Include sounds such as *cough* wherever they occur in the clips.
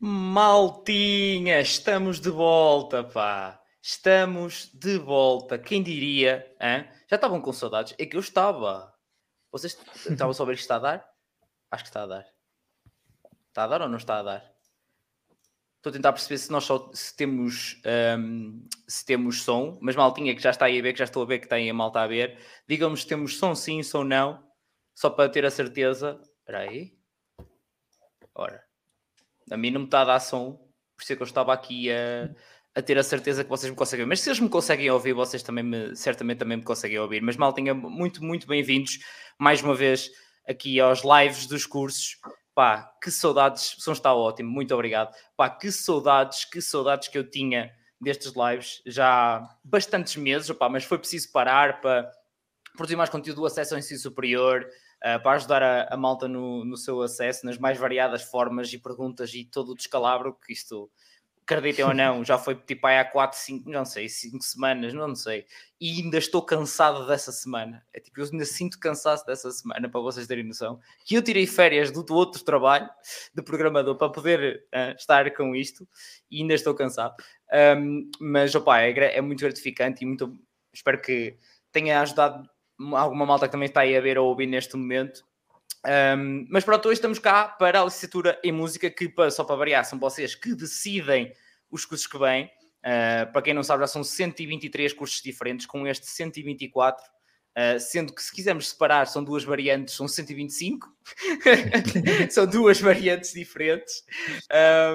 Maltinha, estamos de volta, pá. Estamos de volta. Quem diria? Hein? Já estavam com saudades? É que eu estava. Vocês estavam a saber que está a dar? Acho que está a dar. Está a dar ou não está a dar? Estou a tentar perceber se nós só se temos, um, se temos som, mas maltinha que já está aí a ver, que já estou a ver que tem a malta a ver, digam-me se temos som sim, som não, só para ter a certeza. Espera aí. Ora, a mim não me está a dar som, por isso é que eu estava aqui a, a ter a certeza que vocês me conseguem ouvir. Mas se eles me conseguem ouvir, vocês também me, certamente também me conseguem ouvir. Mas maltinha, muito, muito bem-vindos mais uma vez aqui aos lives dos cursos. Pá, que saudades, o som está ótimo, muito obrigado. Pá, que saudades, que saudades que eu tinha destes lives já há bastantes meses, pá, mas foi preciso parar para produzir mais conteúdo do acesso ao ensino superior, uh, para ajudar a, a malta no, no, seu acesso, nas mais variadas formas e perguntas e todo o descalabro que isto acreditem ou não, já foi tipo há 4, 5, não sei, 5 semanas, não sei, e ainda estou cansado dessa semana. É tipo, eu ainda sinto cansado dessa semana, para vocês terem noção, que eu tirei férias do, do outro trabalho de programador para poder uh, estar com isto e ainda estou cansado. Um, mas opa, é, é muito gratificante e muito espero que tenha ajudado alguma malta que também está aí a ver ou ouvir neste momento um, mas pronto, hoje estamos cá para a licenciatura em música, que só para variar, são vocês que decidem os cursos que vêm. Uh, para quem não sabe, já são 123 cursos diferentes, com este 124. Uh, ah, sendo que se quisermos separar, são duas variantes, são 125. *laughs* são duas variantes diferentes.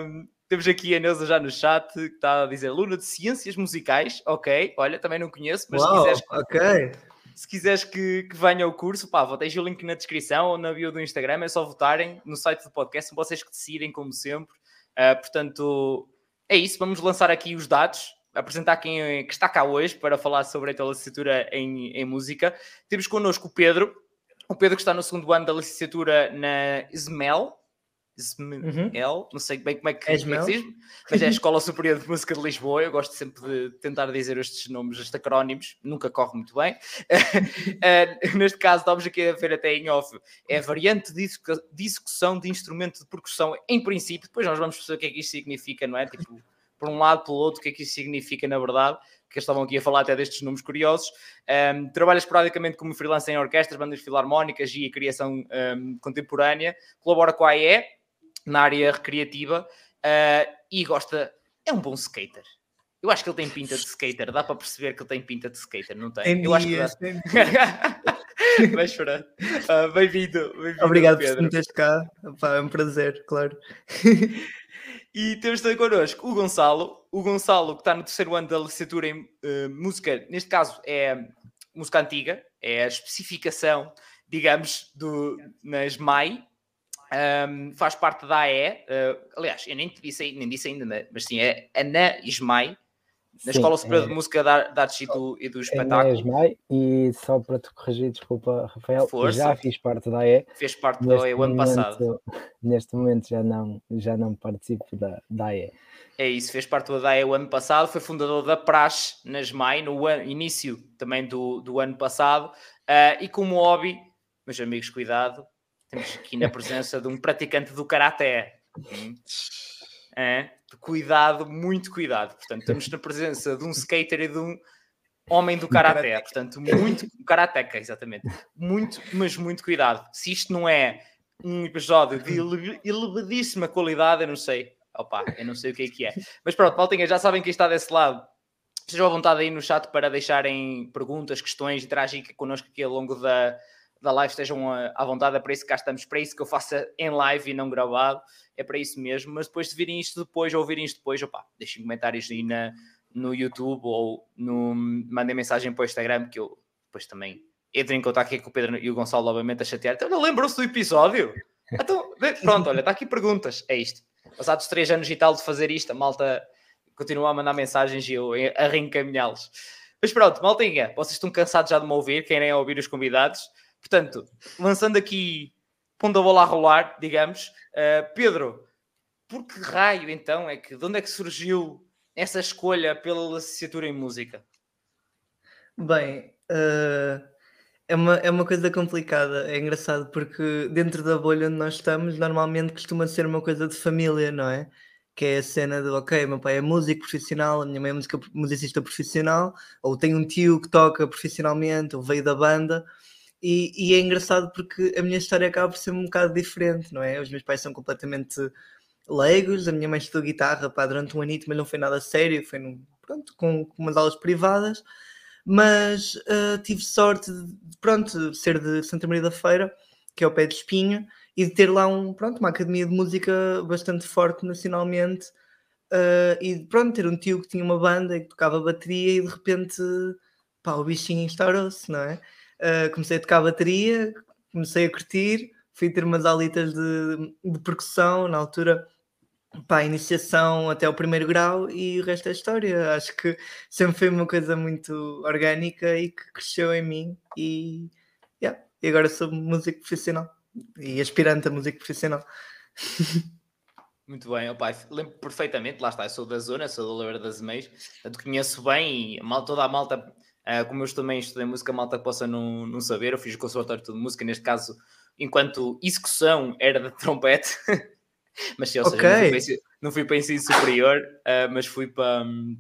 Um, temos aqui a Neuza já no chat, que está a dizer Luna de Ciências Musicais. Ok, olha, também não conheço, mas Uau, se quiseres. Ok se quiseres que, que venha o curso, pá, vou deixar o link na descrição ou na bio do Instagram, é só votarem no site do podcast, são vocês que decidem, como sempre. Uh, portanto, é isso, vamos lançar aqui os dados, apresentar quem é, que está cá hoje para falar sobre a licenciatura em, em música. Temos connosco o Pedro, o Pedro que está no segundo ano da licenciatura na SMEL, Esmel, uhum. não sei bem como é que, como é que diz, mas é a *laughs* Escola Superior de Música de Lisboa. Eu gosto sempre de tentar dizer estes nomes, estes acrónimos, nunca corre muito bem. uh, *laughs* neste caso, estamos aqui a ver até em off, é variante de discussão de instrumento de percussão, em princípio. Depois nós vamos perceber o que é que isto significa, não é? Tipo, por um lado, pelo outro, o que é que isto significa na verdade. Que eles estavam aqui a falar até destes nomes curiosos. Um, trabalha esporadicamente como freelancer em orquestras, bandas filarmónicas e a criação um, contemporânea. Colabora com a AE, na área recreativa uh, e gosta. É um bom skater. Eu acho que ele tem pinta de skater, dá para perceber que ele tem pinta de skater, não tem? tem eu acho que dá. *laughs* Mas pronto, uh, bem-vindo. Bem Obrigado Pedro. por teres cá, é um prazer, claro. *laughs* e temos também connosco o Gonçalo, o Gonçalo que está no terceiro ano da licenciatura em uh, música, neste caso é música antiga, é a especificação, digamos, do, nas MAI, um, faz parte da AE, uh, aliás, eu nem disse, nem disse ainda, mas sim, é Ana Ismai, na sim, Escola Superior é... de Música da, da Artes e do, e do Espetáculo. Ismai, e só para te corrigir, desculpa, Rafael, Força. já fiz parte da AE. Fez parte da AE o ano passado. *laughs* Neste momento já não, já não participo da, da AE. É isso, fez parte da AE o ano passado, foi fundador da Praxe na Ismai, no ano, início também do, do ano passado, uh, e como hobby, meus amigos, cuidado, temos aqui na presença de um praticante do karaté. É, cuidado, muito cuidado. Portanto, estamos na presença de um skater e de um homem do karaté. Portanto, muito. Karateca, exatamente. Muito, mas muito cuidado. Se isto não é um episódio de elevadíssima qualidade, eu não sei. Opa, eu não sei o que é que é. Mas pronto, Maltinha, já sabem quem está desse lado. Estejam à vontade aí no chat para deixarem perguntas, questões, interagir connosco aqui ao longo da, da live estejam à vontade, é para isso que cá estamos, para isso que eu faço em live e não gravado, é para isso mesmo, mas depois de virem isto depois ou ouvirem isto depois, opá, deixem comentários aí na, no YouTube ou no, mandem mensagem para o Instagram que eu depois também entro em contato aqui com o Pedro e o Gonçalo novamente a chatear. Então, lembram-se do episódio? Então, pronto, olha, está aqui perguntas, é isto. Passados três anos e tal de fazer isto, a malta continua a mandar mensagens e eu a reencaminhá-los. Mas pronto, maltinha, vocês estão cansados já de me ouvir, querem ouvir os convidados. Portanto, lançando aqui pondo a bola a rolar, digamos, uh, Pedro, por que raio então é que de onde é que surgiu essa escolha pela licenciatura em música? Bem, uh, é, uma, é uma coisa complicada, é engraçado porque dentro da bolha onde nós estamos, normalmente costuma ser uma coisa de família, não é? que é a cena de ok, meu pai é músico profissional, a minha mãe é música, musicista profissional, ou tem um tio que toca profissionalmente, ou veio da banda, e, e, é engraçado porque a minha história acaba por ser um bocado diferente, não é? Os meus pais são completamente leigos, a minha mãe estudou guitarra pá, durante um anito, mas não foi nada sério, foi num, pronto, com, com umas aulas privadas, mas uh, tive sorte de, pronto, ser de Santa Maria da Feira, que é o pé de Espinho, e de ter lá um, pronto, uma academia de música bastante forte nacionalmente uh, e pronto, ter um tio que tinha uma banda e que tocava bateria e de repente pá, o bichinho instaurou-se, não é? Uh, comecei a tocar bateria, comecei a curtir, fui ter umas alitas de, de percussão na altura pá, iniciação até o primeiro grau e o resto é história. Acho que sempre foi uma coisa muito orgânica e que cresceu em mim e, yeah, e agora sou músico profissional e aspirante a músico profissional. *laughs* Muito bem, opa, lembro perfeitamente, lá está, eu sou da zona, sou da Oliveira das Meias, conheço bem e mal, toda a malta, uh, como eu também estudei música, malta possa não, não saber, eu fiz o conservatório de música, neste caso, enquanto execução era de trompete, *laughs* mas sim, ou seja, okay. não, fui para, não fui para ensino superior, uh, mas fui para, um,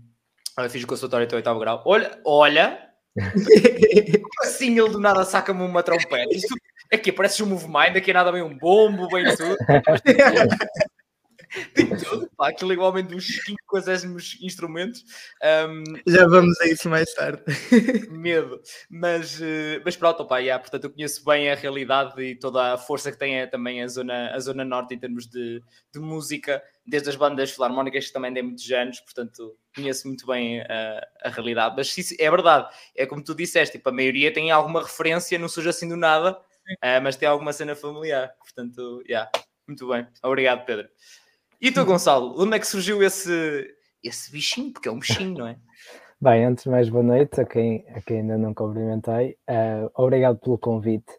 fiz o conservatório até o oitavo grau. Olha, olha, *laughs* assim ele do nada saca-me uma trompete, isto Aqui parece um Move Mind, aqui nada bem um bombo, bem tudo. *laughs* *laughs* Tem tudo, pá, aquilo é igualmente uns 5 coisésimos instrumentos. Um, Já vamos a isso mais tarde. *laughs* medo. Mas, uh, mas pronto, pá, yeah, portanto eu conheço bem a realidade e toda a força que tem é, também a zona, a zona norte em termos de, de música, desde as bandas filarmónicas que também têm muitos anos, portanto conheço muito bem a, a realidade. Mas é verdade, é como tu disseste, tipo, a maioria tem alguma referência, não surge assim do nada uh, mas tem alguma cena familiar. Portanto, yeah, muito bem. Obrigado, Pedro. E tu, Gonçalo, onde é que surgiu esse, esse bichinho? Porque é um bichinho, não é? Bem, antes de mais, boa noite a quem, a quem ainda não cumprimentei. Uh, obrigado pelo convite.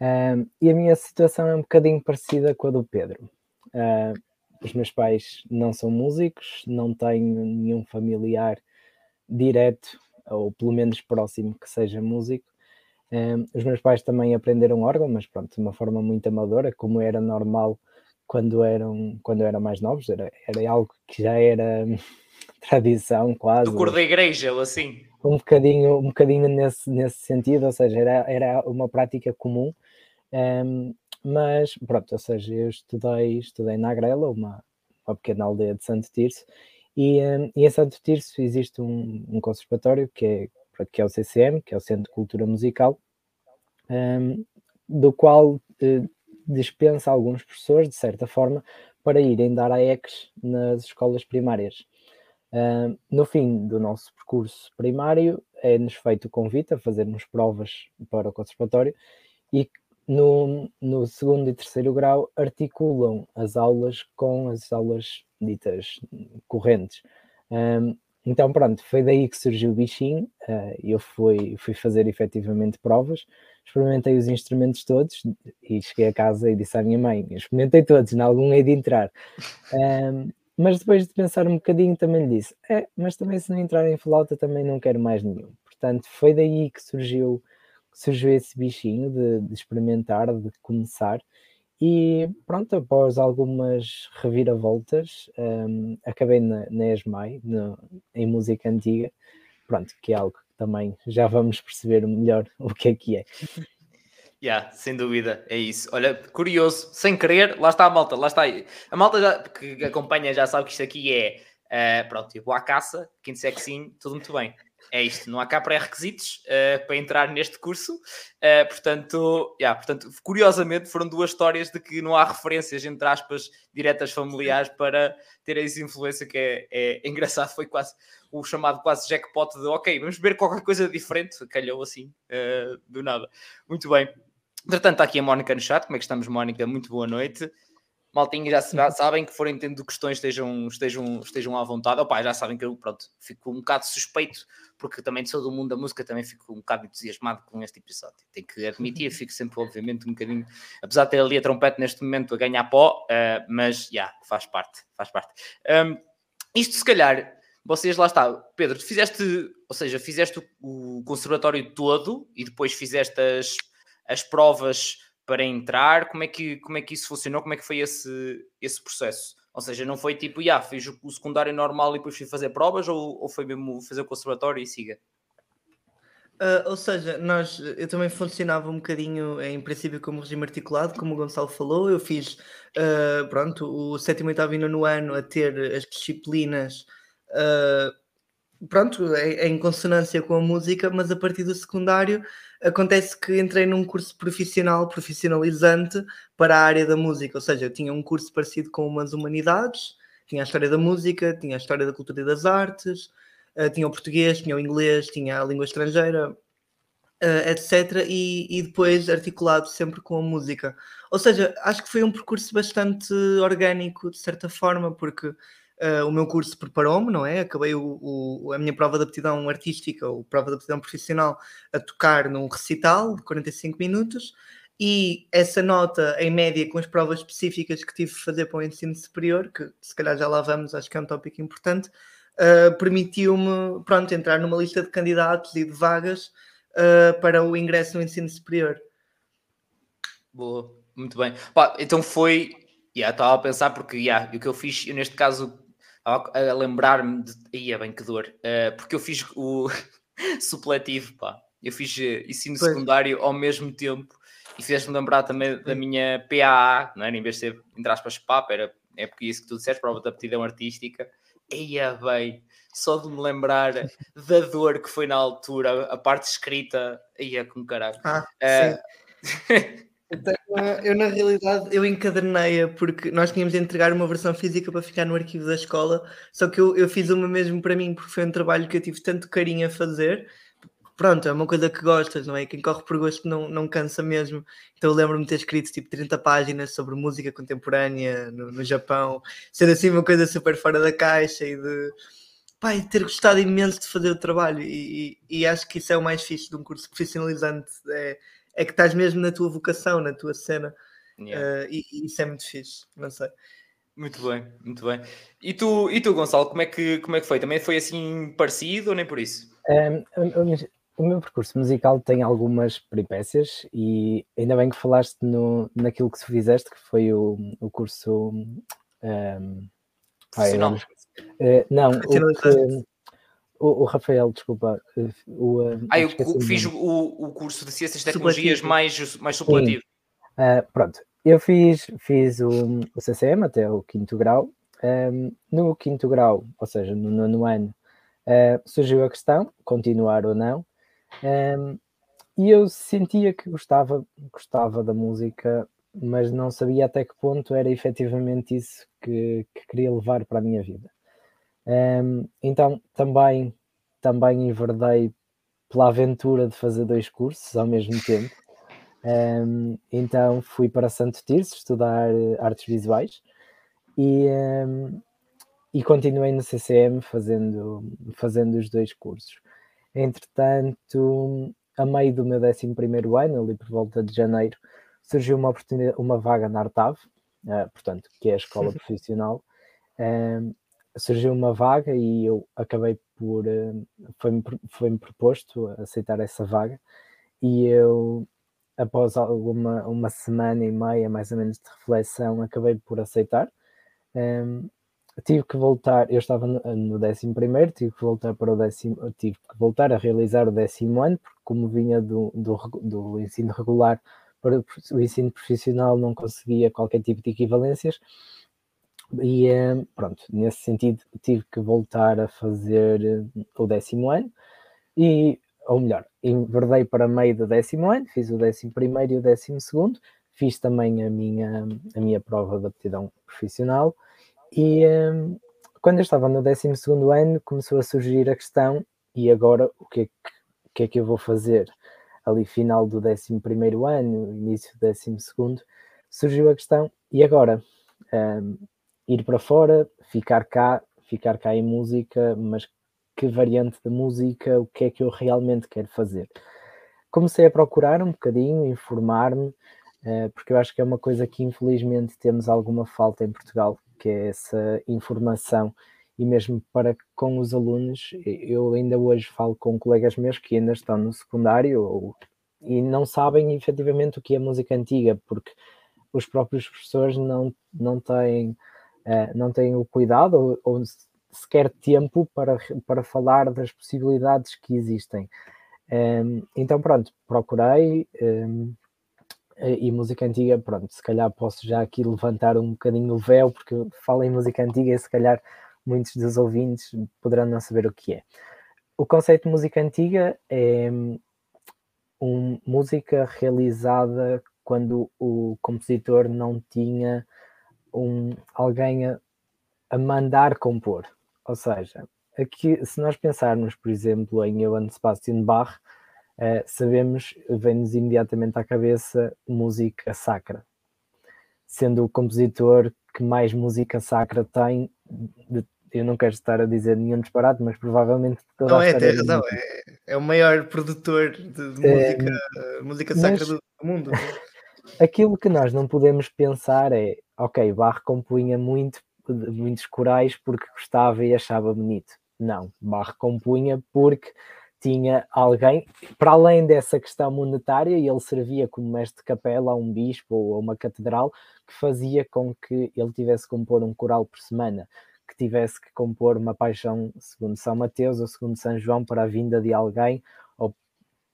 Uh, e a minha situação é um bocadinho parecida com a do Pedro. Uh, os meus pais não são músicos, não tenho nenhum familiar direto, ou pelo menos próximo, que seja músico. Os meus pais também aprenderam órgão, mas pronto, de uma forma muito amadora, como era normal quando eram, quando eram mais novos, era, era algo que já era *laughs* tradição quase. Do cor da igreja, ou assim? Um bocadinho, um bocadinho nesse, nesse sentido, ou seja, era, era uma prática comum, um, mas pronto, ou seja, eu estudei, estudei na Agrela, uma, uma pequena aldeia de Santo Tirso, e, um, e em Santo Tirso existe um, um conservatório que é que é o CCM, que é o Centro de Cultura Musical, do qual uh, dispensa alguns professores, de certa forma, para irem dar a ECs nas escolas primárias. Um, no fim do nosso percurso primário, é-nos feito o convite a fazermos provas para o conservatório e no, no segundo e terceiro grau articulam as aulas com as aulas ditas correntes. Então, pronto, foi daí que surgiu o bichinho. Uh, eu fui, fui fazer efetivamente provas, experimentei os instrumentos todos e cheguei a casa e disse à minha mãe: experimentei todos, em algum hei de entrar. Um, mas depois de pensar um bocadinho, também lhe disse: é, mas também se não entrar em flauta, também não quero mais nenhum. Portanto, foi daí que surgiu, surgiu esse bichinho de, de experimentar, de começar. E pronto, após algumas reviravoltas, um, acabei na, na ESMAI, no, em música antiga, pronto, que é algo que também já vamos perceber melhor *laughs* o que é que é. Yeah, sem dúvida, é isso. Olha, curioso, sem querer, lá está a malta, lá está. A malta já, que acompanha já sabe que isto aqui é, uh, pronto, eu vou à caça, quem disser que sim, tudo muito bem é isto, não há cá pré-requisitos uh, para entrar neste curso, uh, portanto, yeah, portanto, curiosamente foram duas histórias de que não há referências, entre aspas, diretas familiares para ter essa influência que é, é, engraçado, foi quase o chamado quase jackpot de ok, vamos ver qualquer coisa diferente, calhou assim, uh, do nada. Muito bem. Entretanto, está aqui a Mónica no chat, como é que estamos, Mónica? Muito boa noite maltinha já sabem que forem tendo questões estejam, estejam, estejam à vontade. Opa, já sabem que eu pronto, fico um bocado suspeito, porque também sou do mundo da música, também fico um bocado entusiasmado com este episódio. Tenho que admitir, fico sempre, obviamente, um bocadinho, apesar de ter ali a trompete neste momento a ganhar pó, uh, mas já, yeah, faz parte, faz parte. Um, isto se calhar, vocês lá está, Pedro, tu fizeste, ou seja, fizeste o, o conservatório todo e depois fizeste as, as provas para entrar? Como é que, como é que isso funcionou? Como é que foi esse, esse processo? Ou seja, não foi tipo, já, fiz o secundário normal e depois fui fazer provas, ou, ou foi mesmo fazer o conservatório e siga? Uh, ou seja, nós, eu também funcionava um bocadinho em princípio como regime articulado, como o Gonçalo falou. Eu fiz, uh, pronto, o sétimo, oitavo e nono ano a ter as disciplinas, uh, pronto, em, em, consonância com a música, mas a partir do secundário acontece que entrei num curso profissional, profissionalizante para a área da música. Ou seja, eu tinha um curso parecido com umas humanidades, tinha a história da música, tinha a história da cultura e das artes uh, tinha o português, tinha o inglês, tinha a língua estrangeira, uh, eh, etc. E, e, depois articulado sempre com a música. Ou seja, acho que foi um percurso bastante orgânico, de certa forma, porque uh, o meu curso preparou-me, não é? Acabei o, o, a minha prova de aptidão artística, ou prova de aptidão profissional, a tocar num recital de 45 minutos. E essa nota, em média, com as provas específicas que tive de fazer para o ensino superior, que se calhar já lá vamos, acho que é um tópico importante, uh, permitiu-me pronto, entrar numa lista de candidatos e de vagas uh, para o ingresso no ensino superior. Boa, muito bem. Pá, então foi. Yeah, estava a pensar porque yeah, o que eu fiz, eu neste caso estava a lembrar-me de. Ia bem que dor, uh, porque eu fiz o *laughs* supletivo, pá. Eu fiz ensino pois. secundário ao mesmo tempo e fizeste-me lembrar também da minha PAA, não é? em vez de ser, entre aspas, PAP, era, é porque isso que tu disseste, prova de aptidão artística. Eia bem, só de me lembrar *laughs* da dor que foi na altura, a parte escrita, eia com caralho. Ah, uh... *laughs* então, eu na realidade eu encadernei-a porque nós tínhamos de entregar uma versão física para ficar no arquivo da escola, só que eu, eu fiz uma mesmo para mim porque foi um trabalho que eu tive tanto carinho a fazer pronto, é uma coisa que gostas, não é? Quem corre por gosto não, não cansa mesmo. Então eu lembro-me de ter escrito tipo 30 páginas sobre música contemporânea no, no Japão, ser assim uma coisa super fora da caixa e de pai, ter gostado imenso de fazer o trabalho e, e, e, acho que isso é o mais fixe de um curso profissionalizante, é, é que estás mesmo na tua vocação, na tua cena yeah. uh, e, e, isso é muito fixe, não sei. Muito bem, muito bem. E tu, e tu Gonçalo, como é, que, como é que foi? Também foi assim parecido ou nem por isso? Um, o meu percurso musical tem algumas peripécias e ainda bem que falaste no, naquilo que fizeste, que foi o, o curso. Um, Profissional. uh, não, o, que, o, o, Rafael, desculpa. O, ah, eu fiz o, o curso de Ciências e Tecnologias mais, mais supletivo. Uh, pronto, eu fiz, fiz o, o CCM até o quinto grau. Um, no quinto grau, ou seja, no nono ano, uh, surgiu a questão, continuar ou não. Um, e eu sentia que gostava, gostava da música, mas não sabia até que ponto era efetivamente isso que, que queria levar para a minha vida. Um, então também, também enverdei pela aventura de fazer dois cursos ao mesmo tempo. Um, então fui para Santo Tirso estudar artes visuais e, um, e continuei no CCM fazendo, fazendo os dois cursos. Entretanto, a meio do meu 11 ano, ali por volta de janeiro, surgiu uma oportunidade, uma vaga na Artav, uh, portanto, que é a escola profissional. Uh, surgiu uma vaga e eu acabei por. Uh, foi-me foi proposto aceitar essa vaga e eu, após alguma uma semana e meia mais ou menos de reflexão, acabei por aceitar. Um, tive que voltar, eu estava no, no décimo primeiro, tive que voltar para o décimo, tive que voltar a realizar o décimo ano, porque como vinha do, do, do ensino regular para o ensino profissional não conseguia qualquer tipo de equivalências e eh, pronto, nesse sentido tive que voltar a fazer eh, o décimo ano e, ou melhor, enverdei para meio do décimo ano, fiz o décimo primeiro e o décimo segundo, fiz também a minha, a minha prova de aptidão profissional e um, quando eu estava no 12 ano, começou a surgir a questão: e agora o que é que, que, é que eu vou fazer? Ali, final do 11 ano, início do 12, surgiu a questão: e agora? Ir para fora, ficar cá, ficar cá em música, mas que variante de música, o que é que eu realmente quero fazer? Comecei a procurar um bocadinho, informar-me, uh, porque eu acho que é uma coisa que infelizmente temos alguma falta em Portugal, que é essa informação e mesmo para com os alunos, eu ainda hoje falo com colegas meus que ainda estão no secundário ou, e não sabem efetivamente o que é música antiga, porque os próprios professores não, não têm uh, não têm o cuidado ou, ou, sequer tempo para, para falar das possibilidades que existem. Um, então, pronto, procurei um, e música antiga, pronto, se calhar posso já aqui levantar um bocadinho o véu, porque falo em música antiga e se calhar muitos dos ouvintes poderão não saber o que é. O conceito de música antiga é um, música realizada quando o compositor não tinha um, alguém a, a mandar compor. Ou seja, aqui, se nós pensarmos, por exemplo, em Johann Sebastian Bach, uh, sabemos, vem-nos imediatamente à cabeça música sacra, sendo o compositor que mais música sacra tem, de, eu não quero estar a dizer nenhum disparate, mas provavelmente toda não, a é, tem razão, é, é, o maior produtor de, de é, música, música sacra do mundo. *laughs* Aquilo que nós não podemos pensar é, ok, Bach compunha muito, muitos corais porque gostava e achava bonito. Não, Bach compunha porque tinha alguém, para além dessa questão monetária, e ele servia como mestre de capela a um bispo ou a uma catedral, que fazia com que ele tivesse que compor um coral por semana, que tivesse que compor uma paixão segundo São Mateus ou segundo São João para a vinda de alguém ou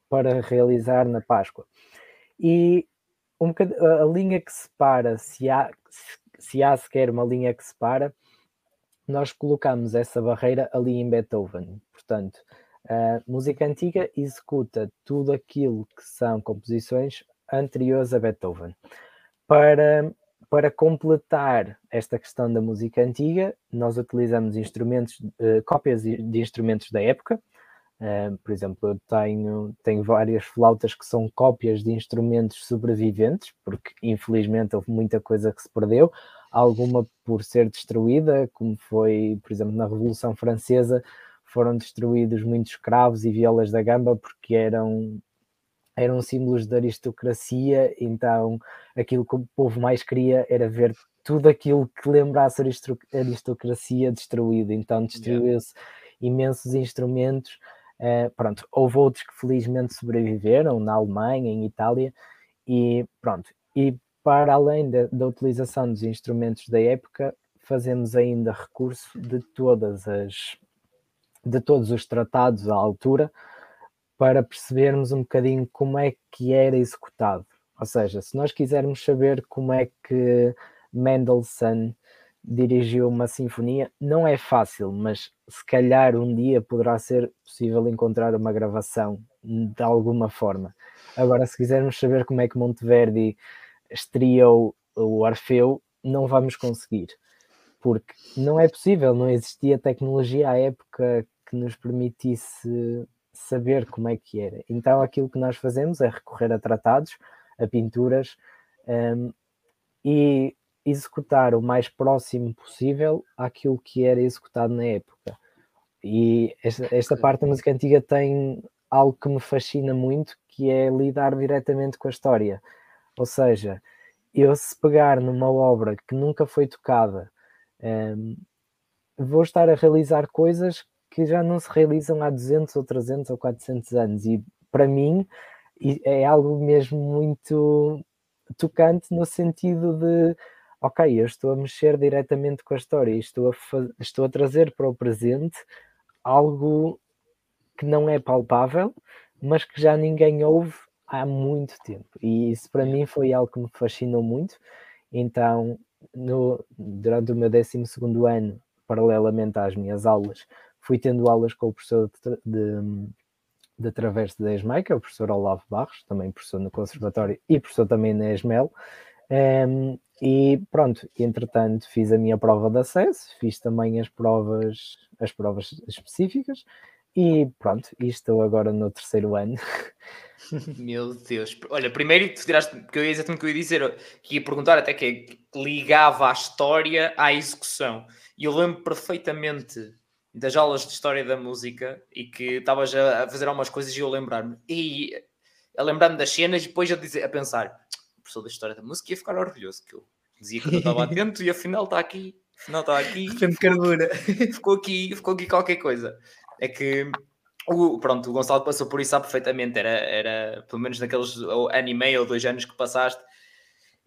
para realizar na Páscoa. E um a linha que separa, se há, se há sequer uma linha que separa, nós colocamos essa barreira ali em Beethoven. Portanto, a música antiga executa tudo aquilo que são composições anteriores a Beethoven. Para, para completar esta questão da música antiga, nós utilizamos instrumentos, uh, cópias de instrumentos da época. Uh, por exemplo, eu tenho, tenho várias flautas que são cópias de instrumentos sobreviventes, porque infelizmente houve muita coisa que se perdeu. Alguma por ser destruída, como foi, por exemplo, na Revolução Francesa, foram destruídos muitos cravos e violas da gamba porque eram eram símbolos de aristocracia, então aquilo que o povo mais queria era ver tudo aquilo que lembrasse a aristocracia destruído, então destruiu-se imensos instrumentos, uh, pronto, houve outros que felizmente sobreviveram, na Alemanha, em Itália, e pronto, e para além da, da utilização dos instrumentos da época, fazemos ainda recurso de todas as de todos os tratados à altura para percebermos um bocadinho como é que era executado. Ou seja, se nós quisermos saber como é que Mendelssohn dirigiu uma sinfonia, não é fácil, mas se calhar um dia poderá ser possível encontrar uma gravação de alguma forma. Agora, se quisermos saber como é que Monteverdi estreou o Orfeu, não vamos conseguir, porque não é possível, não existia tecnologia à época que nos permitisse saber como é que era. Então aquilo que nós fazemos é recorrer a tratados, a pinturas um, e executar o mais próximo possível àquilo que era executado na época. E esta, esta parte da música antiga tem algo que me fascina muito, que é lidar diretamente com a história. Ou seja, eu se pegar numa obra que nunca foi tocada, um, vou estar a realizar coisas que já não se realizam há 200 ou 300 ou 400 anos e para mim é algo mesmo muito tocante no sentido de ok, eu estou a mexer diretamente com a história, estou a, estou a trazer para o presente algo que não é palpável, mas que já ninguém ouve há muito tempo. E isso para mim foi algo que me fascinou muito. Então, no, durante o meu 12 ano, paralelamente às minhas aulas, fui tendo aulas com o professor de, de, de Traverso da ESMAI, que é o professor Olavo Barros, também professor no Conservatório e professor também na ESMEL. Um, e pronto, entretanto fiz a minha prova de acesso, fiz também as provas, as provas específicas e pronto, e estou agora no terceiro ano. *laughs* Meu Deus. Olha, primeiro tu tiraste, porque eu ia exatamente o que eu ia dizer, que ia perguntar até que, é que ligava a história à execução. E eu lembro perfeitamente das aulas de história da música e que estavas a fazer algumas coisas e eu lembrar-me. E a lembrar-me das cenas e depois a, dizer, a pensar, professor da história da música ia ficar orgulhoso que eu dizia que eu estava *laughs* atento e afinal está aqui. Afinal está aqui. Ficou, ficou aqui, ficou aqui qualquer coisa é que o, pronto, o Gonçalo passou por isso perfeitamente, era, era pelo menos naqueles ano e meio ou dois anos que passaste,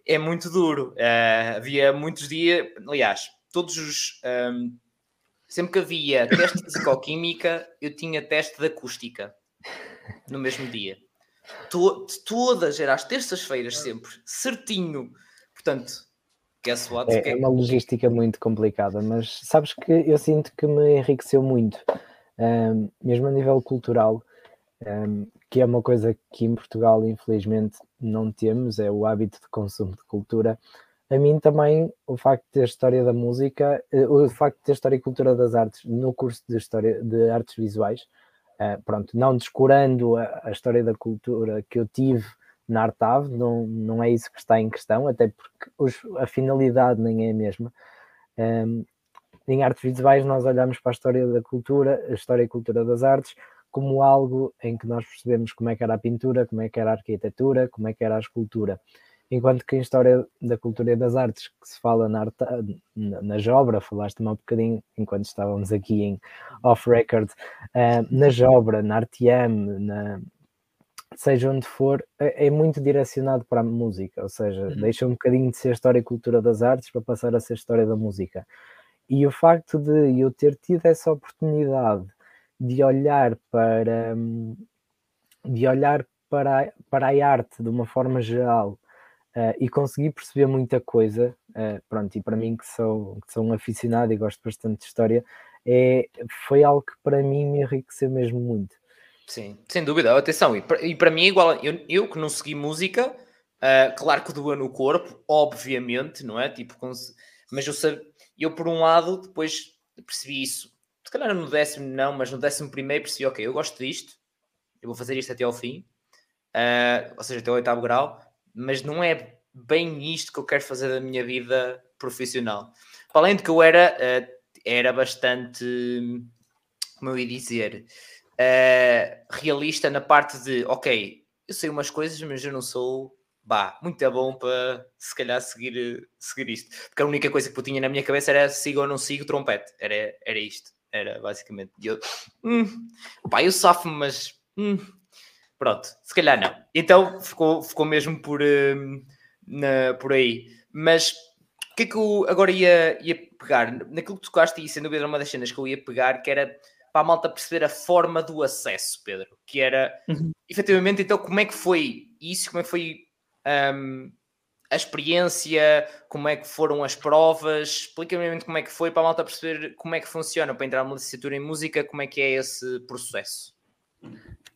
é muito duro. Uh, havia muitos dias, aliás, todos os. Um, sempre que havia teste de *laughs* psicoquímica, eu tinha teste de acústica no mesmo dia. To, todas, era às terças-feiras sempre, certinho. Portanto, guess what? É, é uma logística muito complicada, mas sabes que eu sinto que me enriqueceu muito, um, mesmo a nível cultural, um, que é uma coisa que em Portugal, infelizmente, não temos, é o hábito de consumo de cultura. A mim também, o facto de ter história da música, eh, o facto de ter história e cultura das artes no curso de história de artes visuais, uh, pronto, não descurando a, a, história da cultura que eu tive na Artav, não, não é isso que está em questão, até porque os, a finalidade nem é a mesma. Um, em artes visuais nós olhamos para a história da cultura, a história e cultura das artes, como algo em que nós percebemos como é que era a pintura, como é que era a arquitetura, como é que era a escultura. Enquanto que em história da cultura e das artes, que se fala na, arte, na, na Jobra, falaste um bocadinho enquanto estávamos aqui em off-record, uh, na Jobra, na Artiam, na, seja onde for, é, é, muito direcionado para a música, ou seja, uhum. deixa um bocadinho de ser história e cultura das artes para passar a ser história da música. E o facto de eu ter tido essa oportunidade de olhar para de olhar para, para a arte de uma forma geral uh, e conseguir perceber muita coisa, uh, pronto, e para mim que sou, que sou um aficionado e gosto bastante de história, é, foi algo que para mim me enriqueceu mesmo muito. Sim, sem dúvida, atenção, e para, e para mim é igual, eu, eu que não segui música, uh, claro que doa no corpo, obviamente, não é? Tipo, mas eu, eu por um lado depois percebi isso se calhar no décimo não, mas no décimo primeiro percebi, ok, eu gosto disto, eu vou fazer isto até ao fim, ou seja, até o oitavo grau, mas não é bem isto que eu quero fazer da minha vida profissional. Para além de que eu era, uh, era bastante, como eu ia dizer, uh, realista na parte de, ok, eu sei umas coisas, mas eu não sou bah, muito bom para se calhar seguir, seguir isto. Porque a única coisa que eu tinha na minha cabeça era sigo ou não sigo trompete. Era, era isto. Era basicamente. Eu, hum, pá, eu sofro, mas hum, pronto, se calhar não. Então ficou, ficou mesmo por, hum, na, por aí. Mas o que é que eu agora ia, ia pegar? Naquilo que tocaste, e sem dúvida era uma das cenas que eu ia pegar, que era para a malta perceber a forma do acesso, Pedro. Que era uhum. efetivamente, então, como é que foi isso? Como é que foi um, a experiência, como é que foram as provas, explica-me como é que foi para a malta perceber como é que funciona para entrar numa licenciatura em música, como é que é esse processo.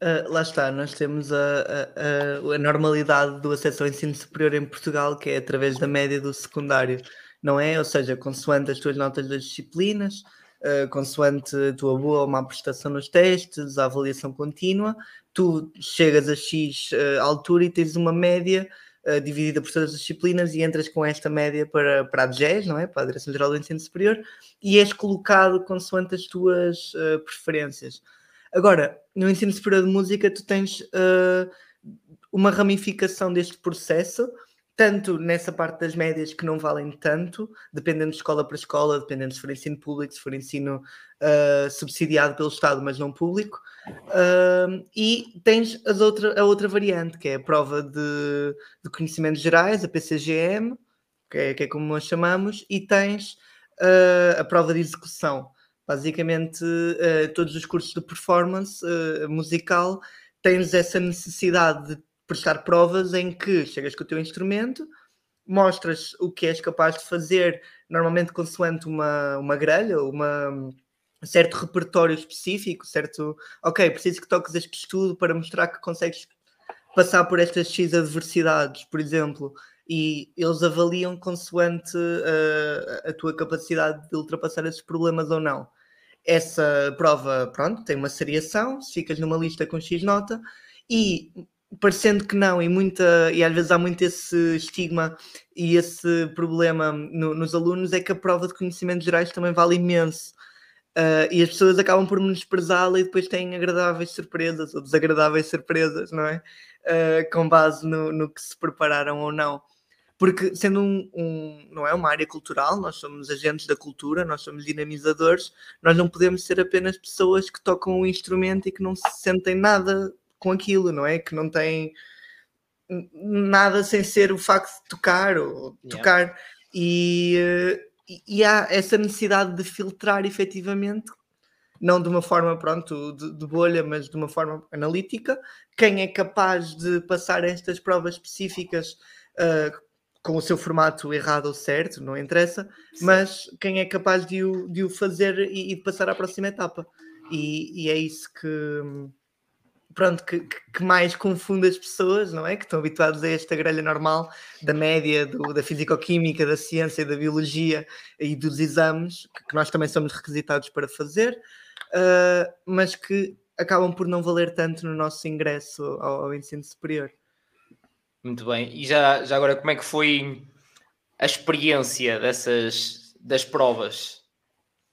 Uh, lá está, nós temos a, a, a, normalidade do acesso ao ensino superior em Portugal, que é através da média do secundário, não é? Ou seja, consoante as tuas notas das disciplinas, uh, consoante a tua boa ou má prestação nos testes, a avaliação contínua, tu chegas a X uh, altura e tens uma média uh, dividida por todas as disciplinas e entras com esta média para, para a DGES, não é? Para a Direção-Geral do Ensino Superior, e és colocado consoante as tuas uh, preferências. Agora, no ensino superior de música, tu tens uh, uma ramificação deste processo tanto nessa parte das médias que não valem tanto, dependendo de escola para escola, dependendo se for ensino público, se for ensino uh, subsidiado pelo Estado, mas não público. Uh, e tens as outra, a outra variante, que é a prova de, de conhecimentos gerais, a PCGM, que é, que é como nós chamamos, e tens a prova de execução. Basicamente, todos os cursos de performance musical tens essa necessidade de prestar provas em que chegas com o teu instrumento, mostras o que és capaz de fazer, normalmente consoante uma, uma grelha, uma, um certo repertório específico, certo, ok, preciso que toques este estudo para mostrar que consegues passar por estas X adversidades, por exemplo, e eles avaliam consoante uh, a tua capacidade de ultrapassar esses problemas ou não. Essa prova, pronto, tem uma seriação, se ficas numa lista com X nota, e parecendo que não, e, muita, e às vezes há muito esse estigma e esse problema no, nos alunos, é que a prova de conhecimentos gerais também vale imenso. Uh, e as pessoas acabam por menosprezá-la e depois têm agradáveis surpresas ou desagradáveis surpresas, não é? Uh, com base no, no, que se prepararam ou não. Porque sendo um, um, não é uma área cultural, nós somos agentes da cultura, nós somos dinamizadores, nós não podemos ser apenas pessoas que tocam um instrumento e que não se sentem nada com aquilo, não é? Que não tem nada sem ser o facto de tocar ou tocar. Yeah. E, e, e há essa necessidade de filtrar efetivamente não de uma forma, pronto, de, de, bolha, mas de uma forma analítica, quem é capaz de passar estas provas específicas uh, com o seu formato errado ou certo, não interessa, Sim. mas quem é capaz de o, de o fazer e, e de passar à próxima etapa. E, e é isso que, pronto, que, que, mais confunde as pessoas, não é? Que estão habituados a esta grelha normal da média, do, da fisicoquímica, da ciência, da biologia e dos exames, que nós também somos requisitados para fazer, uh, mas que acabam por não valer tanto no nosso ingresso ao, ao ensino superior. Muito bem. E já, já agora, como é que foi a experiência dessas das provas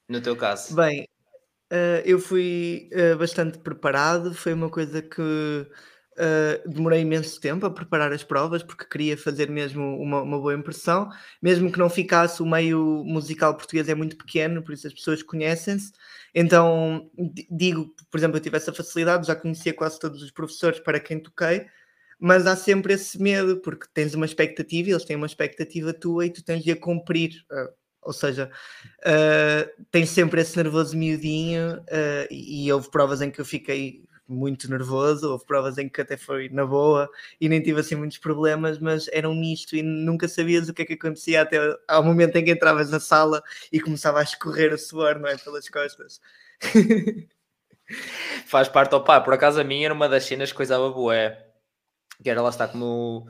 no teu caso? Bem, uh, eu fui uh, bastante preparado. Foi uma coisa que uh, demorei imenso tempo a preparar as provas porque queria fazer mesmo uma, uma, boa impressão, mesmo que não ficasse. O meio musical português é muito pequeno, por isso as pessoas conhecem-se. Então, digo, por exemplo, eu tive essa facilidade, já conhecia quase todos os professores para quem toquei mas há sempre esse medo, porque tens uma expectativa, eles têm uma expectativa tua e tu tens de a cumprir. Uh, ou seja, uh, tens sempre esse nervoso miudinho, uh, e, e houve provas em que eu fiquei muito nervoso, houve provas em que até foi na boa e nem tive assim muitos problemas, mas era um misto e nunca sabias o que é que acontecia até ao momento em que entravas na sala e começava a escorrer o suor, não é? Pelas costas. *laughs* Faz parte, opá, por acaso a minha era uma das cenas que coisava boé que era lá está como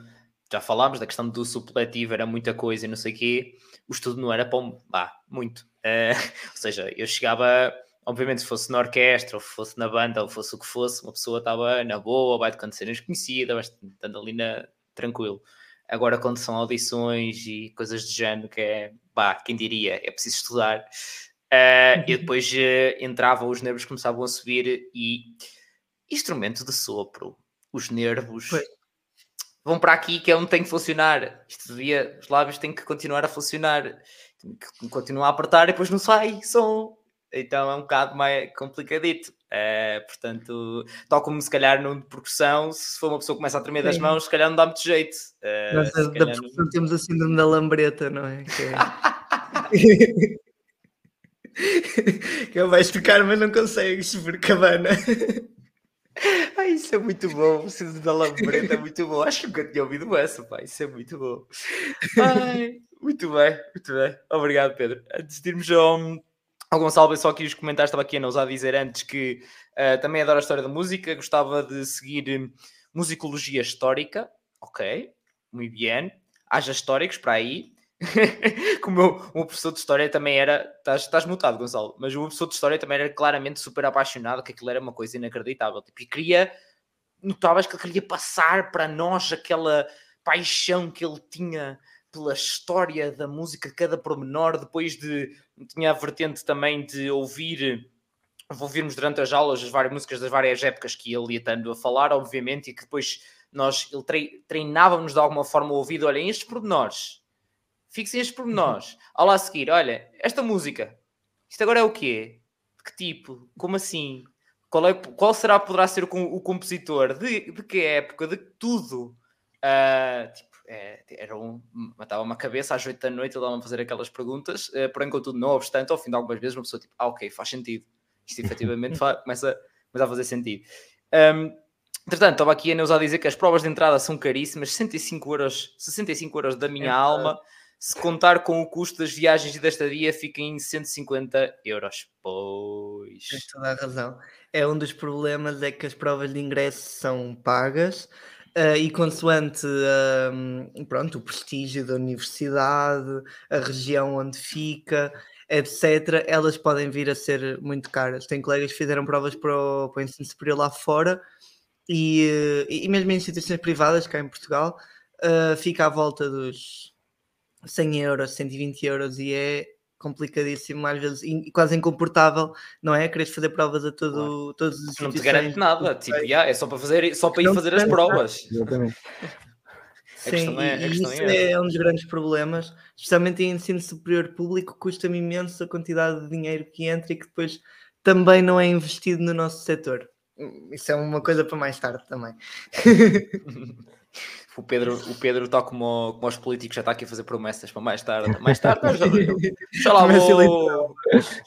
já falámos da questão do supletivo, era muita coisa e não sei o quê, o estudo não era para um, ah, muito. Uh, *laughs* ou seja, eu chegava, obviamente, se fosse na orquestra, ou fosse na banda, ou fosse o que fosse, uma pessoa estava na boa, vai de canções conhecidas, estando ali na, tranquilo. Agora, quando são audições e coisas de género, que é, pá, quem diria, é preciso estudar. Uh, eu depois uh, entrava, os nervos começavam a subir e instrumento de sopro, os nervos. Pois vão para aqui que é onde tem que funcionar. Isto devia, os lábios têm que continuar a funcionar, tem que continuar a apertar e depois não sai som. Então é um bocado mais complicadito. É, portanto, tal como se calhar no de percussão, se for uma pessoa que começa a tremer Sim. das mãos, se calhar não dá muito jeito. É, Nós da, percussão não... temos a síndrome da lambreta, não é? Que, é... *laughs* que vais tocar, mas não consegues, por cabana. *laughs* Ai, isso é muito bom. O Ciso da Lambreta é muito bom. Acho que nunca tinha ouvido essa, pá. Isso é muito bom. Ai, muito bem, muito bem. Obrigado, Pedro. Antes de irmos ao, ao Gonçalo, só aqui os comentários. Estava aqui a nos a dizer antes que uh, também adoro a história da música. Gostava de seguir hum, musicologia histórica. Ok, muito bem. Haja históricos para aí. *laughs* Como o meu, professor de história também era. Estás, estás mutado, Gonçalo, mas o professor de história também era claramente super apaixonado, que aquilo era uma coisa inacreditável. Tipo, e queria. Notavas que ele queria passar para nós aquela paixão que ele tinha pela história da música, cada pormenor. Depois de. Tinha a vertente também de ouvir. Ouvirmos durante as aulas as várias músicas das várias épocas que ele ia estando a falar, obviamente, e que depois nós ele treinávamos de alguma forma o ouvido. Olhem, estes pormenores Fixem estes pormenores. Uhum. Ao lá a seguir, olha, esta música, isto agora é o quê? De que tipo? Como assim? Qual, é, qual será, poderá ser o, o compositor? De, de que época? De tudo? Uh, tipo, é, era um, matava uma cabeça às 8 da noite, ele dava a fazer aquelas perguntas, uh, porém, contudo, não obstante, ao fim de algumas vezes, uma pessoa tipo, ah, ok, faz sentido. Isto efetivamente *laughs* faz, começa, começa a fazer sentido. Um, Entretanto, estava aqui a Neuza a dizer que as provas de entrada são caríssimas, 65 euros, 65 euros da minha é, alma. Se contar com o custo das viagens e da estadia, fica em 150 euros. Pois. Tens toda a razão. É um dos problemas, é que as provas de ingresso são pagas uh, e consoante uh, pronto, o prestígio da universidade, a região onde fica, etc., elas podem vir a ser muito caras. Tem colegas que fizeram provas para o, para o ensino superior lá fora e, uh, e mesmo em instituições privadas, cá em Portugal, uh, fica à volta dos 100 euros, 120 euros e é complicadíssimo, às vezes quase incomportável, não é? Queres fazer provas a todo, claro. todos os Não te garante nada, tipo, yeah, é só para, fazer, só para ir fazer as provas. Exatamente. *laughs* Sim, é, e isso é, é um dos grandes problemas, especialmente em ensino superior público, custa-me imenso a quantidade de dinheiro que entra e que depois também não é investido no nosso setor. Isso é uma coisa para mais tarde também. *laughs* *laughs* O Pedro, o Pedro está como, como os políticos, já está aqui a fazer promessas para mais tarde. *laughs* Mais tarde, já, já lá vou.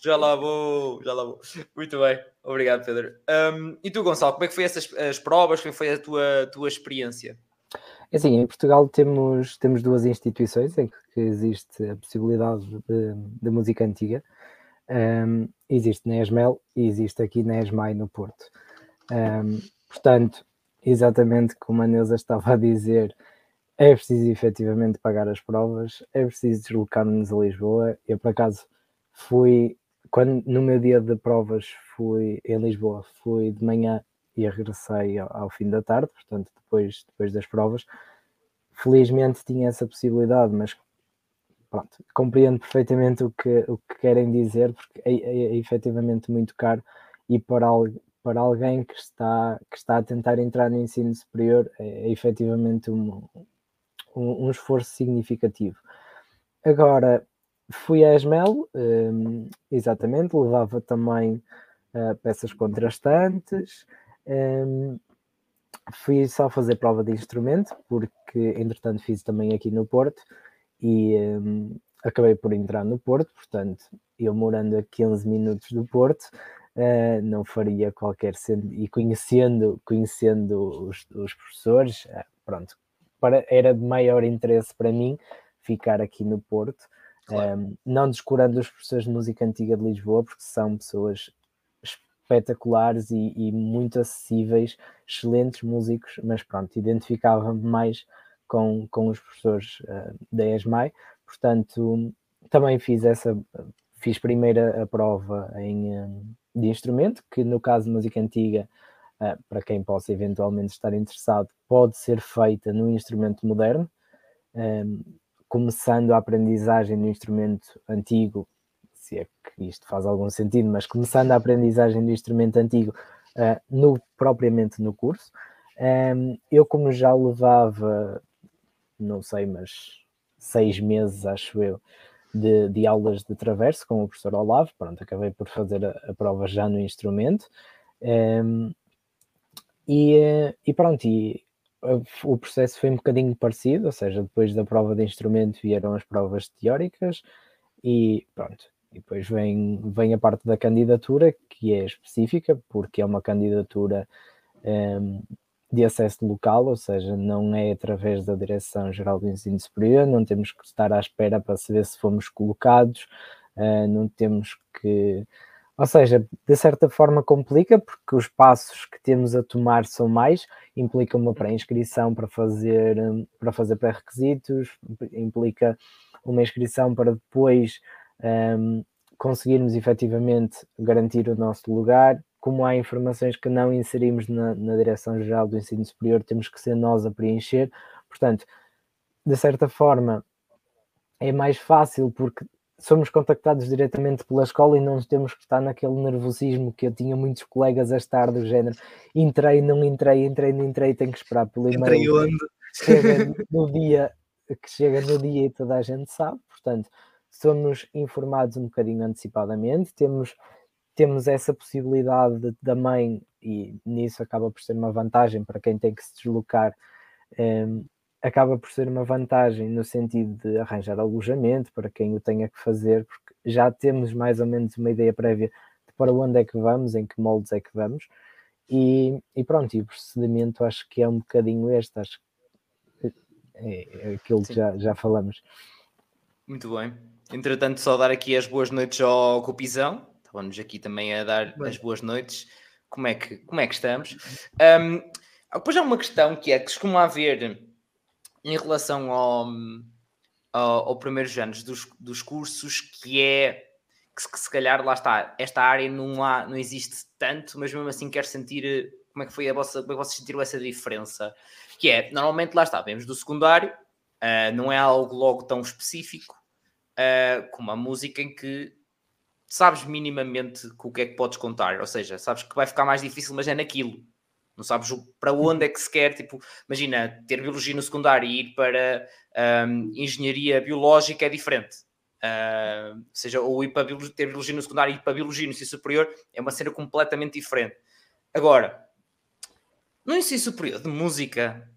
Já lá vou, já lá vou. Muito bem, obrigado, Pedro. Um, e tu, Gonçalo, como é que foi essas as provas? Como foi a tua, tua experiência? É assim, em Portugal temos, temos duas instituições em que existe a possibilidade de, de música antiga. Um, existe na ESMEL e existe aqui na ESMAI no Porto. Um, portanto, exatamente como a Neuza estava a dizer, é preciso efetivamente pagar as provas, é preciso deslocar-nos a Lisboa. Eu, por acaso, fui, quando, no meu dia de provas, fui em Lisboa, fui de manhã e regressei ao, ao fim da tarde, portanto, depois, depois das provas. Felizmente tinha essa possibilidade, mas pronto, compreendo perfeitamente o que, o que querem dizer, porque é, é, é efetivamente muito caro e para, para alguém que está, que está a tentar entrar no ensino superior é, é efetivamente um, um, um, esforço significativo. Agora, fui a Esmel, um, exatamente, levava também uh, peças contrastantes, um, fui só fazer prova de instrumento, porque entretanto fiz também aqui no Porto e um, acabei por entrar no Porto, portanto, eu morando a 15 minutos do Porto, uh, não faria qualquer sentido, e conhecendo, conhecendo os, os professores, uh, pronto, para, era de maior interesse para mim ficar aqui no Porto, claro. um, não descurando os professores de música antiga de Lisboa, porque são pessoas espetaculares e, e muito acessíveis, excelentes músicos, mas pronto, identificava-me mais com, com os professores uh, da ESMAI, portanto também fiz essa, fiz primeiro a prova em, de instrumento, que no caso de música antiga, uh, para quem possa eventualmente estar interessado, pode ser feita no instrumento moderno, um, começando a aprendizagem no instrumento antigo, se é que isto faz algum sentido, mas começando a aprendizagem do instrumento antigo uh, no, propriamente no curso. Um, eu, como já levava não sei, mas seis meses, acho eu, de, de aulas de traverso com o professor Olavo. Pronto, acabei por fazer a, a prova já no instrumento. Um, e, e, pronto, e o processo foi um bocadinho parecido, ou seja, depois da prova de instrumento vieram as provas teóricas e pronto. E depois vem, vem a parte da candidatura, que é específica, porque é uma candidatura um, de acesso local, ou seja, não é através da Direção-Geral do Ensino Superior, não temos que estar à espera para saber se fomos colocados, uh, não temos que. Ou seja, de certa forma complica, porque os passos que temos a tomar são mais, implica uma pré-inscrição para fazer, para fazer pré-requisitos, implica uma inscrição para depois um, conseguirmos efetivamente garantir o nosso lugar, como há informações que não inserimos na, na Direção-Geral do Ensino Superior, temos que ser nós a preencher. Portanto, de certa forma, é mais fácil porque somos contactados diretamente pela escola e não temos que estar naquele nervosismo que eu tinha muitos colegas a estar do género entrei, não entrei, entrei, não entrei, tenho que esperar pelo e-mail. onde? Chega *laughs* no dia que chega no dia e toda a gente sabe, portanto, somos informados um bocadinho antecipadamente, temos temos essa possibilidade também, e nisso acaba por ser uma vantagem para quem tem que se deslocar, um, ehm, acaba por ser uma vantagem no sentido de arranjar alojamento para quem o tenha que fazer, porque já temos mais ou menos uma ideia prévia de para onde é que vamos, em que moldes é que vamos, e, e pronto, e o procedimento acho que é um bocadinho este, acho que é, é aquilo Sim. que já, já falamos. Muito bem. Entretanto, só dar aqui as boas noites ao Copizão, Estávamos aqui também a dar Bem. as boas noites. Como é que, como é que estamos? Um, depois há uma questão que é que costuma haver em relação ao, ao, ao primeiros anos dos, dos cursos, que é que, que, se calhar lá está, esta área não, há, não existe tanto, mas mesmo assim quero sentir eh, como é que foi a vossa, como é que vocês sentiram essa diferença? Que é, normalmente lá está, vemos do secundário, uh, não é algo logo tão específico uh, como a música em que sabes minimamente com o que é que podes contar, ou seja, sabes que vai ficar mais difícil, mas é naquilo. Não sabes para onde é que se quer, tipo, imagina, ter biologia no secundário e ir para um, engenharia biológica é diferente. Uh, seja, ou ir para biologia, ter biologia no secundário e ir para biologia no ensino superior é uma cena completamente diferente. Agora, no ensino superior de música,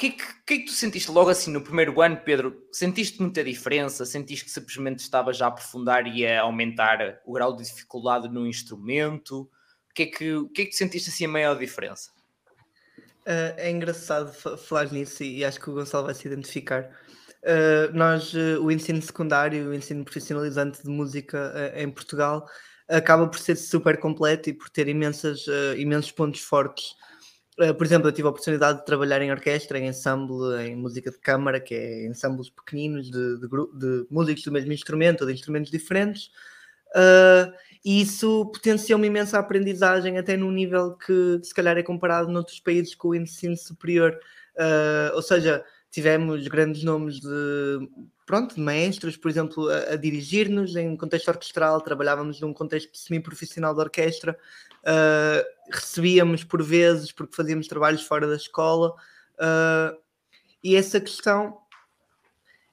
que, que, é que tu sentiste logo assim no primeiro ano, Pedro? Sentiste muita diferença? Sentiste que simplesmente estava já a aprofundar e a aumentar o grau de dificuldade no instrumento? O que é que, que, é que tu sentiste assim a maior diferença? Uh, é engraçado falar nisso e acho que o Gonçalo vai se identificar. Uh, nós, uh, o ensino secundário, o ensino profissionalizante de música em Portugal, acaba por ser super completo e por ter imensas, imensos pontos fortes por exemplo, eu tive a oportunidade de trabalhar em orquestra, em ensemble, em música de câmara, que é ensembles pequeninos de, de, de músicos do mesmo instrumento ou de instrumentos diferentes. Uh, e isso potencia uma imensa aprendizagem, até num nível que se calhar é comparado noutros países com o ensino superior. Uh, ou seja, tivemos grandes nomes de pronto, de maestros, por exemplo, a, a dirigir-nos em contexto orquestral, trabalhávamos num contexto semi-profissional de orquestra, uh, recebíamos por vezes, porque fazíamos trabalhos fora da escola, uh, e essa questão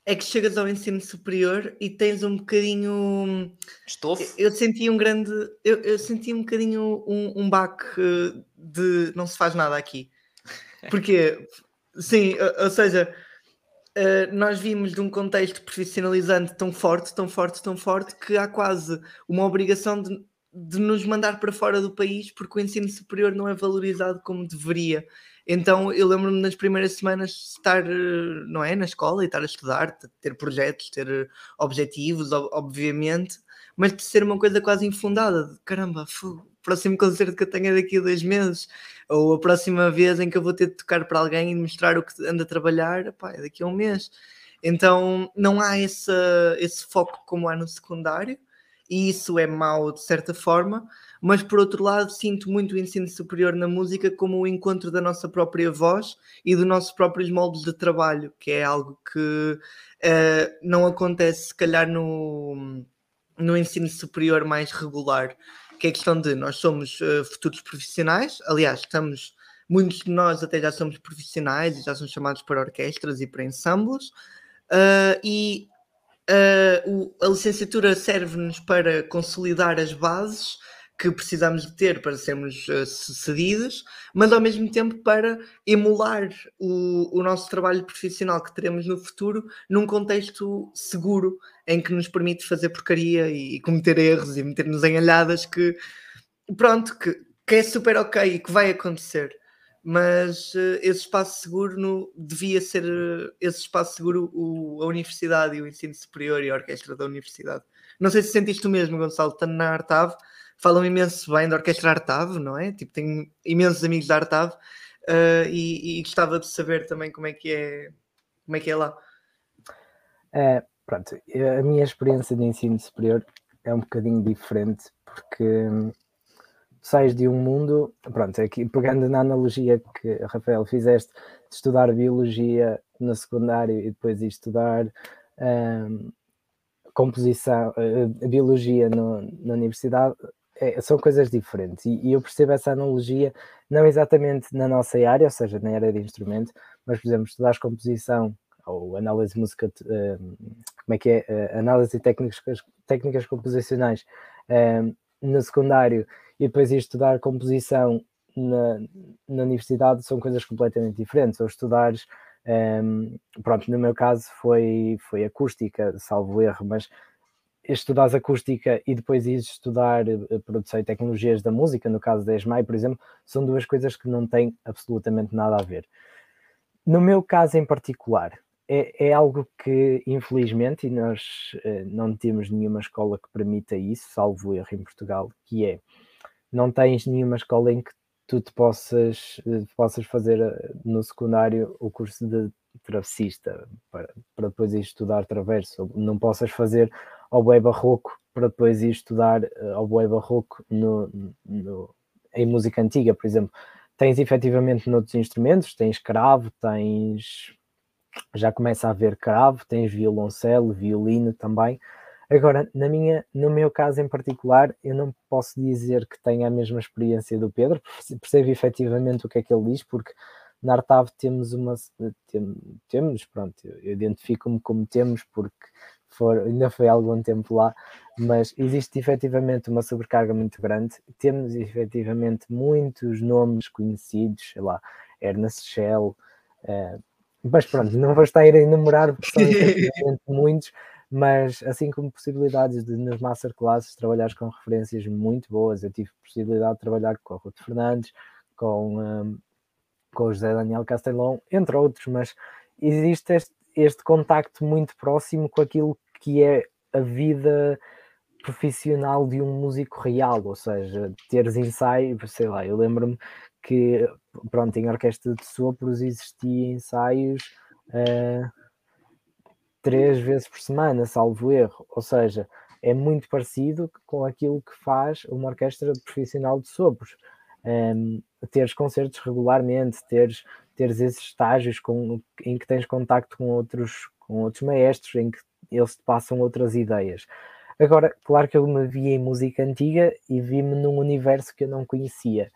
é que chegas ao ensino superior e tens um bocadinho. Estofo? Eu, eu senti um grande. Eu, eu senti um bocadinho um, um baque de não se faz nada aqui. *laughs* Porque, sim, ou seja, Uh, nós vimos de um contexto profissionalizante tão forte, tão forte, tão forte, que há quase uma obrigação de, de nos mandar para fora do país porque o ensino superior não é valorizado como deveria. Então eu lembro-me nas primeiras semanas estar eh, não é, na escola e estar a estudar, ter projetos, ter objetivos, obviamente, mas de ser uma coisa quase infundada. De, caramba, o próximo concerto que eu tenho é daqui a dois meses, ou a próxima vez em que eu vou ter de tocar para alguém e mostrar o que anda a trabalhar, pá, é daqui a um mês. Então não há esse foco como há no secundário, e isso é mau de certa forma, mas por outro lado sinto muito o ensino superior na música como o encontro da nossa própria voz e dos nossos próprios moldes de trabalho, que é algo que uh, não acontece se calhar no, no ensino superior mais regular, que é a questão de nós somos uh, futuros profissionais, aliás, estamos, muitos de nós até já somos profissionais e já somos chamados para orquestras e para ensembles, uh, e uh, o, a licenciatura serve-nos para consolidar as bases que precisamos de ter para sermos uh, sucedidos, mas ao mesmo tempo para emular o, o nosso trabalho profissional que teremos no futuro num contexto seguro em que nos permite fazer porcaria e, e cometer erros e meter-nos em alhadas que pronto, que, que é super ok e que vai acontecer mas uh, esse espaço seguro no, devia ser uh, esse espaço seguro o, a universidade e o ensino superior e a orquestra da universidade. Não sei se sentiste o mesmo, Gonçalo, estando na Artav, falam imenso bem da orquestra Artav, não é? Tipo, tenho imensos amigos da Artav uh, e, e, gostava de saber também como é que é, como é, que é lá. É, pronto, a minha experiência de ensino superior é um bocadinho diferente porque hum, sais de um mundo, pronto, aqui pegando na analogia que Rafael fizeste de estudar biologia no secundário e depois ir estudar um, composição, uh, biologia no, na universidade, é, são coisas diferentes. E, e, eu percebo essa analogia não exatamente na nossa área, ou seja, na área de instrumento, mas por exemplo, estudar composição ou análise música, uh, como é que é, uh, análise técnicas, técnicas composicionais no secundário e depois ir estudar composição na, na universidade são coisas completamente diferentes. Ou estudares, um, pronto, no meu caso foi, foi acústica, salvo erro, mas estudares acústica e depois ires estudar eh, produção e tecnologias da música, no caso da ESMAI, por exemplo, são duas coisas que não têm absolutamente nada a ver. No meu caso em particular, é, é algo que, infelizmente, e nós eh, não temos nenhuma escola que permita isso, salvo erro em Portugal, que é não tens nenhuma escola em que tu te possas, eh, possas fazer eh, no secundário o curso de travessista para, para depois ir estudar traverso, não possas fazer ao barroco para depois ir estudar eh, ao barroco no, no, em música antiga, por exemplo. Tens efetivamente noutros instrumentos, tens cravo, tens já começa a haver cravo, tens violoncelo, violino também, Agora, na minha, no meu caso em particular, eu não posso dizer que tenha a mesma experiência do Pedro, percebo efetivamente o que é que ele diz, porque na Artav temos uma. temos, pronto, eu identifico-me como temos, porque for, ainda foi algum tempo lá, mas existe efetivamente uma sobrecarga muito grande. Temos efetivamente muitos nomes conhecidos, sei lá, Ernest Shell, uh, mas pronto, não vou estar a enumerar porque são *laughs* efetivamente muitos, mas assim como possibilidades de nas masterclasses trabalhar com referências muito boas, eu tive possibilidade de trabalhar com o Ruto Fernandes, com, um, com o José Daniel Castelão, entre outros, mas existe este, este contacto muito próximo com aquilo que é a vida profissional de um músico real, ou seja, teres ensaios, sei lá, eu lembro-me que, pronto, em orquestra de sopros existia ensaios uh, três vezes por semana, salvo erro, ou seja, é muito parecido com aquilo que faz uma orquestra profissional de sopros. Um, teres concertos regularmente, teres, teres esses estágios com, em que tens contacto com outros, com outros maestros, em que eles te passam outras ideias. Agora, claro que eu me vi em música antiga e vi-me num universo que eu não conhecia.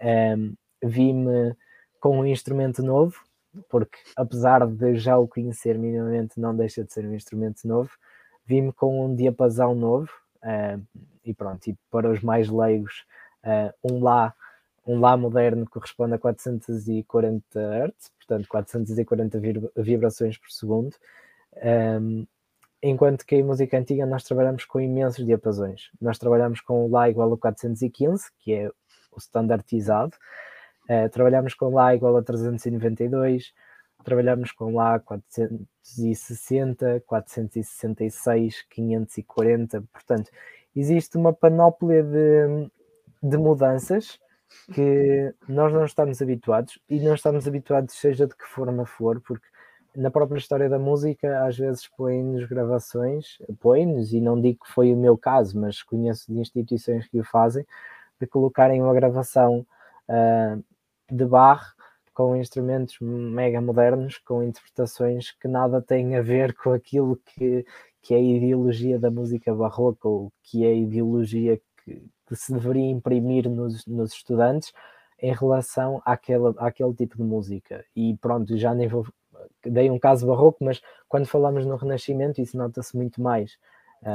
Um, vi-me com um instrumento novo, porque apesar de já o conhecer minimamente, não deixa de ser um instrumento novo. Vi-me com um diapasão novo, uh, e pronto, e para os mais leigos, uh, um Lá, um Lá moderno corresponde a 440 Hz, portanto 440 vibrações por segundo. Um, enquanto que em música antiga nós trabalhamos com imensos diapasões. Nós trabalhamos com o Lá igual a 415, que é o standardizado. Uh, trabalhamos com Lá igual a 392, trabalhamos com Lá 460, 466, 540. Portanto, existe uma panóplia de, de mudanças que nós não estamos habituados e não estamos habituados, seja de que forma for, porque na própria história da música, às vezes põe-nos gravações, põe-nos, e não digo que foi o meu caso, mas conheço de instituições que o fazem, de colocarem uma gravação uh, de bar com instrumentos mega modernos, com interpretações que nada têm a ver com aquilo que, que é a ideologia da música barroca, ou que é a ideologia que, que se deveria imprimir nos, nos estudantes em relação àquele, àquele tipo de música. E pronto, já nem vou dei um caso barroco, mas quando falamos no Renascimento, isso nota-se muito mais.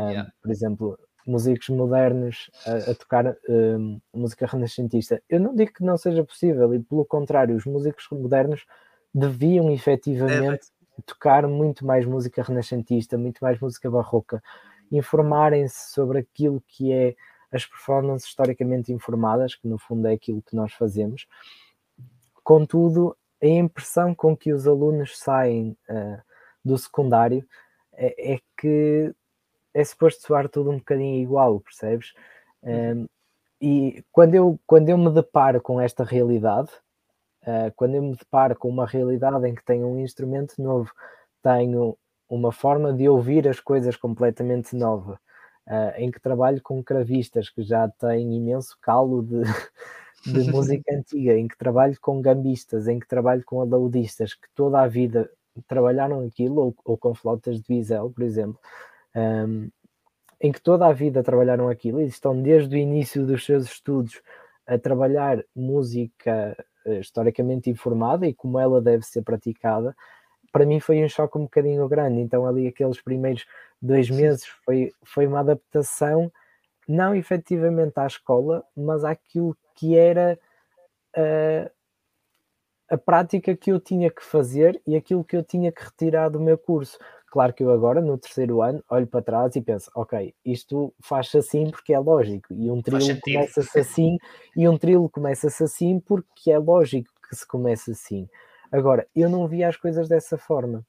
yeah. Por exemplo, músicos modernos a, a tocar um, música renascentista. Eu não digo que não seja possível, e pelo contrário, os músicos modernos deviam efetivamente é. tocar muito mais música renascentista, muito mais música barroca, informarem-se sobre aquilo que é as performances historicamente informadas, que no fundo é aquilo que nós fazemos. Contudo, a impressão com que os alunos saem uh, do secundário é, é, que é suposto soar tudo um bocadinho igual, percebes? Um, ehm, e quando eu, quando eu me deparo com esta realidade, uh, quando eu me deparo com uma realidade em que tenho um instrumento novo, tenho uma forma de ouvir as coisas completamente nova, uh, em que trabalho com cravistas que já têm imenso calo de, *laughs* de música *laughs* antiga, em que trabalho com gambistas, em que trabalho com alaudistas, que toda a vida trabalharam aquilo, ou, ou com flautas de bisel, por exemplo, um, em que toda a vida trabalharam aquilo e estão desde o início dos seus estudos a trabalhar música uh, historicamente informada e como ela deve ser praticada, para mim foi um choque um bocadinho grande. Então, ali, aqueles primeiros dois meses foi, foi uma adaptação, não efetivamente à escola, mas àquilo que era uh, a prática que eu tinha que fazer e aquilo que eu tinha que retirar do meu curso. Claro que eu agora, no terceiro ano, olho para trás e penso, ok, isto faz-se assim porque é lógico, e um trilo começa-se assim, e um trilo começa-se assim porque é lógico que se comece assim. Agora, eu não via as coisas dessa forma.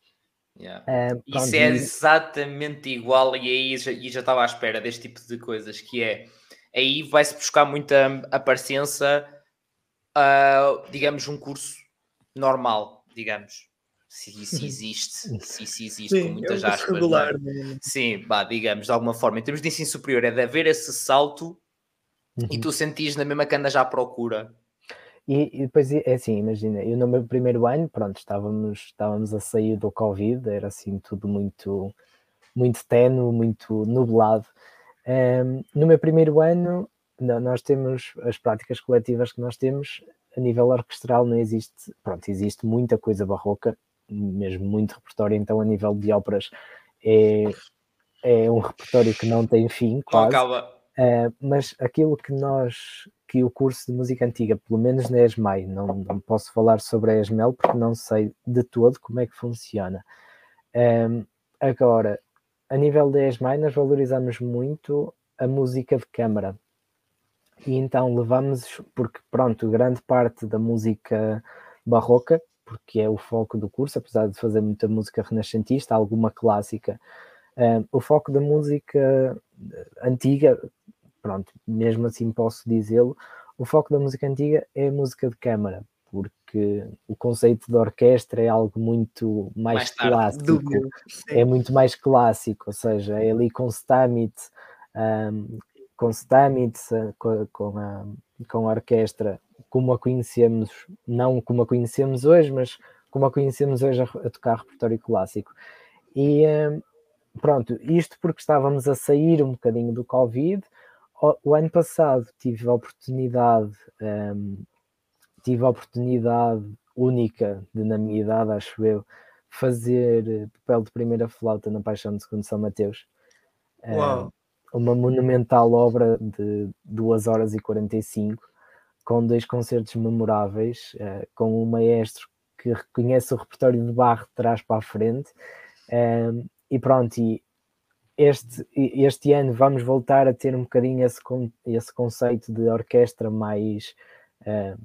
Yeah. Uh, Isso é exatamente igual, e aí já, e já estava à espera deste tipo de coisas, que é aí vai-se buscar muita aparência, uh, digamos, um curso normal, digamos. Se isso existe, se isso existe Sim, com muitas é aspas. É? Regular, né? Sim, bah, digamos, de alguma forma. Em termos de ensino superior, é de haver esse salto uhum. e tu sentires na mesma que andas já à procura. E, e, depois é assim, imagina, eu no meu primeiro ano, pronto, estávamos, estávamos a sair do Covid, era assim tudo muito, muito tenue, muito nublado. Um, no meu primeiro ano, nós temos as práticas coletivas que nós temos a nível orquestral não existe, pronto, existe muita coisa barroca, mesmo muito repertório, então a nível de óperas é, é um repertório que não tem fim, quase. Não acaba. Uh, mas aquilo que nós, que o curso de música antiga, pelo menos na ESMAI, não, não posso falar sobre a ESMEL porque não sei de todo como é que funciona. Um, agora, a nível da ESMAI, nós valorizamos muito a música de câmara. E então levamos, porque pronto, grande parte da música barroca, porque é o foco do curso, apesar de fazer muita música renascentista, alguma clássica, um, o foco da música antiga, pronto, mesmo assim posso dizê-lo, o foco da música antiga é a música de câmara, porque o conceito de orquestra é algo muito mais, mais clássico, é muito mais clássico, ou seja, é ali com Stamit, um, com Stamit, com, com, a, com a orquestra, como a conhecemos, não como a conhecemos hoje, mas como a conhecemos hoje a, a tocar repertório clássico. E um, pronto, isto porque estávamos a sair um bocadinho do Covid. O, o ano passado tive a oportunidade, um, tive a oportunidade única de, na minha idade, acho eu, fazer papel de primeira flauta na Paixão de Segundo São Mateus. Uau. Um, uma monumental obra de 2 horas e 45, com dois concertos memoráveis, uh, com um maestro que reconhece o repertório de barro de trás para a frente. Um, e pronto, e este, este ano vamos voltar a ter um bocadinho esse, esse conceito de orquestra mais uh,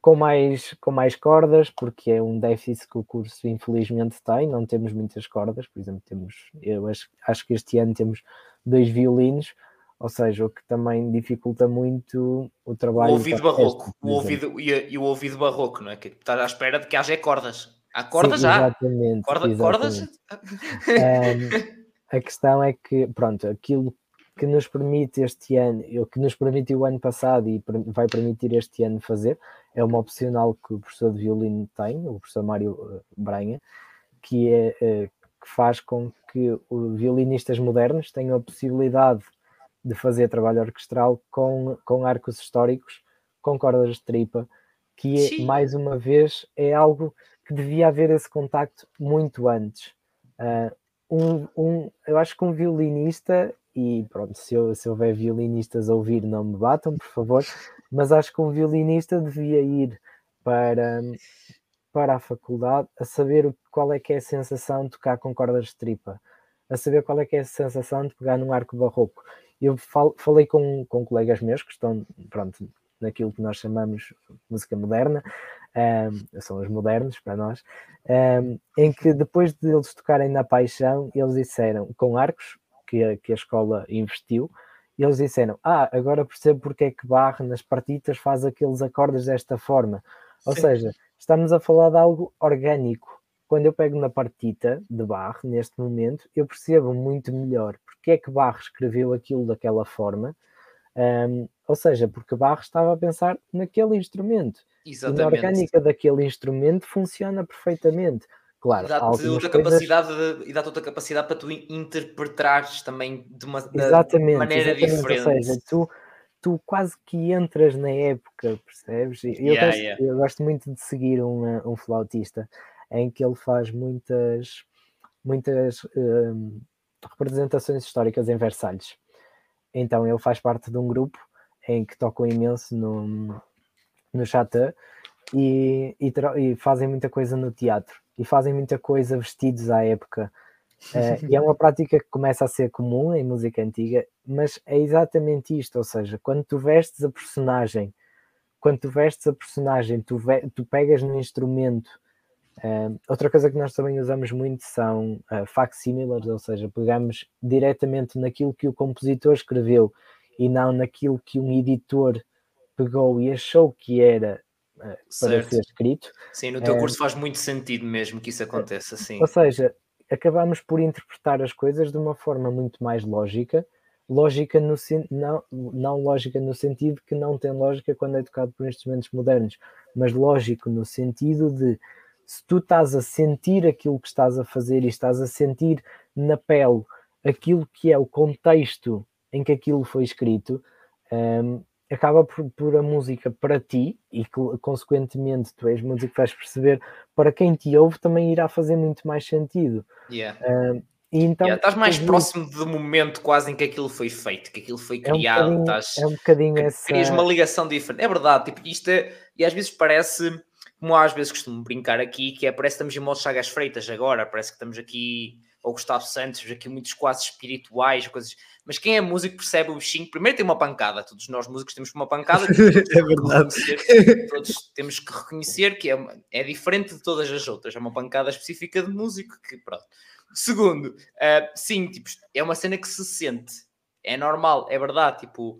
com mais com mais cordas, porque é um déficit que o curso infelizmente tem, não temos muitas cordas, por exemplo, temos, eu acho, acho que este ano temos dois violinos, ou seja, o que também dificulta muito o trabalho. O ouvido barroco, o ouvido, e, e, o ouvido barroco, não é? Que estás à espera de que haja cordas. Há corda Sim, já. Exatamente. Corda, exatamente. Cordas? Um, a questão é que, pronto, aquilo que nos permite este ano, o que nos permitiu o ano passado e vai permitir este ano fazer, é uma opcional que o professor de violino tem, o professor Mário eh, Branha, que, é, eh, que faz com que os violinistas modernos tenham a possibilidade de fazer trabalho orquestral com, com arcos históricos, com cordas de tripa, que é, mais uma vez é algo que devia haver esse contacto muito antes. Uh, um, um, eu acho que um violinista, e pronto, se, eu, se houver violinistas a ouvir, não me batam, por favor, mas acho que um violinista devia ir para, para a faculdade a saber qual é que é a sensação de tocar com cordas de tripa, a saber qual é que é a sensação de pegar num arco barroco. Eu fal, falei com, com colegas meus que estão, pronto, naquilo que nós chamamos música moderna, um, são os modernos para nós, um, em que depois de eles tocarem na paixão, eles disseram, com arcos, que a, que a escola investiu, eles disseram, ah, agora percebo porque é que Barre nas partitas faz aqueles acordes desta forma. Ou Sim. seja, estamos a falar de algo orgânico. Quando eu pego na partita de Barre, neste momento, eu percebo muito melhor porque é que Barre escreveu aquilo daquela forma, um, ou seja, porque Barre estava a pensar naquele instrumento. Exatamente. E na orgânica daquele instrumento funciona perfeitamente. Claro, dá-te outra coisas... capacidade de, e dá outra capacidade para tu interpretares também de uma exatamente, maneira exatamente. diferente. Ou seja, tu, tu quase que entras na época, percebes? Eu, yeah, gosto, yeah. eu gosto, muito de seguir um, um flautista em que ele faz muitas, muitas um, representações históricas em Versalhes. Então ele faz parte de um grupo em que tocam imenso no, no Chateau e, e, e, fazem muita coisa no teatro e fazem muita coisa vestidos à época. Uh, *laughs* e é uma prática que começa a ser comum em música antiga, mas é exatamente isto: ou seja, quando tu vestes a personagem, quando tu vestes a personagem, tu, tu pegas no instrumento. Uh, outra coisa que nós também usamos muito são uh, facsimilars, ou seja, pegamos diretamente naquilo que o compositor escreveu e não naquilo que um editor pegou e achou que era para certo. ser escrito. Sim, no teu curso faz muito sentido mesmo que isso aconteça, sim. Ou seja, acabamos por interpretar as coisas de uma forma muito mais lógica, lógica no não, não lógica no sentido que não tem lógica quando é tocado por instrumentos modernos, mas lógico no sentido de se tu estás a sentir aquilo que estás a fazer e estás a sentir na pele aquilo que é o contexto em que aquilo foi escrito, um, acaba por, por, a música para ti, e consequentemente tu és músico, vais perceber, para quem te ouve também irá fazer muito mais sentido. Yeah. Uh, então, Yeah, estás mais próximo do momento quase em que aquilo foi feito, que aquilo foi É um criado, bocadinho, estás, é um bocadinho que essa. crias uma ligação diferente. É verdade, tipo, isto é, e às vezes parece, como às vezes costumo brincar aqui, que é parece que estamos em modo Chagas Freitas agora, parece que estamos aqui, ou Gustavo Santos, aqui muitos quase espirituais, coisas. Mas quem é músico percebe o bichinho. Primeiro tem uma pancada, todos nós músicos temos uma pancada, *laughs* É verdade. todos temos que reconhecer que é, uma- é diferente de todas as outras, é uma pancada específica de músico que pronto. Segundo, ah, sim, tipo, é uma cena que se sente, é normal, é verdade, tipo,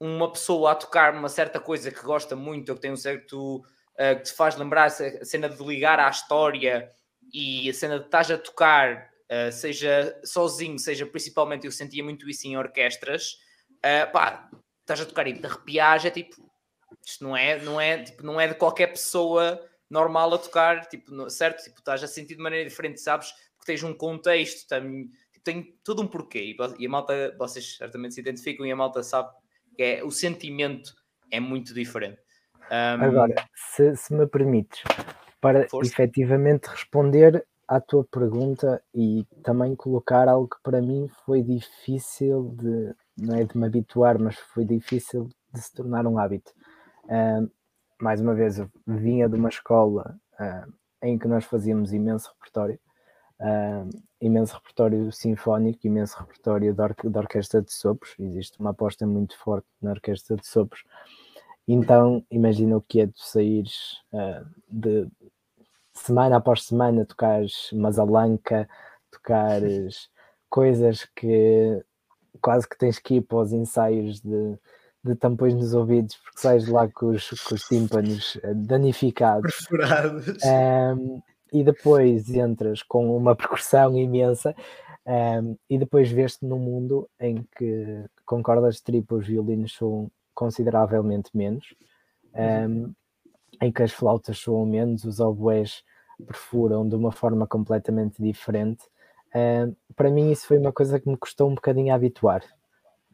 uma pessoa a tocar uma certa coisa que gosta muito ou que tem um certo ah, que te faz lembrar a cena de ligar à história e a cena de estás a tocar, ah, seja sozinho, seja principalmente, eu sentia muito isso em orquestras, ah, pá, estás a tocar e te arrepias, é tipo, isto não é, não é, tipo, não é de qualquer pessoa normal a tocar, tipo, certo? Tipo, estás a sentir de maneira diferente, sabes? Porque tens um contexto, tem, tipo, tem todo um porquê. E, e a malta, vocês certamente se identificam e a malta sabe que é, o sentimento é muito diferente. Um, Agora, se, se me permites, para Força. efetivamente responder à tua pergunta e também colocar algo que para mim foi difícil de, não é de me habituar, mas foi difícil de se tornar um hábito. Ahm, mais uma vez, eu vinha de uma escola ah, em que nós fazíamos imenso repertório, ah, imenso repertório sinfónico, imenso repertório de, orque- de orquestra de sopros. Existe uma aposta muito forte na orquestra de sopros. Então, imagina o que é saíres ah, de semana após semana, tocares mazalanca, tocares coisas que quase que tens que ir para os ensaios de, de tampões nos ouvidos, porque sais de lá com os, com os tímpanos danificados. Perfurados. Um, e depois entras com uma percussão imensa um, e depois vês-te num mundo em que com cordas triplas os violinos são consideravelmente menos, um, em que as flautas soam menos, os oboés perfuram de uma forma completamente diferente. Um, para mim isso foi uma coisa que me custou um bocadinho a habituar.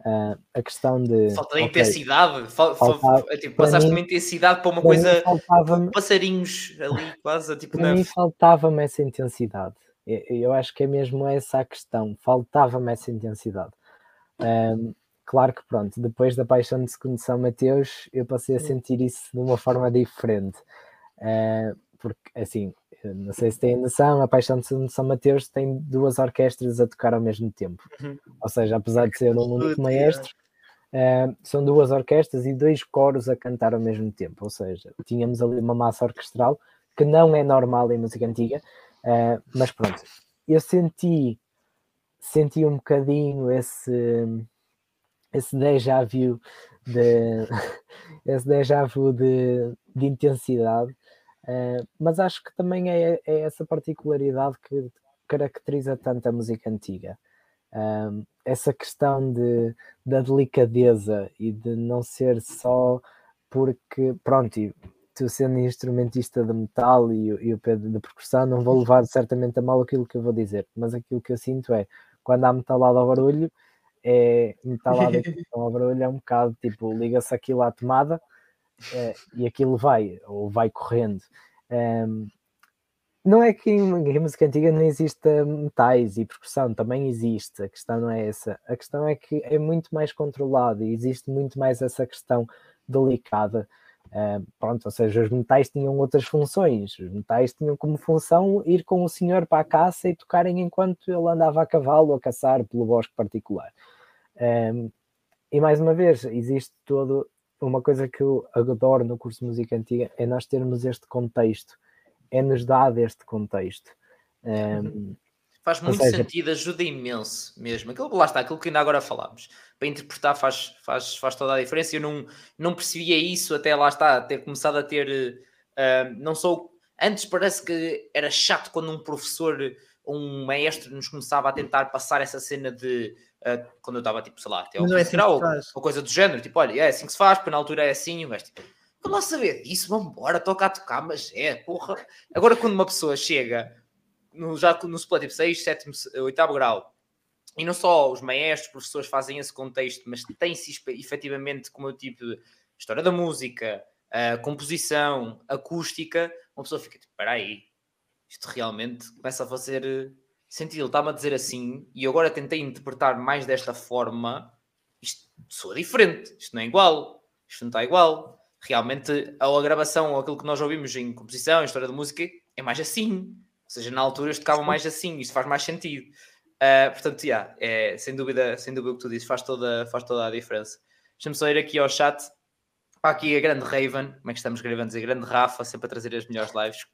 Uh, a questão de falta de ok, intensidade, fal- fal- Falta- tipo, para passaste mim- uma intensidade para uma para coisa, faltava-me passarinhos ali, quase, *laughs* tipo, para mim faltava-me essa intensidade. Eu, eu acho que é mesmo essa a questão. Faltava-me essa intensidade. Ahm, claro que pronto, depois da paixão de segundo São Mateus, eu passei a sentir isso de uma forma diferente. Ah, porque assim, eu não sei se têm noção, a paixão de segundo São Mateus tem duas orquestras a tocar ao mesmo tempo. Uhum. Ou seja, apesar de ser um único maestro, ah, são duas orquestras e dois coros a cantar ao mesmo tempo. Ou seja, tínhamos ali uma massa orquestral que não é normal em música antiga, ah, mas pronto, eu senti, senti um bocadinho esse, esse déjà vu de, *laughs* esse déjà vu de, de intensidade, ah, mas acho que também é, é essa particularidade que caracteriza tanto a música antiga. Um, essa questão de, da delicadeza e de não ser só porque, pronto, e tu sendo instrumentista de metal e, o- e o Pedro de percussão, não vou levar certamente a mal aquilo que eu vou dizer, mas aquilo que eu sinto é quando há metalada ao barulho, é metalada ao *laughs* barulho é um bocado tipo, liga-se aquilo à tomada eh, e aquilo vai, ou vai correndo. Um, não é que em música antiga não exista metais e percussão, também existe. A questão não é essa. A questão é que é muito mais controlado e existe muito mais essa questão delicada. Ah, pronto, ou seja, os metais tinham outras funções. Os metais tinham como função ir com o senhor para a caça e tocarem enquanto ele andava a cavalo a caçar pelo bosque particular. Um, e mais uma vez, existe todo uma coisa que eu adoro no curso de música antiga é nós termos este contexto, é-nos dado este contexto. Um, Faz Ou muito seja- sentido, ajuda imenso mesmo. Aquilo, lá está, aquilo que ainda agora falámos. Para interpretar faz, faz, faz toda a diferença. Eu não, não percebia isso até lá está, ter começado a ter. eh, não sou. Antes parece que era chato quando um professor, um maestro, nos começava a tentar passar essa cena de. Quando eu estava, tipo, sei lá, até ao Mas não é assim ou coisa do género. Tipo, olha, é assim que se faz, porque na altura é assim. Gajo, tipo, "Quero lá saber disso, vamos embora, toca a tocar, mas é, porra. Agora, quando uma pessoa chega no, já no split, tipo 6, 7, 8 grau, e não só os maestros, os professores fazem esse contexto, mas tem-se efetivamente como eu tipo história da música, a composição, acústica, uma pessoa fica tipo, espera aí, isto realmente começa a fazer eh, senti ele está-me a dizer assim e agora tentei interpretar mais desta forma, isto soa diferente, isto não é igual, isto não está igual. Realmente a gravação ou aquilo que nós ouvimos em composição, em história da música, é mais assim. Ou seja, na altura isto tocava mais assim, isto faz mais sentido. Uh, portanto, yeah, é, sem dúvida, sem dúvida o que tu dizes, faz toda, faz toda a diferença. Deixa-me só ir aqui ao chat. Há aqui a grande Raven, como é que estamos gravando? Dizer, grande Rafa, sempre a trazer as melhores lives.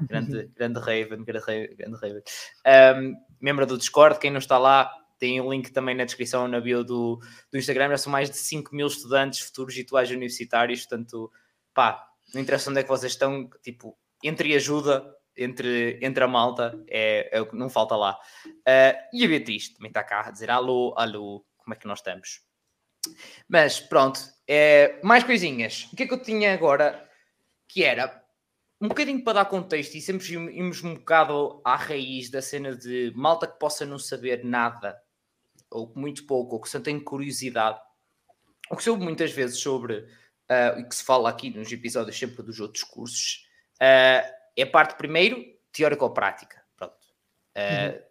Grande, grande Raven, grande Raven. Grande Raven. Um, membro do Discord, quem não está lá, tem o um link também na descrição, na bio do, do Instagram. Já são mais de 5 mil estudantes futuros e atuais universitários, portanto, pá, não interessa onde é que vocês estão, tipo, entre ajuda, entre, entre a malta, é, é o que não falta lá. Uh, e a Beatriz também está cá a dizer alô, alô, como é que nós estamos? Mas pronto, é, mais coisinhas. O que é que eu tinha agora? Que era um bocadinho para dar contexto e sempre irmos um bocado à raiz da cena de malta que possa não saber nada, ou muito pouco, ou que só tem curiosidade. O que se ouve muitas vezes sobre, uh, e que se fala aqui nos episódios sempre dos outros cursos, uh, é a parte primeiro teórica ou prática. Pronto. Uh, uhum.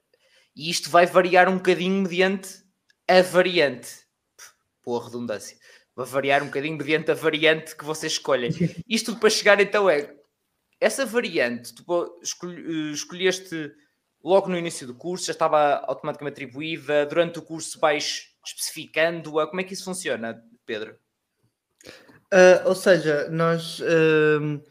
E isto vai variar um bocadinho mediante a variante boa redundância, vai variar um bocadinho mediante a variante que vocês escolhem. *laughs* Isto para chegar então é essa variante, tu escolheste logo no início do curso, já estava automaticamente atribuída, durante o curso vais especificando-a, como é que isso funciona, Pedro? Uh, ou seja, nós uh,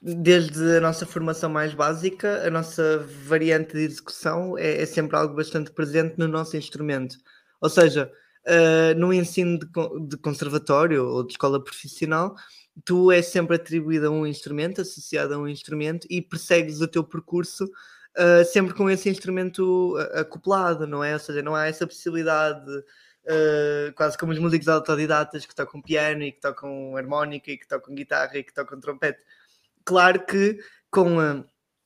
desde a nossa formação mais básica, a nossa variante de execução é, é sempre algo bastante presente no nosso instrumento. Ou seja, uh, no ensino de, de, conservatório ou de escola profissional, tu és sempre atribuído a um instrumento, associado a um instrumento, e persegues o teu percurso uh, sempre com esse instrumento acoplado, não é? Ou seja, não há essa possibilidade. Uh, quase como os músicos autodidatas que tocam piano e que tocam harmónica e que tocam guitarra e que tocam trompete. Claro que com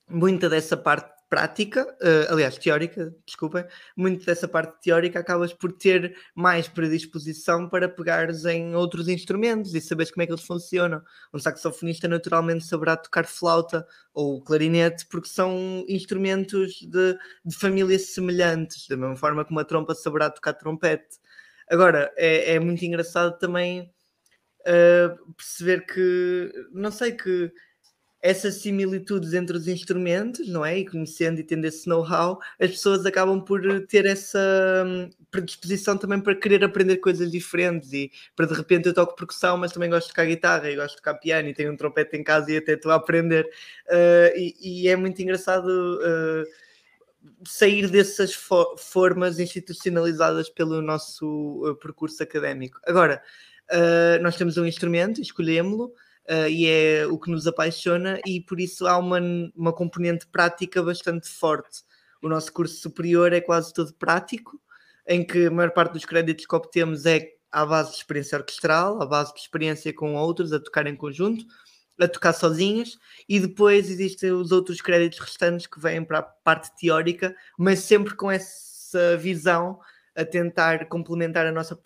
muita dessa parte prática, uh, aliás, teórica, desculpem, muito dessa parte teórica acabas por ter mais predisposição para pegares em outros instrumentos e saberes como é que eles funcionam. Um saxofonista naturalmente saberá tocar flauta ou clarinete porque são instrumentos de, de famílias semelhantes, da mesma forma que uma trompa saberá tocar trompete. Agora, é, é muito engraçado também uh, perceber que, não sei, que essas similitudes entre os instrumentos, não é? E conhecendo e tendo esse know-how, as pessoas acabam por ter essa hum, predisposição também para querer aprender coisas diferentes e para de repente eu toco percussão, mas também gosto de tocar guitarra e gosto de tocar piano e tenho um trompete em casa e até estou a aprender. Uh, e, e, é muito engraçado. Uh, sair dessas fo formas institucionalizadas pelo nosso uh, percurso académico. Agora, nós temos um instrumento, escolhemos-lo, uh, e é o que nos apaixona, e por isso há uma, uma componente prática bastante forte. O nosso curso superior é quase todo prático, em que a maior parte dos créditos que obtemos é à base de experiência orquestral, à base de experiência com outros, a tocar em conjunto, a tocar sozinhos, e depois existem os outros créditos restantes que vêm para a parte teórica, mas sempre com essa visão a tentar complementar a nossa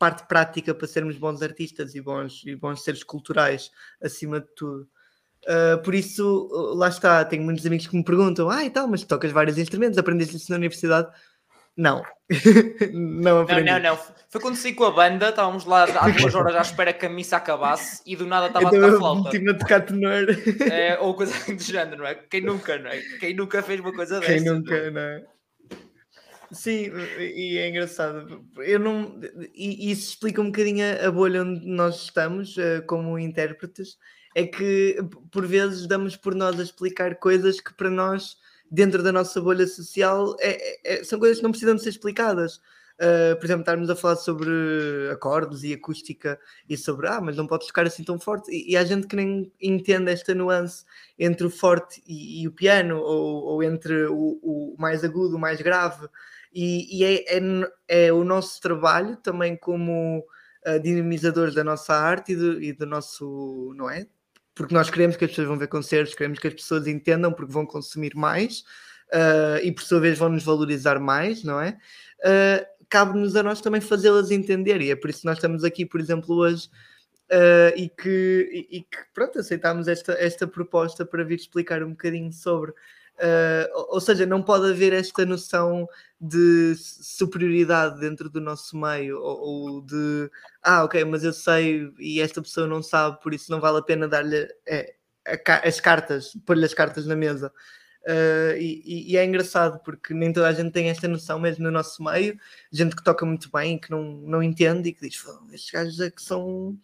parte prática para sermos bons artistas e bons, e bons seres culturais, acima de tudo. Uh, por isso, lá está, tenho muitos amigos que me perguntam: ah, e tal, mas tocas vários instrumentos, aprendeste isso na universidade? Não, *laughs* não aprendi. Não, não, não. Foi quando saí com a banda, estávamos lá há duas horas à espera que a missa acabasse e do nada estava então, a tocar flauta. Última a tocar tenor. É, ou coisa do género, não é? Quem nunca, não é? Quem nunca fez uma coisa Quem dessa? Quem nunca, não é? Sim, e é engraçado. Eu não, e isso explica um bocadinho a bolha onde nós estamos uh, como intérpretes. É que por vezes damos por nós a explicar coisas que para nós, dentro da nossa bolha social, é, é, são coisas que não precisam de ser explicadas. Uh, por exemplo, estarmos a falar sobre acordes e acústica e sobre, ah, mas não podes tocar assim tão forte. E, e há gente que nem entende esta nuance entre o forte e, e o piano, ou, ou entre o, o, mais agudo, o mais grave. E, e é, é, é, o nosso trabalho também como uh, dinamizadores da nossa arte e do, e do nosso, não é? Porque nós queremos que as pessoas vão ver concertos, queremos que as pessoas entendam porque vão consumir mais uh, e por sua vez vão nos valorizar mais, não é? Uh, cabe-nos a nós também fazê-las entender e é por isso que nós estamos aqui, por exemplo, hoje Uh, e, que, e, e, que pronto, aceitámos esta, esta proposta para vir explicar um bocadinho sobre Uh, ou seja, não pode haver esta noção de superioridade dentro do nosso meio, ou, ou, de ah, ok, mas eu sei e esta pessoa não sabe, por isso não vale a pena dar-lhe é, as cartas, pôr-lhe as cartas na mesa. Uh, e, e, é engraçado porque nem toda a gente tem esta noção mesmo no nosso meio, gente que toca muito bem, que não, não entende e que diz: estes gajos é que são,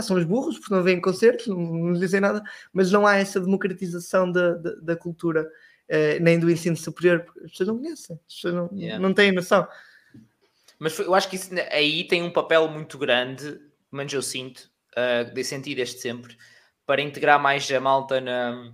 são os burros porque não vêm concertos, não, não nos dizem nada, mas não há essa democratização da, da, da cultura, uh, nem do ensino superior, porque as pessoas não conhecem, as pessoas não, yeah. não têm noção. Mas eu acho que isso aí tem um papel muito grande, pelo menos eu sinto, uh, de sentido este sempre, para integrar mais a malta na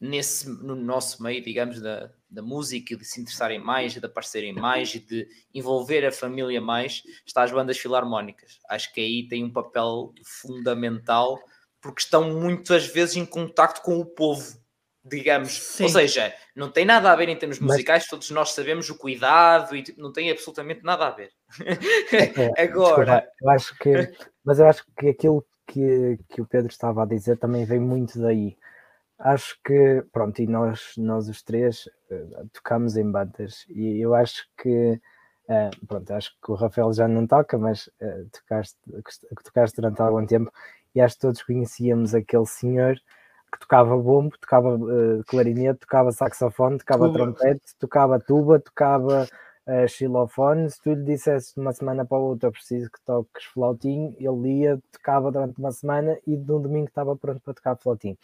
nesse, no nosso meio, digamos, da, da música, de se interessarem mais, de aparecerem mais e de envolver a família mais, está as bandas filarmónicas. Acho que aí tem um papel fundamental porque estão muitas vezes em contacto com o povo, digamos. Sim. Ou seja, não tem nada a ver em termos musicais, Mas... todos nós sabemos o cuidado e não tem absolutamente nada a ver. *laughs* É, Agora, desculpa, eu acho que, mas eu acho que aquilo que, que o Pedro estava a dizer também vem muito daí acho que, pronto, e nós, nós os três uh, tocamos em bandas e eu acho que, uh, pronto, acho que o Rafael já não toca, mas uh, tocaste, tocaste durante algum tempo e acho que todos conhecíamos aquele senhor que tocava bombo, tocava clarinete, tocava saxofone, tocava tuba. trompete, tocava tuba, tocava uh, xilofone, se tu lhe dissesse de uma semana para a outra preciso que toques flautim, ele ia, tocava durante uma semana e no domingo estava pronto para tocar flautim.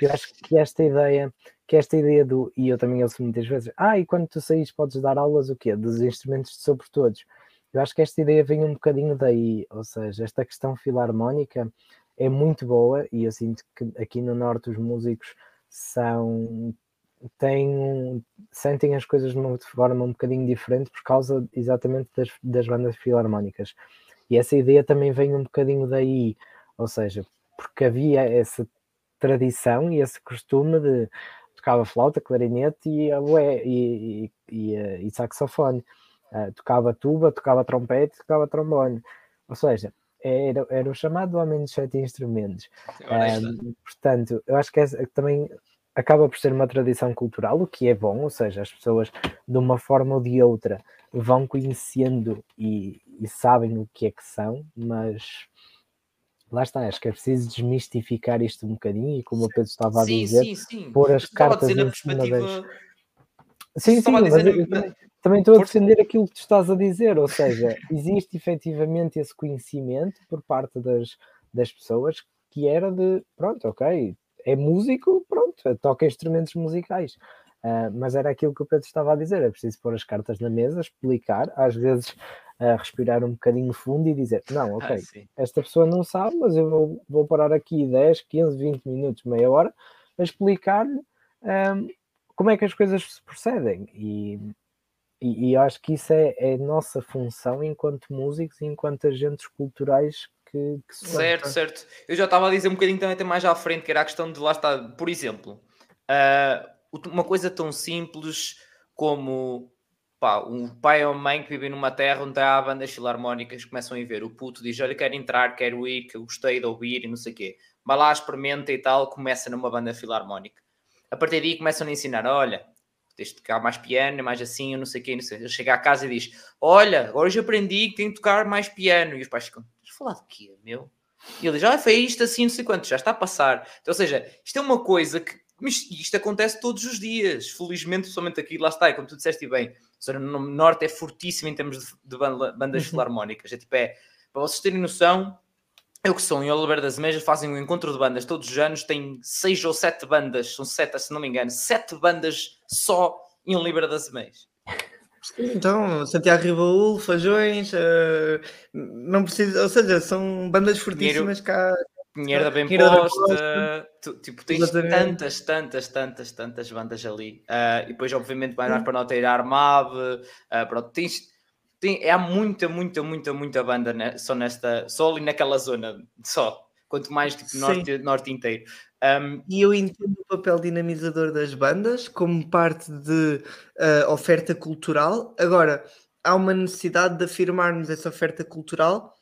Eu acho que esta ideia, que esta ideia do, e eu também ouço muitas vezes, ah, e quando tu saís podes dar aulas o quê? Dos instrumentos sobre todos. Eu acho que esta ideia vem um bocadinho daí, ou seja, esta questão filarmónica é muito boa e eu sinto que aqui no Norte os músicos são têm, sentem as coisas de uma forma um bocadinho diferente por causa exatamente das, das bandas filarmónicas. E essa ideia também vem um bocadinho daí, ou seja, porque havia essa tradição e esse costume de tocava flauta, clarinete e, e, e, e saxofone, uh, tocava tuba, tocava trompete, tocava trombone, ou seja, era, era o chamado homem de sete instrumentos. Um, portanto, eu acho que essa, também acaba por ser uma tradição cultural, o que é bom, ou seja, as pessoas de uma forma ou de outra vão conhecendo e, e sabem o que é que são, mas lá está, acho que é preciso desmistificar isto um bocadinho e como o Pedro estava a dizer, sim, sim. pôr as cartas em cima das... Sim, sim, mas eu, também, também estou a defender aquilo que tu estás a dizer, ou seja, existe efetivamente esse conhecimento por parte das, das pessoas que era de, pronto, ok, é músico, pronto, toca instrumentos musicais. Uh, mas era aquilo que o Pedro estava a dizer: é preciso pôr as cartas na mesa, explicar, às vezes uh, respirar um bocadinho fundo e dizer: Não, ok, ah, esta pessoa não sabe, mas eu vou, vou parar aqui 10, 15, 20 minutos, meia hora, a explicar-lhe um, como é que as coisas se procedem. E, e, e acho que isso é, é nossa função enquanto músicos e enquanto agentes culturais que, que Certo, certo. Eu já estava a dizer um bocadinho também até mais à frente, que era a questão de lá estar, por exemplo, uh, uma coisa tão simples como pá, um pai ou mãe que vivem numa terra onde há bandas filarmónicas começam a ver. O puto diz: Olha, quero entrar, quero ir, que eu gostei de ouvir e não sei o quê. Vai lá, experimenta e tal, começa numa banda filarmónica. A partir daí começam a ensinar: Olha, tens de tocar mais piano, mais assim, eu não sei o quê, não sei. Ele chega à casa e diz: Olha, agora já aprendi que tenho que tocar mais piano. E os pais ficam: falar de quê, meu? E ele diz, ah, foi isto assim, não sei quanto, já está a passar. Então, ou seja, isto é uma coisa que isto acontece todos os dias, felizmente, somente aqui, lá está, e como tu disseste bem, no Norte é fortíssimo em termos de, de bandas uhum. filarmónicas. É tipo, é, para vocês terem noção, eu que sou em Oliveira das Mejas, fazem um encontro de bandas todos os anos, tem seis ou sete bandas, são sete, se não me engano, sete bandas só em Oliveira das Mejas. Então, Santiago Ribaúl, Fajões, uh, não precisa, ou seja, são bandas fortíssimas cá. Pinheiro da Bem Posta, tu, tipo, tens Exatamente. tantas, tantas, tantas, tantas bandas ali. Uh, e depois, obviamente, vai mais para não ter Armab, uh, pronto, tens, tem, há muita, muita, muita, muita banda né, só nesta, só ali naquela zona, só. Quanto mais tipo norte, norte inteiro. Um, e eu entendo o papel dinamizador das bandas como parte de uh, oferta cultural. Agora, há uma necessidade de afirmarmos essa oferta cultural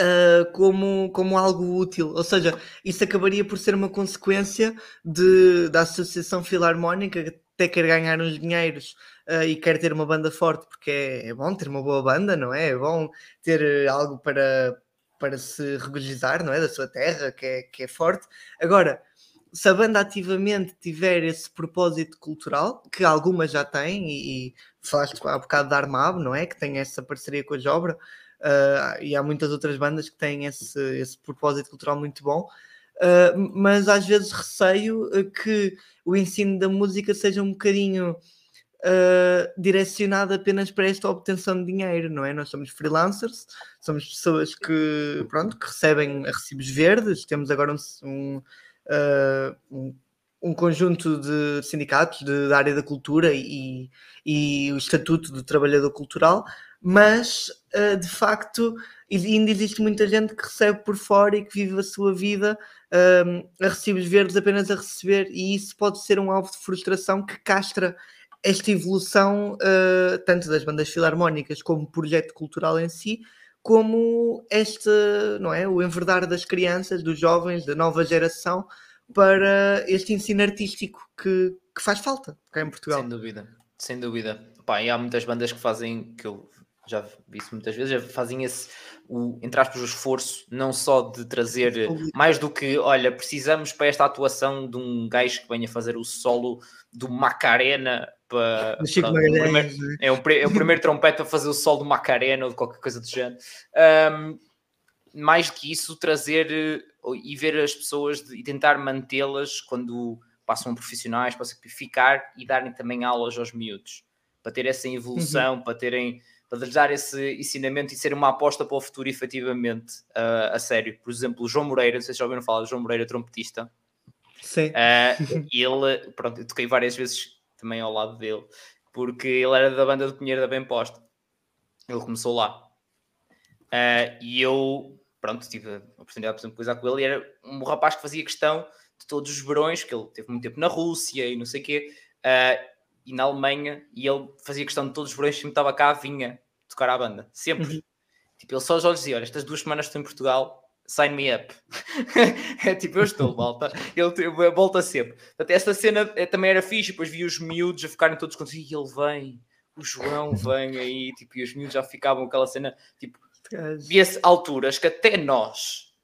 uh, como, como algo útil. Ou seja, isso acabaria por ser uma consequência de, da Associação Filarmónica até quer ganhar uns dinheiros uh, e quer ter uma banda forte, porque é, é, bom ter uma boa banda, não é? É bom ter algo para, para se regozijar, não é? Da sua terra, que é, que é forte. Agora, se a banda ativamente tiver esse propósito cultural, que algumas já têm, e, e falaste há bocado da Armab, não é? Que tem essa parceria com a Jobra, uh, e há muitas outras bandas que têm esse, esse propósito cultural muito bom. Uh, mas às vezes receio que o ensino da música seja um bocadinho uh, apenas para esta obtenção de dinheiro, não é? Nós somos freelancers, somos pessoas que, pronto, que recebem recibos verdes, temos agora um, um uh, um, conjunto de sindicatos de, da área da cultura e, e o Estatuto do Trabalhador Cultural, mas uh, de facto ainda existe muita gente que recebe por fora e que vive a sua vida um, a recibos verdes apenas a receber, e isso pode ser um alvo de frustração que castra esta evolução uh, tanto das bandas filarmónicas como projeto cultural em si, como este, não é, o enverdar das crianças, dos jovens, da nova geração para este ensino artístico que, que faz falta cá em Portugal. Sem dúvida, sem dúvida. Pá, e há muitas bandas que fazem, que eu já vi isso muitas vezes, já fazem esse, o, entre aspas, o esforço, não só de trazer mais do que, olha, precisamos para esta atuação de um gajo que venha fazer o solo do Macarena para, primeiro, é, o, é o primeiro trompete a fazer o solo do Macarena ou de qualquer coisa do género. Um, mais do que isso, trazer eh, e ver as pessoas de, e tentar mantê-las quando passam profissionais para simplificar e darem também aulas aos miúdos para ter essa evolução, uhum. para terem para lhes dar esse ensinamento e ser uma aposta para o futuro efetivamente uh, a sério. Por exemplo, o João Moreira, não sei se já ouviram falar, João Moreira, trompetista. Sim. Uh, ele, pronto, eu toquei várias vezes também ao lado dele, porque ele era da banda do Pinheiro da Bem Posta. Ele começou lá. Uh, e eu, pronto, tive a oportunidade de coisa com ele e era um rapaz que fazia questão de todos os verões, que ele teve muito tempo na Rússia e não sei o quê. Uh, e na Alemanha, e ele fazia questão de todos os verões, sempre estava cá, vinha tocar à banda, sempre. Uhum. Tipo, ele só os olhos dizia: Olha, estas duas semanas estou em Portugal, sign me up. *laughs* é tipo, eu estou, volta. Ele volta sempre. Portanto, esta cena é, também era fixe, depois vi os miúdos a ficarem todos contigo e ele vem, o João vem aí, tipo, e os miúdos já ficavam aquela cena, tipo, via-se alturas que até nós,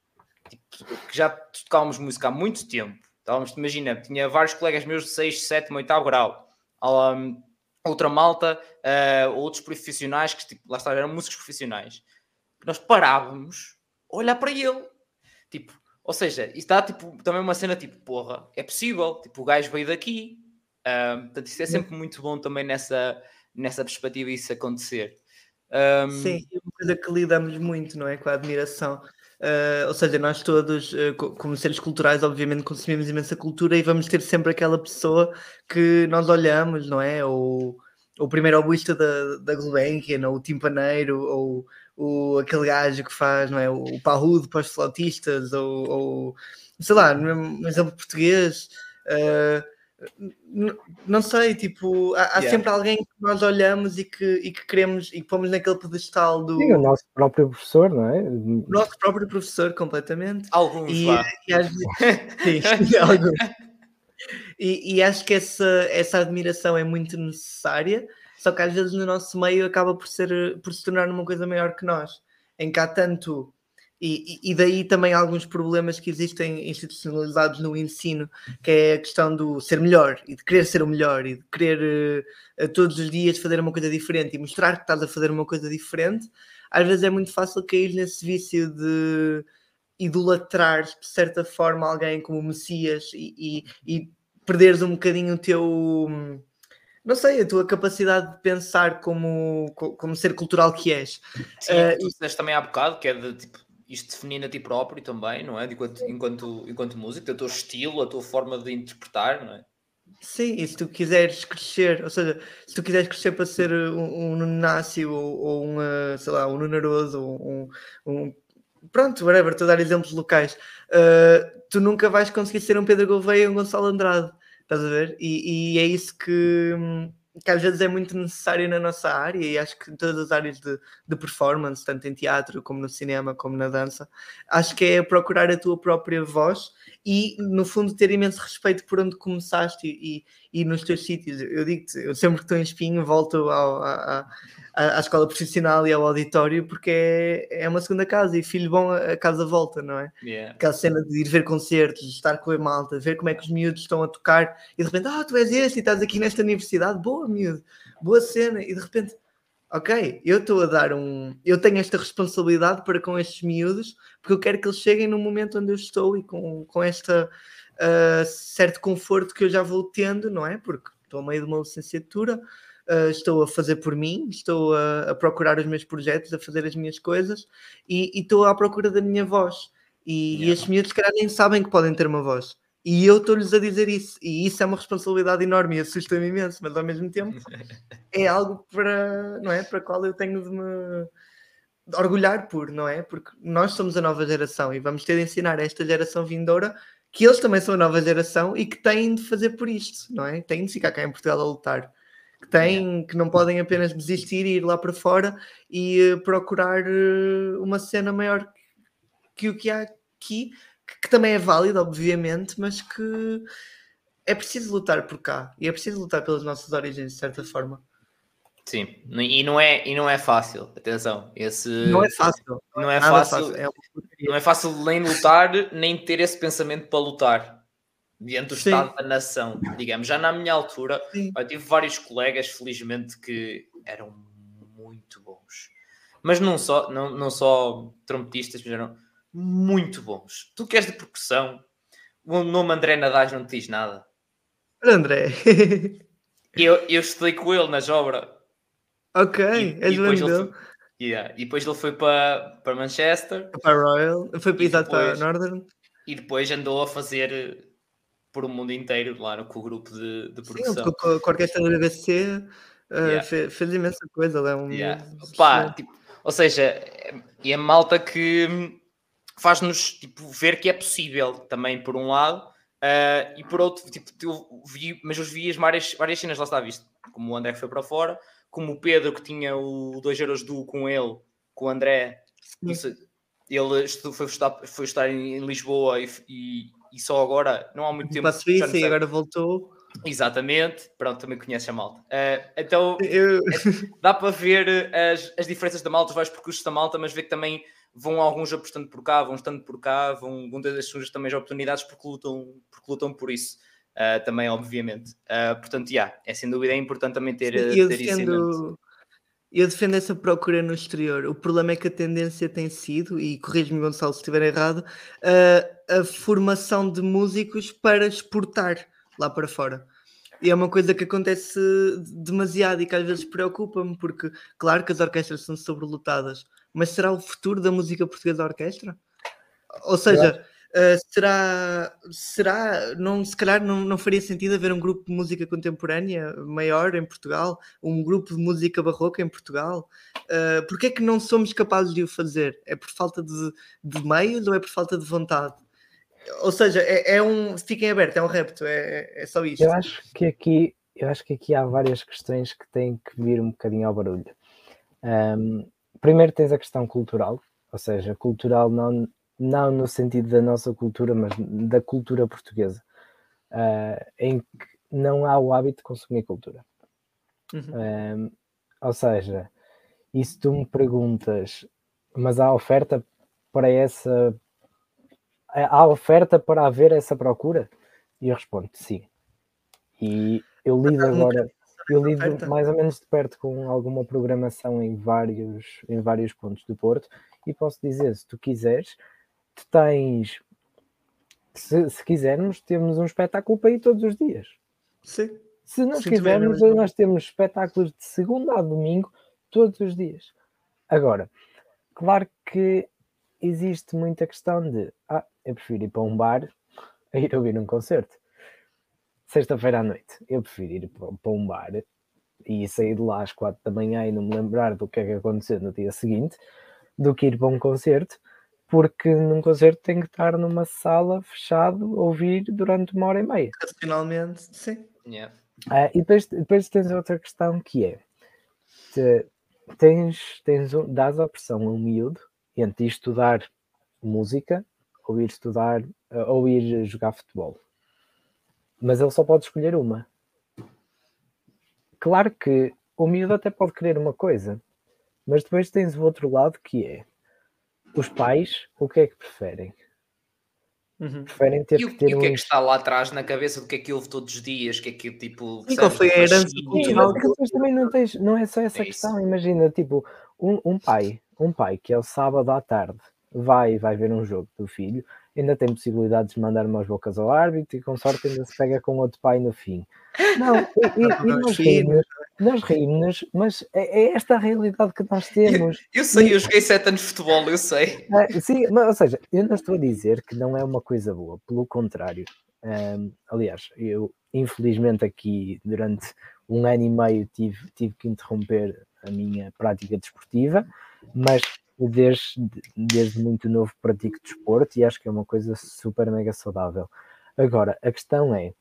tipo, que já tocávamos música há muito tempo, estávamos, imagina, tinha vários colegas meus de 6, 7, 8 grau um, outra malta, uh, outros profissionais que tipo, lá está, eram músicos profissionais. Nós parávamos olhar para ele. Tipo, ou seja, dá tipo, também uma cena tipo, porra, é possível, tipo, o gajo veio daqui. Um, portanto, isso é sempre muito bom também nessa, nessa perspectiva isso acontecer. Um... Sim, é uma coisa que lidamos muito, não é? Com a admiração. Uh, ou seja, nós todos, uh, como seres culturais, obviamente consumimos imensa cultura e vamos ter sempre aquela pessoa que nós olhamos, não é? Ou o primeiro oboísta da, da Gulbenkian, ou o timpaneiro, ou, ou aquele gajo que faz, não é? O parrudo para os flautistas, ou, ou sei lá, no exemplo português. Uh, não sei, tipo, há, há yeah. sempre alguém que nós olhamos e que, e que queremos e que pomos naquele pedestal do. Sim, o nosso próprio professor, não é? O nosso próprio professor, completamente. Alguns, e, e, às vezes, *laughs* sim, alguns. E, e, acho que essa, essa admiração é muito necessária, só que às vezes no nosso meio acaba por, ser, por se tornar uma coisa maior que nós, em que há tanto e, e, daí também alguns problemas que existem institucionalizados no ensino, que é a questão do ser melhor e de querer ser o melhor e de querer uh, todos os dias fazer uma coisa diferente e mostrar que estás a fazer uma coisa diferente. Às vezes é muito fácil cair nesse vício de idolatrar de certa forma alguém como Messias e, e, e perderes um bocadinho o teu não sei, a tua capacidade de pensar como, como ser cultural que és. Sim, uh, tu disseste também há bocado, que é de tipo, isto definir a ti próprio também, não é? Enquanto, enquanto, enquanto músico, o teu estilo, a tua forma de interpretar, não é? Sim, e se tu quiseres crescer, ou seja, se tu quiseres crescer para ser um, um Nunácio ou, ou um, sei lá, um Nunaroso ou um, um pronto, whatever, estou a dar exemplos locais, uh, tu nunca vais conseguir ser um Pedro Gouveia ou um Gonçalo Andrade, estás a ver? E, e é isso que que às vezes é muito necessário na nossa área e acho que em todas as áreas de, de performance, tanto em teatro como no cinema, como na dança, acho que é procurar a tua própria voz e, no fundo, ter imenso respeito por onde começaste e, e, nos teus sítios. Eu digo-te, eu sempre que estou em espinho volto ao, à, à, à, escola profissional e ao auditório porque é, é uma segunda casa e filho bom a casa volta, não é? Yeah. Aquela cena de ir ver concertos, estar com a malta, ver como é que os miúdos estão a tocar e de repente, ah, tu és este e estás aqui nesta universidade, boa miúdo, boa cena, e de repente ok, eu estou a dar um. Eu tenho esta responsabilidade para com estes miúdos, porque eu quero que eles cheguem no momento onde eu estou e com, com esta uh, certo conforto que eu já vou tendo, não é? Porque estou a meio de uma licenciatura, uh, estou a fazer por mim, estou a, a, procurar os meus projetos, a fazer as minhas coisas e, e estou à procura da minha voz. E, yeah. e miúdos, se calhar, nem sabem que podem ter uma voz. E eu estou-lhes a dizer isso, e isso é uma responsabilidade enorme e assusta-me imenso, mas ao mesmo tempo *laughs* é algo para, não é, para qual eu tenho de me orgulhar por, não é? Porque nós somos a nova geração e vamos ter de ensinar a esta geração vindoura que eles também são a nova geração e que têm de fazer por isto, não é? Têm de ficar cá em Portugal a lutar. Que têm, que não podem apenas desistir e ir lá para fora e uh, procurar uh, uma cena maior que o que há aqui, que, que também é válido, obviamente, mas que é preciso lutar por cá e é preciso lutar pelas nossas origens, de certa forma. Sim, e não é, e não é fácil, atenção. Esse, não é fácil. Não é fácil, fácil. É não é fácil nem lutar, nem ter esse pensamento para lutar diante do Sim. Estado da nação. Digamos, já na minha altura, eu tive vários colegas, felizmente, que eram muito bons. Mas não só, não, não só trompetistas, mas eram muito bons. Tu queres de percussão? O nome André Nadais não te diz nada. André. *laughs* eu, eu estudei com ele nas obras. Ok, e, és e depois ele foi, yeah, E depois ele foi para, para Manchester. Para Royal. Foi exato para Northern. E depois andou a fazer eh, por o mundo inteiro lá no, com o grupo de, de produção. Sim, com, com a orquestra da BBC uh, yeah. fez, fez, imensa coisa. Ele é um yeah. Pá, tipo, ou seja, e a malta que faz-nos tipo, ver que é possível também, por um lado, uh, e por outro, tipo, eu vi, mas eu vi as várias, várias cenas, lá está visto, como o André foi para fora, como o Pedro que tinha o 2 euros do com ele, com o André, ele estudou, foi, estudar, foi estar em Lisboa e, e, e, só agora, não há muito tempo. Passou isso e agora voltou. Exatamente, pronto, também conhece a malta. Uh, então, eu... é, dá para ver as, as diferenças da malta, os vários percursos da malta, mas ver que também vão alguns apostando por cá, vão estando por cá, vão, vão ter as suas também oportunidades porque lutam, porque lutam por isso. Uh, também, obviamente. Uh, portanto, yeah, é sem dúvida é importante também ter, eu ter defendo, Eu defendo essa procura no exterior. O problema é que a tendência tem sido, e corrijo-me Gonçalo se estiver errado, uh, a formação de músicos para exportar lá para fora. E é uma coisa que acontece demasiado e que às vezes preocupa-me, porque claro que as orquestras são sobrelotadas, mas será o futuro da música portuguesa orquestra? Ou seja, uh, será, será não, se calhar não, não faria sentido haver um grupo de música contemporânea maior em Portugal, um grupo de música barroca em Portugal? Uh, Porquê é que não somos capazes de o fazer? É por falta de, de meios ou é por falta de vontade? Ou seja, é, é um. Fiquem abertos, é um repto, é, é só isto. Eu acho que aqui, eu acho que aqui há várias questões que têm que vir um bocadinho ao barulho. Um, primeiro tens a questão cultural, ou seja, cultural não, não no sentido da nossa cultura, mas da cultura portuguesa, uh, em que não há o hábito de consumir cultura. Uhum. Um, ou seja, e se tu me perguntas, mas há oferta para essa há oferta para haver essa procura? E eu respondo sim. E eu lido agora, eu lido mais ou menos de perto com alguma programação em vários, em vários pontos do Porto e posso dizer, se tu quiseres, tu tens, se, se quisermos, temos um espetáculo para ir todos os dias. Sim. Se nós Sim, quisermos, nós temos espetáculos de segunda a domingo todos os dias. Agora, claro que existe muita questão de ah, eu prefiro ir para um bar *laughs* a ir ouvir um concerto. Sexta-feira à noite, eu prefiro ir para um bar e sair de lá às quatro da manhã e não me lembrar do que é que aconteceu no dia seguinte, do que ir para um concerto, porque num concerto tem que estar numa sala fechado, ouvir durante uma hora e meia. Racionalmente, sim. Yeah. Ah, e depois, depois tens outra questão que é te, tens, tens um, dás a opção a um miúdo entre ir estudar música ou ir estudar ou ir jogar futebol. Mas ele só pode escolher uma. Claro que o miúdo até pode querer uma coisa, mas depois tens o outro lado que é os pais, o que é que preferem? Uhum. Preferem ter E o, que ter e o que é que está lá atrás na cabeça do que é que houve todos os dias? Que é que tipo. E qual foi a Mas herança sim, Sim, cultural mas é também não tens, não é só essa É questão. Imagina, tipo, um, um pai, um pai que é o sábado à tarde vai vai ver um jogo do filho, ainda tem possibilidades de mandar umas bocas ao árbitro e com sorte ainda se pega com outro pai no fim. Não, e, e- *laughs* e nós rimos, nós rimos, mas é, é esta a realidade que nós temos. Eu sei, eu joguei 7 anos de futebol, eu sei. Ah, sim, mas, ou seja, eu não estou a dizer que não é uma coisa boa, pelo contrário. Ahm, aliás, eu infelizmente aqui durante um ano e meio tive, tive que interromper a minha prática desportiva, mas desde, desde muito novo pratico desporto e acho que é uma coisa super mega saudável. Agora, a questão é,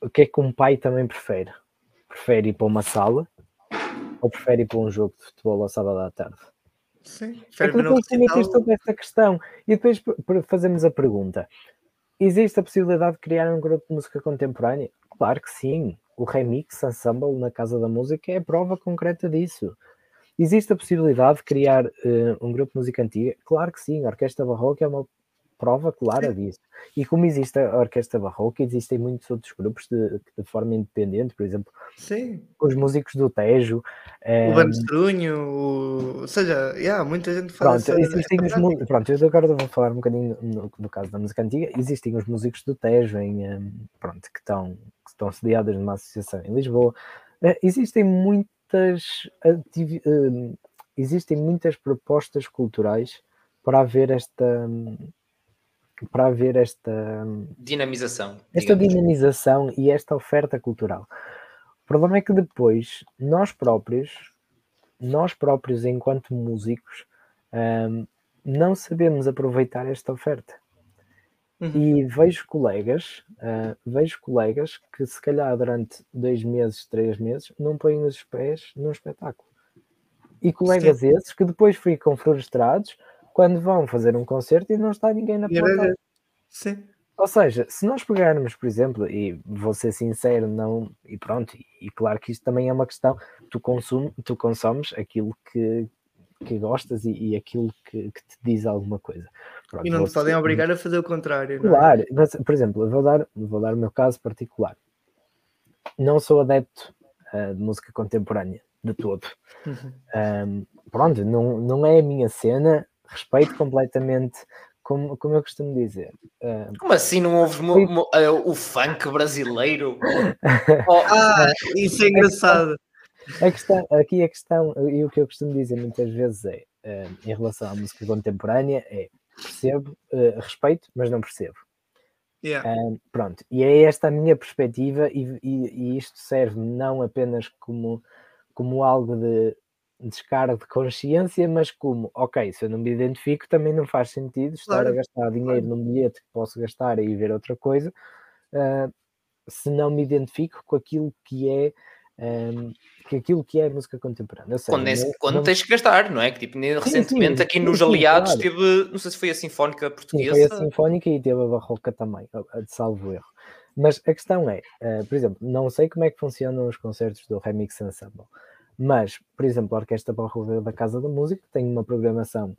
o que é que um pai também prefere? Prefere ir para uma sala ou prefere ir para um jogo de futebol ao sábado à tarde? Sim, É que tens recital. toda esta questão. E depois fazemos a pergunta: existe a possibilidade de criar um grupo de música contemporânea? Claro que sim. O Remix Ensemble na Casa da Música é a prova concreta disso. Existe a possibilidade de criar eh, um grupo de música antiga? Claro que sim. A Orquestra Barroca é uma prova clara disso. E como existe a Orquestra Barroca, existem muitos outros grupos de, de forma independente, por exemplo, Sim, os músicos do Tejo. eh, o Bando Estrunho, o... ou seja, yeah, muita gente faz Pronto, essa, existem essa os pronto, eu agora vou falar um bocadinho no, no caso da música antiga. Existem os músicos do Tejo, em, em, pronto, que, estão, que estão sediados numa associação em Lisboa. Eh, existem muitas eh, existem muitas propostas culturais para haver esta para haver esta Dinamização. esta digamos. dinamização e esta oferta cultural. O problema é que depois nós próprios, nós próprios enquanto músicos, hum, não sabemos aproveitar esta oferta. Uhum. E vejo colegas, ah, vejo colegas que se calhar durante dois meses, três meses, não põem os pés num espetáculo. E colegas esses que depois ficam frustrados quando vão fazer um concerto e não está ninguém na plateia. Sim, Ou seja, se nós pegarmos, por exemplo, e vou ser sincero, não, e pronto, e, e claro que isto também é uma questão, tu, consumo, tu consomes aquilo que, que gostas e, e aquilo que, que te diz alguma coisa. Pronto, e não te podem obrigar a fazer o contrário. não é? Claro, mas, por exemplo, eu vou dar, vou dar o meu caso particular. Não sou adepto ah, de música contemporânea, de todo. Uhum. Ahm, pronto, não, não é a minha cena, respeito completamente, como, como eu costumo dizer. Ah, Como assim não ouves mo- mo- eh, o funk brasileiro? Oh, Ah, *laughs* isso é engraçado. A questão, aqui a questão, e o que eu costumo dizer muitas vezes é, em relação à música contemporânea, é percebo, eh, respeito, mas não percebo. Yeah. Ah, pronto, e é esta a minha perspectiva, e, e- e isto serve não apenas como, como algo de descarga de consciência, mas como, ok, se eu não me identifico, também não faz sentido estar a Claro, gastar dinheiro num bilhete que posso gastar e ir ver outra coisa, ah, se não me identifico com aquilo que é um, que aquilo que é música contemporânea. Seja, quando, não- quando não- tens que gastar, não é? Que tipo, Sim, recentemente sim, aqui sim, nos aliados claro. teve, não sei se foi a Sinfónica Portuguesa. foi a Sinfónica e teve a Barroca também, salvo erro. Mas a questão é, eh, por exemplo, não sei como é que funcionam os concertos do Remix Ensemble, mas, por exemplo, a Orquestra Barroca da Casa da Música tem uma programação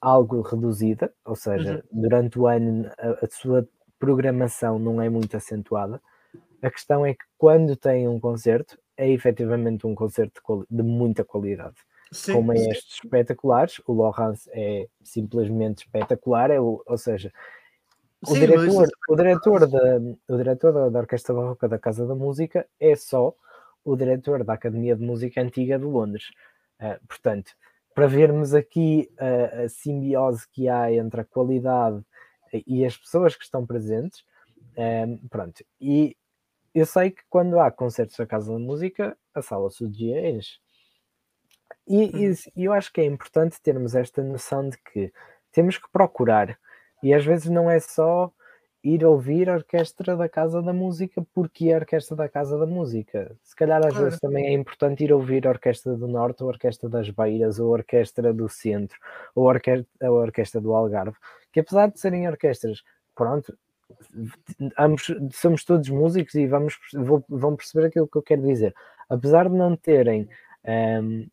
algo reduzida, ou seja, durante o ano a, a sua programação não é muito acentuada. A questão é que quando tem um concerto, é efetivamente um concerto de, de muita qualidade Sim, com sim. maestros espetaculares. O Laurence é simplesmente espetacular, é o, ou seja, o Sim, diretor, mas- o diretor, da, o diretor da, da Orquestra Barroca da Casa da Música é só o diretor da Academia de Música Antiga de Londres. Ah, portanto, para vermos aqui a, a simbiose que há entre a qualidade e as pessoas que estão presentes, ah, pronto, e eu sei que quando há concertos da Casa da Música, a sala se dia enche. E, e e eu acho que é importante termos esta noção de que temos que procurar, e às vezes não é só ir ouvir a orquestra da Casa da Música porque a orquestra da Casa da Música. Se calhar às Claro. vezes também é importante ir ouvir a Orquestra do Norte, ou a Orquestra das Beiras, ou a Orquestra do Centro, ou a Orquestra, a orquestra do Algarve, que apesar de serem orquestras, pronto, ambos, somos todos músicos e vamos, vou- vão perceber aquilo que eu quero dizer. Apesar de não terem ehm,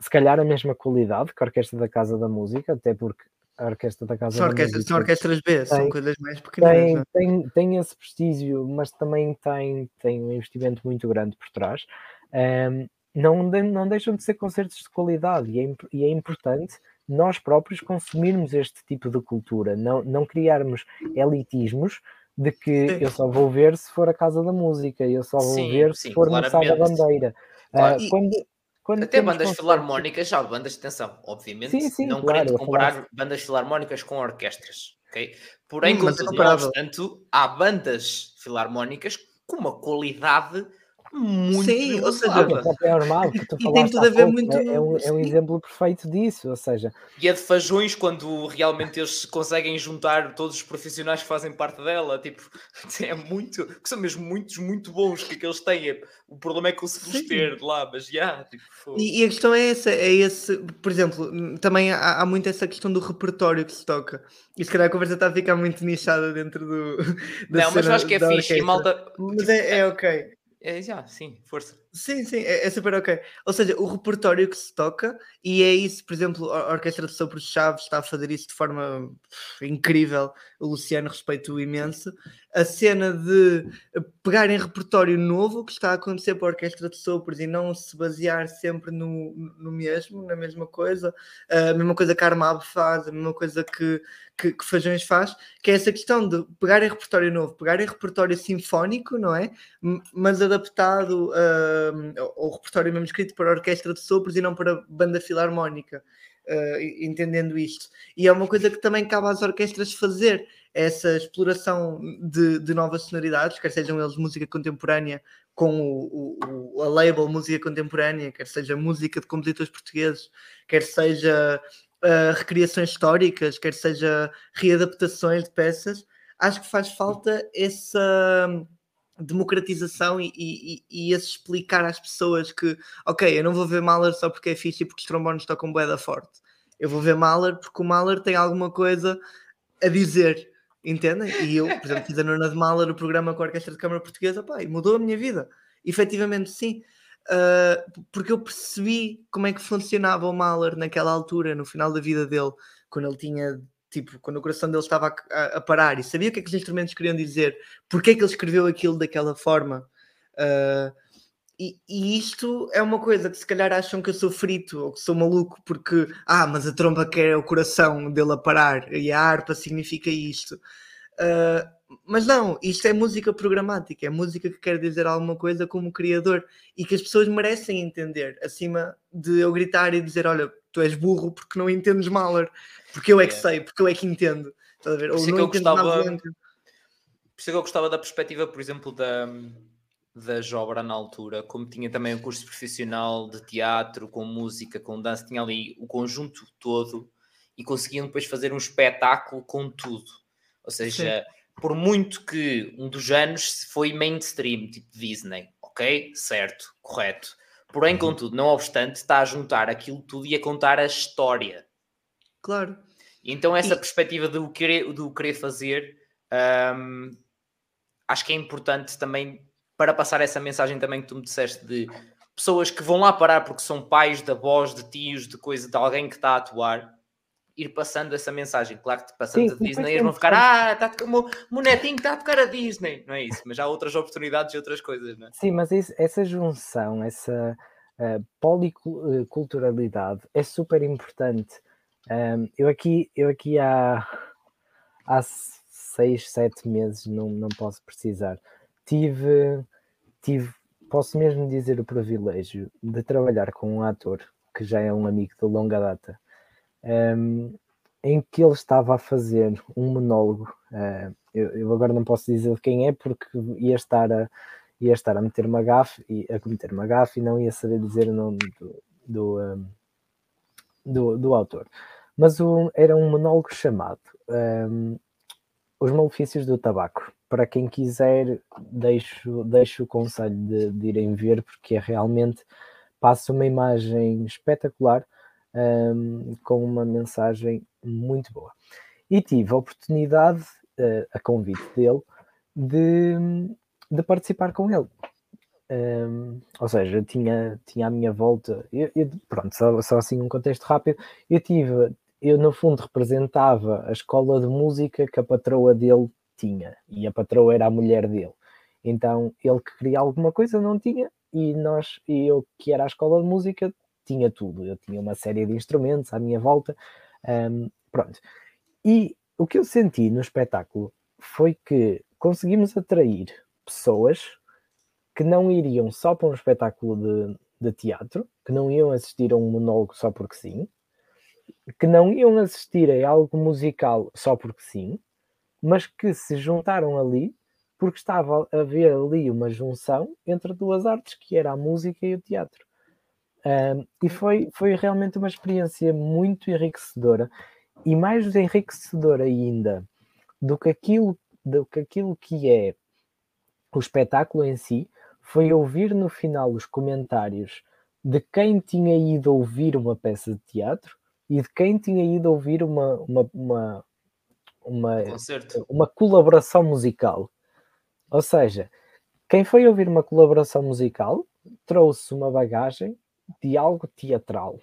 se calhar a mesma qualidade que a Orquestra da Casa da Música, até porque a Orquestra da Casa São da Música são orquestras B, são Tem- coisas mais pequenas. tem, não é? tem, tem esse prestígio, mas também tem, tem um investimento muito grande por trás. Ahm, não, de- não deixam de ser concertos de qualidade e é, e é importante nós próprios consumirmos este tipo de cultura, não, não criarmos elitismos de que Sim. eu só vou ver se for a Casa da Música, eu só vou Sim, ver sim, se for no Sá da claramente. Bandeira. Claro. Ah, E- quando, quando Até bandas concertos- filarmónicas, já bandas de atenção, obviamente, Sim, sim, não claro, querendo comparar bandas filarmónicas com orquestras, ok? Porém, Hum, mas é contudo, obstante, há bandas filarmónicas com uma qualidade muito Sim, ou seja. Sim, é normal que tu *laughs* E tem tudo a ver pouco, muito- é, é um, é um exemplo perfeito disso, ou seja, E a de Fajões, quando realmente eles conseguem juntar todos os profissionais que fazem parte dela, tipo, *laughs* é muito, que são mesmo muitos, muito bons que, que eles têm. O problema é conseguir Sim. ter de lá, mas já, tipo, fogo. E, e a questão é essa, é esse, por exemplo, hum, também há, há muito essa questão do repertório que se toca. E se calhar a conversa está a ficar muito nichada dentro do. *laughs* da não, mas eu acho que é fixe e malta. Mas é, é ok. É, já, sim, força. Sim, sim, é, é super ok. Ou seja, o repertório que se toca, e é isso, por exemplo, a a Orquestra de Sopros Chaves está a fazer isso de forma incrível. O Luciano respeito imenso. A cena de pegarem repertório novo que está a acontecer para a Orquestra de Sopros e não se basear sempre no, no mesmo, na mesma coisa, a mesma coisa que a Armab faz, a mesma coisa que, que, que Fajões faz, que é essa questão de pegarem repertório novo, pegarem repertório sinfónico, não é? Mas adaptado hum, ao repertório mesmo escrito para orquestra de sopros e não para banda filarmónica, uh, entendendo isto. E é uma coisa que também cabe às orquestras fazer, essa exploração de, de novas sonoridades, quer sejam eles música contemporânea com o- o- a label música contemporânea, quer seja música de compositores portugueses, quer seja uh, recriações históricas, quer seja readaptações de peças, acho que faz falta essa democratização e, e, e esse explicar às pessoas que, ok, eu não vou ver Mahler só porque é fixe e porque os trombones tocam bué da forte. Eu vou ver Mahler porque o Mahler tem alguma coisa a dizer, entendem? E eu, por exemplo, fiz a nona de Mahler, o programa com a Orquestra de Câmara Portuguesa, pá, e mudou a minha vida. Efetivamente, sim. Uh, porque eu percebi como é que funcionava o Mahler naquela altura, no final da vida dele, quando ele tinha, tipo, quando o coração dele estava a, a- a parar e sabia o que é que os instrumentos queriam dizer, porque é que ele escreveu aquilo daquela forma. Uh, e, e isto é uma coisa que se calhar acham que eu sou frito ou que sou maluco porque, ah, mas a tromba quer o coração dele a parar e a harpa significa isto. Uh, mas não, isto é música programática, é música que quer dizer alguma coisa como criador e que as pessoas merecem entender, acima de eu gritar e dizer: Olha, tu és burro porque não entendes Mahler, porque eu é que Yeah. sei, porque eu é que entendo. Estás a ver? Por Ou isso é não que eu gostava-. Por isso é que eu gostava da perspectiva, por exemplo, da, da Jobra na altura, como tinha também o curso profissional de teatro, com música, com dança, tinha ali o conjunto todo e conseguiam depois fazer um espetáculo com tudo. Ou seja, por muito que um dos anos foi mainstream, tipo Disney, ok? Certo, correto. Porém, contudo, não obstante, está a juntar aquilo tudo e a contar a história. Claro. Então essa E- perspectiva do querer, do querer fazer, hum, acho que é importante também para passar essa mensagem também que tu me disseste de pessoas que vão lá parar porque são pais, de avós, de tios, de coisa, de alguém que está a atuar, ir passando essa mensagem. Claro que passando Sim, a depois Disney é eles vão ficar, ah, está a tocar- o meu- o netinho está a tocar a Disney. Não é isso, mas há outras oportunidades e outras coisas, não é? Sim, mas isso- essa junção, essa eh, policulturalidade é super importante. Ahm, eu aqui, eu aqui há, há seis, sete meses, não, não posso precisar, tive, tive, posso mesmo dizer o privilégio de trabalhar com um ator que já é um amigo de longa data, ahm, em que ele estava a fazer um monólogo. ah, eu, eu agora não posso dizer quem é porque ia estar a, ia estar a meter uma gafe a cometer uma gafe e não ia saber dizer o nome do, do, um, do, do autor. Mas o- era um monólogo chamado um, os malefícios do tabaco. Para quem quiser, deixo, deixo o conselho de, de irem ver, porque é realmente passa uma imagem espetacular um, com uma mensagem muito boa. E tive a oportunidade, uh, a convite dele, de, de participar com ele. Um, ou seja, tinha, tinha à minha volta, eu, eu, pronto, só, só, assim um contexto rápido, eu tive, eu no fundo representava a escola de música que a patroa dele tinha, e a patroa era a mulher dele. Então ele que queria alguma coisa não tinha, e nós, e eu que era a escola de música, tinha tudo. Eu tinha uma série de instrumentos à minha volta, um, pronto. E o que eu senti no espetáculo foi que conseguimos atrair pessoas que não iriam só para um espetáculo de, de teatro, que não iam assistir a um monólogo só porque sim, que não iam assistir a algo musical só porque sim, mas que se juntaram ali porque estava a haver ali uma junção entre duas artes, que era a música e o teatro. Um, e foi, foi realmente uma experiência muito enriquecedora e mais enriquecedora ainda do que aquilo, do que, aquilo que é o espetáculo em si, foi ouvir no final os comentários de quem tinha ido ouvir uma peça de teatro e de quem tinha ido ouvir uma, uma, uma, uma, uma colaboração musical. Ou seja, quem foi ouvir uma colaboração musical trouxe uma bagagem de algo teatral.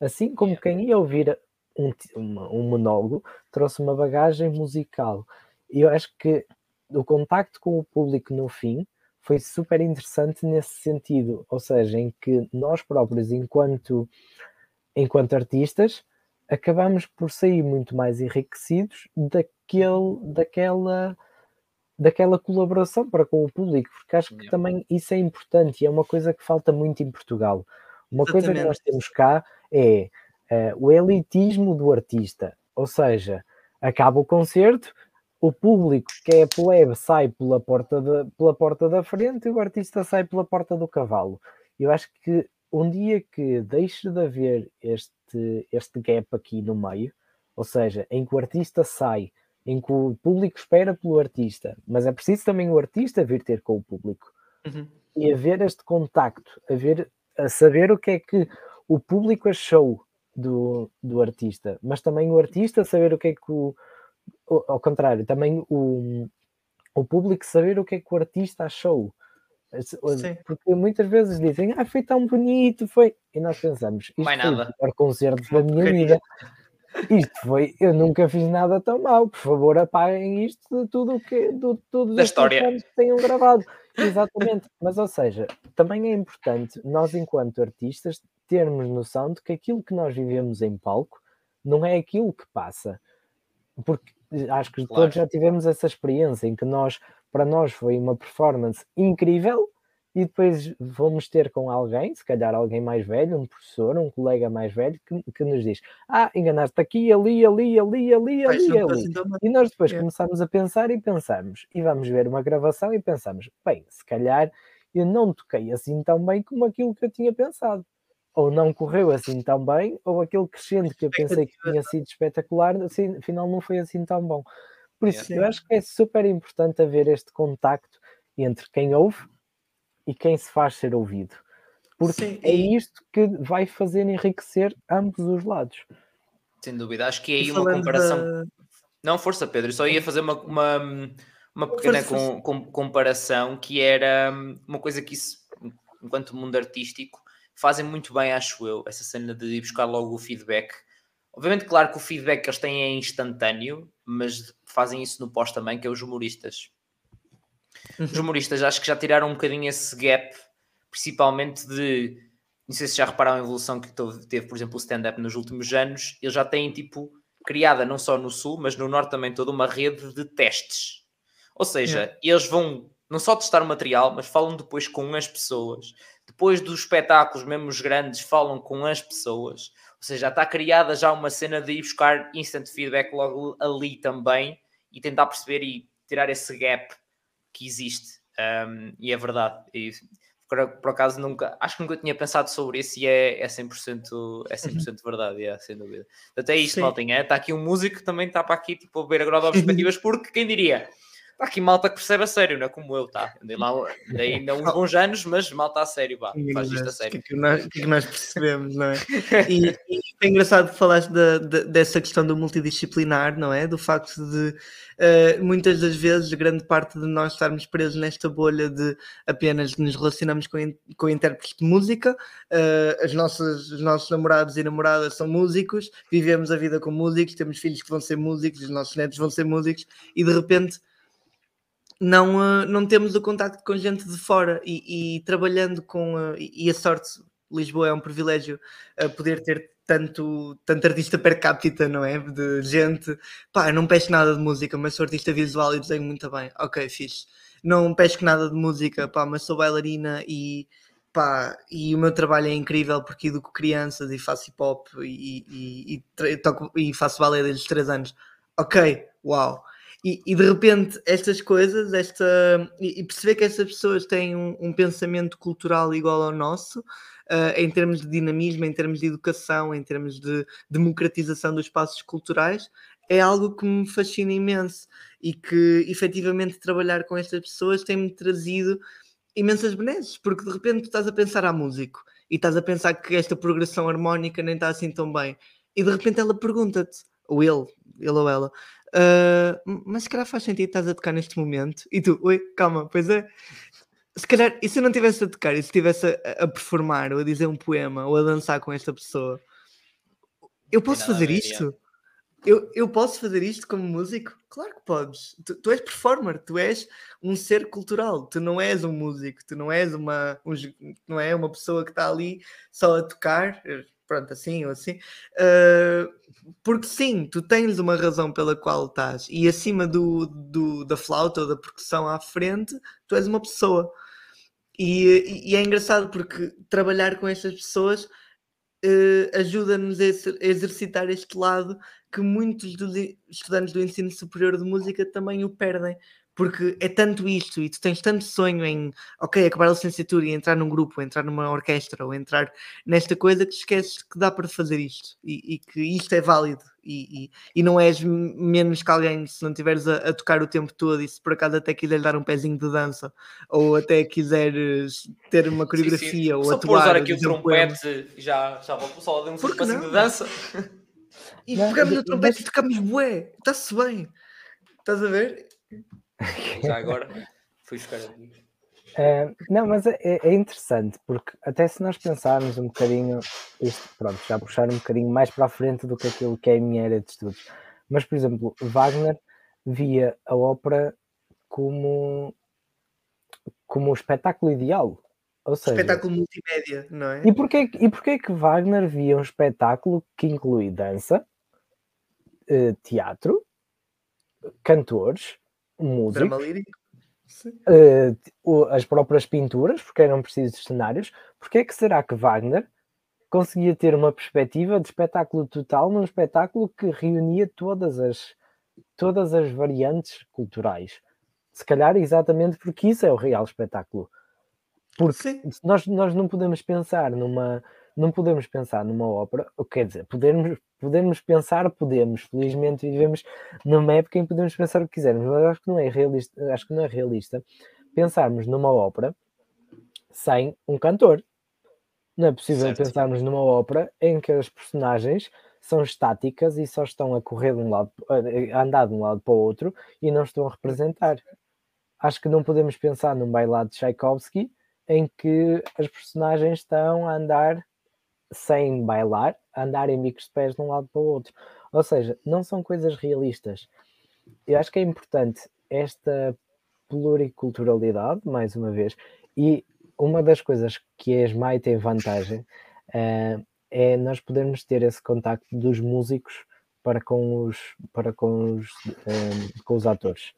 Assim como quem ia ouvir um, um monólogo trouxe uma bagagem musical. E eu acho que o contacto com o público no fim foi super interessante nesse sentido, ou seja, em que nós próprios, enquanto, enquanto artistas, acabamos por sair muito mais enriquecidos daquele, daquela daquela colaboração para com o público, porque acho que também isso é importante e é uma coisa que falta muito em Portugal. Uma Exatamente. coisa que nós temos cá é uh, o elitismo do artista, ou seja, acaba o concerto, o público que é plebe sai pela porta, de, pela porta da frente e o artista sai pela porta do cavalo. Eu acho que um dia que deixe de haver este, este gap aqui no meio, ou seja, em que o artista sai em que o público espera pelo artista, mas é preciso também o artista vir ter com o público uhum. e haver este contacto, haver, a saber o que é que o público achou do, do artista, mas também o artista saber o que é que o, ao contrário, também o, o público saber o que é que o artista achou. Sim. Porque muitas vezes dizem, ah, foi tão bonito, foi. E nós pensamos, isto foi nada. o melhor concerto da minha vida. *laughs* Isto foi, eu nunca fiz nada tão mal. Por favor, apaguem isto de tudo que do, tudo da história que tenham gravado. Exatamente. Mas, ou seja, também é importante nós, enquanto artistas, termos noção de que aquilo que nós vivemos em palco não é aquilo que passa. Porque acho que claro. todos já tivemos essa experiência em que nós, para nós, foi uma performance incrível e depois vamos ter com alguém, se calhar alguém mais velho, um professor, um colega mais velho, que, que nos diz: Ah, enganaste aqui, ali, ali, ali, ali, ali, ali. E nós depois é. começamos a pensar e pensamos, e vamos ver uma gravação e pensamos: bem, se calhar eu não toquei assim tão bem como aquilo que eu tinha pensado. Ou não correu assim tão bem, ou aquele crescente que eu pensei que tinha sido espetacular, assim, afinal não foi assim tão bom. Por isso, é. eu acho que é super importante haver este contacto entre quem ouve e quem se faz ser ouvido. Porque Sim, é isto que vai fazer enriquecer ambos os lados. Sem dúvida, acho que é aí uma comparação. Não, força, Pedro, só ia fazer uma, uma, uma pequena força, com, com, comparação que era hum, uma coisa que isso, enquanto mundo artístico, fazem muito bem, acho eu, essa cena de ir buscar logo o feedback. Obviamente, claro que o feedback que eles têm é instantâneo, mas fazem isso no pós também, que é os humoristas. Uhum. Os humoristas acho que já tiraram um bocadinho esse gap, principalmente de. Não sei se já repararam a evolução que teve, por exemplo, o stand-up nos últimos anos. Eles já têm, tipo, criada não só no Sul, mas no Norte também toda uma rede de testes. Ou seja, eles vão não só testar o material, mas falam depois com as pessoas. Depois dos espetáculos, mesmo os grandes, falam com as pessoas. Ou seja, já está criada já uma cena de ir buscar instant feedback logo ali também e tentar perceber e tirar esse gap que existe. Um, e é verdade. E por, por acaso nunca, acho que nunca tinha pensado sobre isso e é, é 100%, é 100 Uhum. verdade, é, sem dúvida. Até isto, Sim. maltinha, está aqui um músico que também está para aqui, tipo, a ver a grau de perspectivas, porque quem diria? Está aqui malta que percebe a sério, não é como eu, tá? Andei lá andei ainda uns *laughs* bons anos, mas malta a sério, vá, faz isto a O que, é sério. que nós, o que é que nós percebemos, não é? *laughs* E, e é engraçado que falaste da- da- dessa questão do multidisciplinar, não é? Do facto de eh, muitas das vezes, grande parte de nós estarmos presos nesta bolha de apenas nos relacionamos com, in- com intérpretes de música, eh, as nossas, os nossos namorados e namoradas são músicos, vivemos a vida com músicos, temos filhos que vão ser músicos, os nossos netos vão ser músicos, e de repente não, eh, não temos o contacto com gente de fora e, e trabalhando com eh, e, e a sorte Lisboa é um privilégio eh, poder ter tanto, tanto artista per capita, não é? De gente, pá, não pesco nada de música, mas sou artista visual e desenho muito bem. Ok, fixe. Não pesco nada de música, pá, mas sou bailarina e pá, e o meu trabalho é incrível porque educo crianças e faço hip hop e, e, e, tra- toco, e faço balé desde os 3 anos. Ok, uau. E, e de repente estas coisas, esta, e, perceber que estas pessoas têm um, um pensamento cultural igual ao nosso, ah, em termos de dinamismo, em termos de educação, em termos de democratização dos espaços culturais, é algo que me fascina imenso. E que efetivamente trabalhar com estas pessoas tem-me trazido imensas benesses, porque de repente tu estás a pensar a músico e estás a pensar que esta progressão harmónica nem está assim tão bem, e de repente ela pergunta-te, ou ele, ele ou ela, "Ah, mas se calhar faz sentido estás a tocar neste momento, e tu, oi, calma, pois é. Se calhar, e se eu não estivesse a tocar, e se estivesse a, a performar, ou a dizer um poema, ou a dançar com esta pessoa, eu posso fazer ver, isto? Eu, eu posso fazer isto como músico? Claro que podes. Tu, tu és performer, tu és um ser cultural, tu não és um músico, tu não és uma, um não é uma pessoa que está ali só a tocar, pronto, assim ou assim. Ah, porque sim, tu tens uma razão pela qual estás, e acima do, do- da flauta ou da percussão à frente, tu és uma pessoa. E, e- é engraçado porque trabalhar com estas pessoas eh, ajuda-nos a exer- a exercitar este lado que muitos dos estudantes do ensino superior de música também o perdem. Porque é tanto isto, e tu tens tanto sonho em, ok, acabar a licenciatura e entrar num grupo, ou entrar numa orquestra, ou entrar nesta coisa, que esqueces que dá para fazer isto, e, e que isto é válido, e, e, e não és menos que alguém se não estiveres a, a tocar o tempo todo, e se por acaso até quiseres dar um pezinho de dança, ou até quiseres ter uma coreografia, ou Só por atuar, usar aqui o dizer um trompete, já, já vou só dar um não? de dança. E pegamos no mas- trompete e tocamos bué. Está-se bem. Estás a ver? *laughs* Já agora, fui buscar amigos. Eh, não, mas é, é- é interessante, porque até se nós pensarmos um bocadinho, isto, pronto, já puxar um bocadinho mais para a frente do que aquilo que é a minha área de estudos, mas, por exemplo, Wagner via a ópera como, como o espetáculo ideal. Ou seja, Espetáculo multimédia, não é? e porquê, que- e porquê que Wagner via um espetáculo que inclui dança, eh, teatro, cantores, músicos, Drama lírico. O- as próprias pinturas, porque eram precisos cenários, porque é que será que Wagner conseguia ter uma perspectiva de espetáculo total num espetáculo que reunia todas as, todas as variantes culturais? Se calhar exatamente porque isso é o real espetáculo. Porque Sim. nós, nós não podemos pensar numa não podemos pensar numa ópera, ou quer dizer, podemos, podemos pensar, podemos, felizmente vivemos numa época em que podemos pensar o que quisermos, mas acho que não é realista, acho que não é realista pensarmos numa ópera sem um cantor. Não é possível Certo. pensarmos numa ópera em que as personagens são estáticas e só estão a correr de um lado, a andar de um lado para o outro e não estão a representar. Acho que não podemos pensar num bailado de Tchaikovsky em que as personagens estão a andar sem bailar, andar em bicos de pés de um lado para o outro. Ou seja, não são coisas realistas. Eu acho que é importante esta pluriculturalidade, mais uma vez, e uma das coisas que a ESMAI tem vantagem eh, é nós podermos ter esse contacto dos músicos para com os, para com os, eh, com os atores.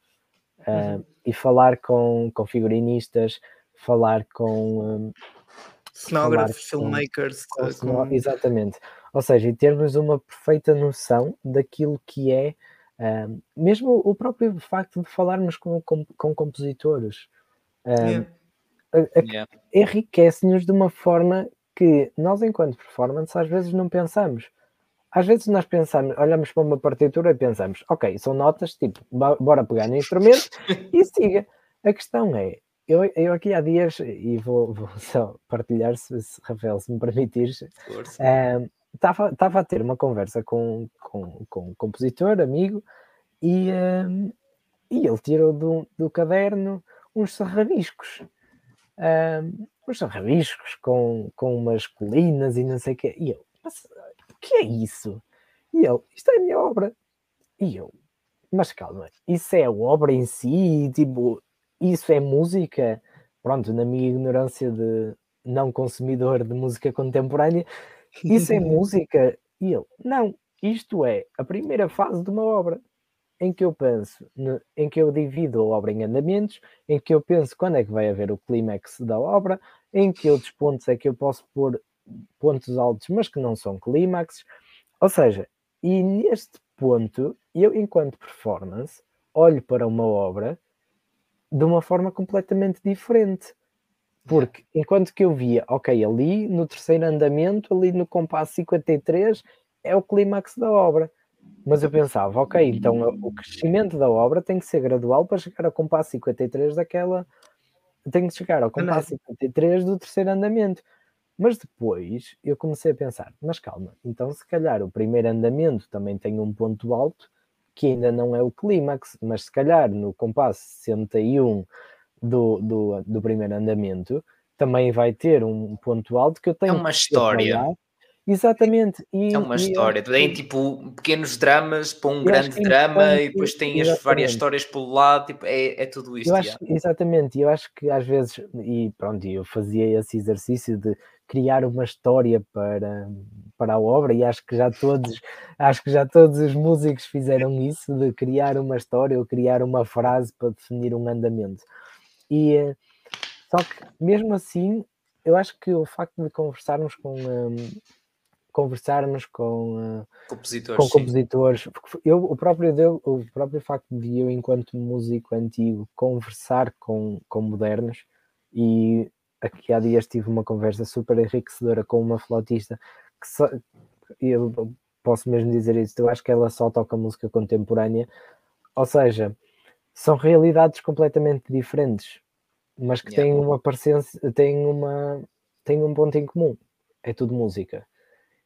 Eh, E falar com, com figurinistas, falar com, eh, Cenógrafos, filmmakers. com eh, com- Exatamente. Ou seja, e termos uma perfeita noção daquilo que é, ah, mesmo o próprio facto de falarmos com, com, com compositores. Ah, Yeah. Yeah. enriquece-nos de uma forma que nós, enquanto performance, às vezes não pensamos. Às vezes nós pensamos, olhamos para uma partitura e pensamos, ok, são notas, tipo, bo- bora pegar no instrumento *laughs* e siga. A questão é, eu, eu aqui há dias, e vou, vou *laughs* só partilhar, se, se, Rafael, se me permitires, estava a ter uma conversa com, com, com um compositor, amigo, e, ehm, e ele tirou do, do caderno uns sarrabiscos. Ehm, uns sarrabiscos com, com umas colinas e não sei o quê. E eu, mas o que é isso? E ele, isto é a minha obra. E eu, mas calma, isso é a obra em si? Tipo, isso é música? Pronto, na minha ignorância de não consumidor de música contemporânea, isso é *laughs* música? E ele, não, isto é a primeira fase de uma obra em que eu penso, no- em que eu divido a obra em andamentos, em que eu penso quando é que vai haver o clímax da obra, em que outros pontos é que eu posso pôr pontos altos, mas que não são clímaxes. Ou seja, e neste ponto, eu, enquanto performance, olho para uma obra de uma forma completamente diferente. Porque enquanto que eu via, ok, ali no terceiro andamento, ali no compasso 53, é o clímax da obra. Mas eu pensava, ok, então o crescimento da obra tem que ser gradual para chegar ao compasso 53 daquela. Tem que chegar ao compasso 53 do terceiro andamento. Mas depois eu comecei a pensar, mas calma, então se calhar o primeiro andamento também tem um ponto alto que ainda não é o clímax, mas se calhar no compasso 61 do, do, do primeiro andamento também vai ter um ponto alto que eu tenho uma que história. Exatamente. E, É uma e história. acho Tem tipo pequenos dramas para um grande é drama e depois tem as várias histórias pelo lado. Tipo, é, é tudo isto. Eu acho, exatamente, eu acho que às vezes, e pronto, eu fazia esse exercício de criar uma história para, para a obra e acho que já todos, acho que já todos os músicos fizeram isso, de criar uma história ou criar uma frase para definir um andamento. E eh, só que mesmo assim, eu acho que o facto de conversarmos com hum, conversarmos com eh, Compositores. com compositores. porque Eu, o, próprio, deu- o próprio facto de eu, enquanto músico antigo, conversar com, com modernos, e aqui há dias tive uma conversa super enriquecedora com uma flautista que só, eu posso mesmo dizer isso, eu acho que ela só toca música contemporânea, ou seja, são realidades completamente diferentes, mas que Yeah. têm uma parecência, têm uma têm um ponto em comum, é tudo música.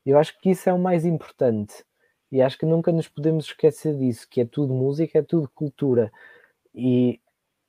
Eu acho que isso é o mais importante. E acho que nunca nos podemos esquecer disso, que é tudo música, é tudo cultura. E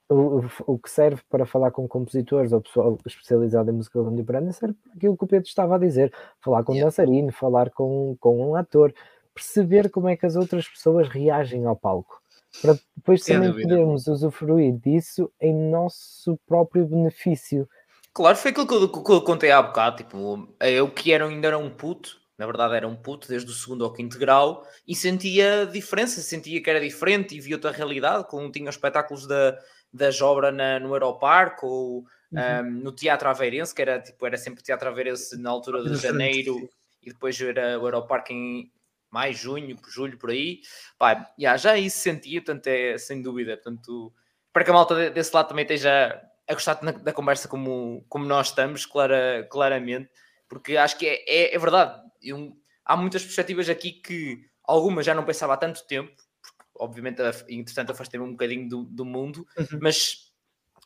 o, o- que serve para falar com compositores ou pessoal especializado em música contemporânea serve para aquilo que o Pedro estava a dizer. Falar com um dançarino, falar com, com um ator, perceber como é que as outras pessoas reagem ao palco. Para depois Sem também dúvida. podermos usufruir disso em nosso próprio benefício. Claro, foi aquilo que eu, que eu contei há bocado. Tipo, eu que era, ainda era um puto, na verdade era um puto, desde o segundo ao quinto grau, e sentia diferença, sentia que era diferente e via outra realidade, como tinha os espetáculos da, da Jobra na, no Aeroparque ou Uhum. um, no Teatro Aveirense, que era, tipo, era sempre Teatro Aveirense na altura de Diferente, janeiro e depois era o Aeroparque em maio, junho, julho, por aí. Pá, já, já isso sentia, portanto, é sem dúvida. Portanto, para que a malta de- desse lado também esteja a gostar da, da conversa como, como nós estamos, clara, claramente, porque acho que é, é, é verdade. Eu- há muitas perspectivas aqui que algumas já não pensava há tanto tempo, porque obviamente, entretanto, afastei-me um bocadinho do, do mundo, Uhum. mas,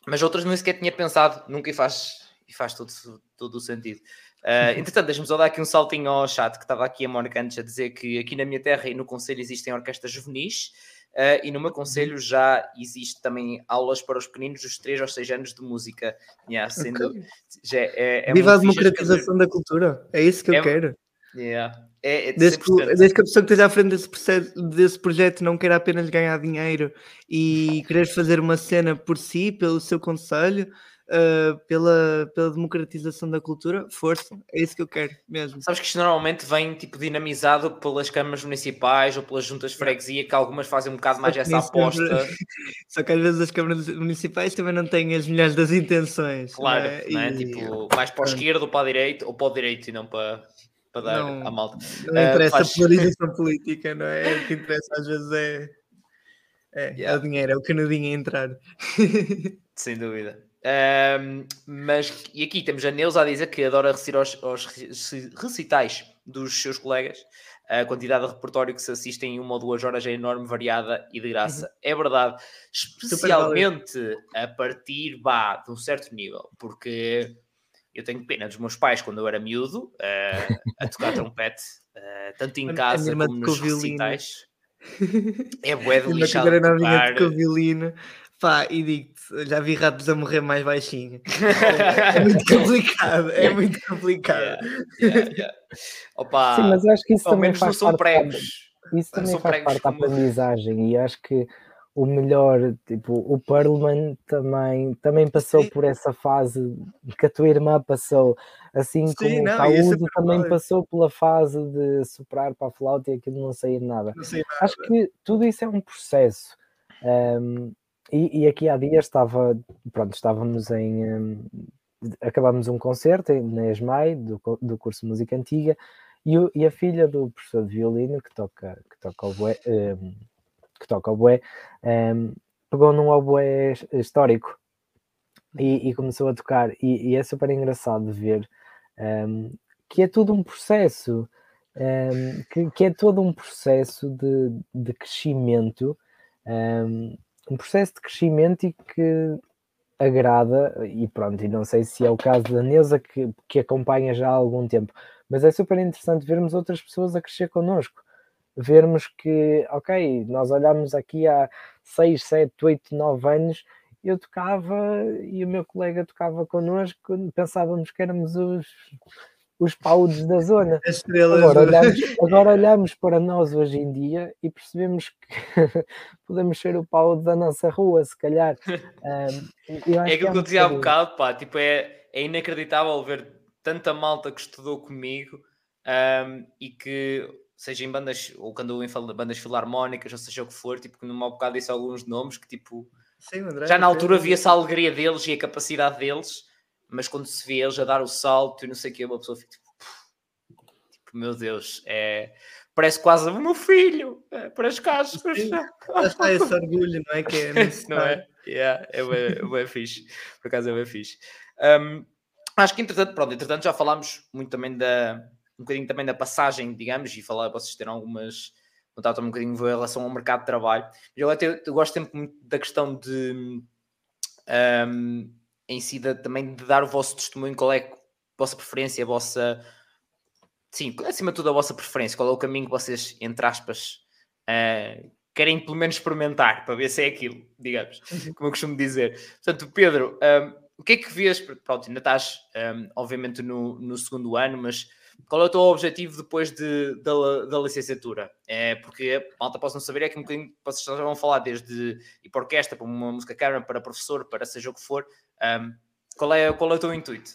mas outras nem sequer tinha pensado, nunca e faz, e faz todo, todo o sentido. Uh, entretanto, deixa-me só dar aqui um saltinho ao chat, que estava aqui a Mónica antes a dizer que aqui na minha terra e no Conselho existem orquestras juvenis, uh, e no meu Conselho já existe também aulas para os pequeninos dos 3 aos 6 anos de música. Yeah, sem Ok. dúvida. Já é, é Viva a democratização da cultura. É isso que eu É- quero. Yeah. É, é Desde que, 100%. desde que a pessoa que esteja à frente desse, processo, desse projeto não queira apenas ganhar dinheiro e *laughs* querer fazer uma cena por si, pelo seu conselho, uh, pela, pela democratização da cultura, força. É isso que eu quero mesmo. Sabes que isto normalmente vem tipo dinamizado pelas câmaras municipais ou pelas juntas de freguesia, que algumas fazem um bocado mais essa sempre- aposta. *laughs* Só que às vezes as câmaras municipais também não têm as melhores das intenções. Claro, não é? não é? E tipo, mais para pronto. esquerdo ou para a direita, ou para o direito e não para, para dar Não- à malta. não eh, interessa faz- a polarização política, não é? O que interessa às vezes é, é, é Yeah. o dinheiro, é o canudinho a entrar. *laughs* Sem dúvida. Um, mas, e aqui temos a Neuza a dizer que adora aos, aos recitais dos seus colegas. A quantidade de repertório que se assiste em uma ou duas horas é enorme, variada e de graça. Uhum. É verdade. Especialmente a partir bah, de um certo nível, porque eu tenho pena dos meus pais quando eu era miúdo uh, a tocar trompete, uh, tanto em casa como nos recitais. *laughs* É bué de lixado de tocar. Com violino. Pá, e digo-te, já vi ratos a morrer mais baixinho. *laughs* É, muito complicado, é muito complicado. Yeah, yeah, Opa, Sim, mas acho que isso também faz parte pregos. Isso também faz parte da aprendizagem e acho que o melhor, tipo, o Perlman também, também passou Sim. por essa fase que a tua irmã passou, assim Sim, como não, o Taúdo é também passou pela fase de superar para a flauta e aquilo não sair nada. Não nada. Acho que tudo isso é um processo. Um, e, e, aqui há dias estava, pronto, estávamos em. Um, acabámos um concerto na ESMAI, do, do curso de Música Antiga, e, o, e, a filha do professor de violino, que toca, que toca o um, que toca oboé, um, pegou num oboé histórico e, e, começou a tocar. E, e, é super engraçado ver um, que é tudo um processo, um, que, que, é todo um processo de, de crescimento, um, um, processo de crescimento e que agrada, e pronto, e não sei se é o caso da Neuza que, que acompanha já há algum tempo, mas é super interessante vermos outras pessoas a crescer connosco vermos que, ok, nós olhamos aqui há 6, 7, 8, 9 anos, eu tocava e o meu colega tocava connosco, pensávamos que éramos os, os paudos da zona. Agora olhamos, agora olhamos para nós hoje em dia e percebemos que *laughs* podemos ser o pau da nossa rua, se calhar. *laughs* Um, é aquilo que eu dizia há um bocado, pá, tipo, é, é inacreditável ver tanta malta que estudou comigo um, e que seja em bandas, ou quando eu falo de bandas filarmónicas, ou seja o que for, tipo, que numa bocado disse alguns nomes que tipo. Sim, André, já na altura via-se a alegria deles e a capacidade deles, mas quando se vê eles a dar o salto e não sei o que, uma pessoa fica tipo, tipo meu Deus, é, parece quase o meu filho, é, parece casos. *laughs* Está esse orgulho, não é? Que é *laughs* não é? Yeah, é, bem, é fixe, por acaso é bem fixe. Um, acho que entretanto, pronto, entretanto já falámos muito também da, um bocadinho também da passagem, digamos, e falar, vocês terem algumas contar um bocadinho em relação ao mercado de trabalho. Eu, até, eu gosto sempre muito da questão de um, em si de, também de dar o vosso testemunho, qual é a vossa preferência, a vossa sim, acima de tudo a vossa preferência, qual é o caminho que vocês, entre aspas, uh, querem pelo menos experimentar para ver se é aquilo, digamos, uhum. como eu costumo dizer. Portanto, Pedro, um, o que é que vês? Pronto, ainda estás, um, obviamente, no, no segundo ano, mas qual é o teu objetivo depois de, da, da licenciatura? É porque, malta, posso não saber, é que um bocadinho vocês já vão falar desde ir para orquestra, para uma música câmara, para professor, para seja o que for. Um, qual, é, qual é o teu intuito?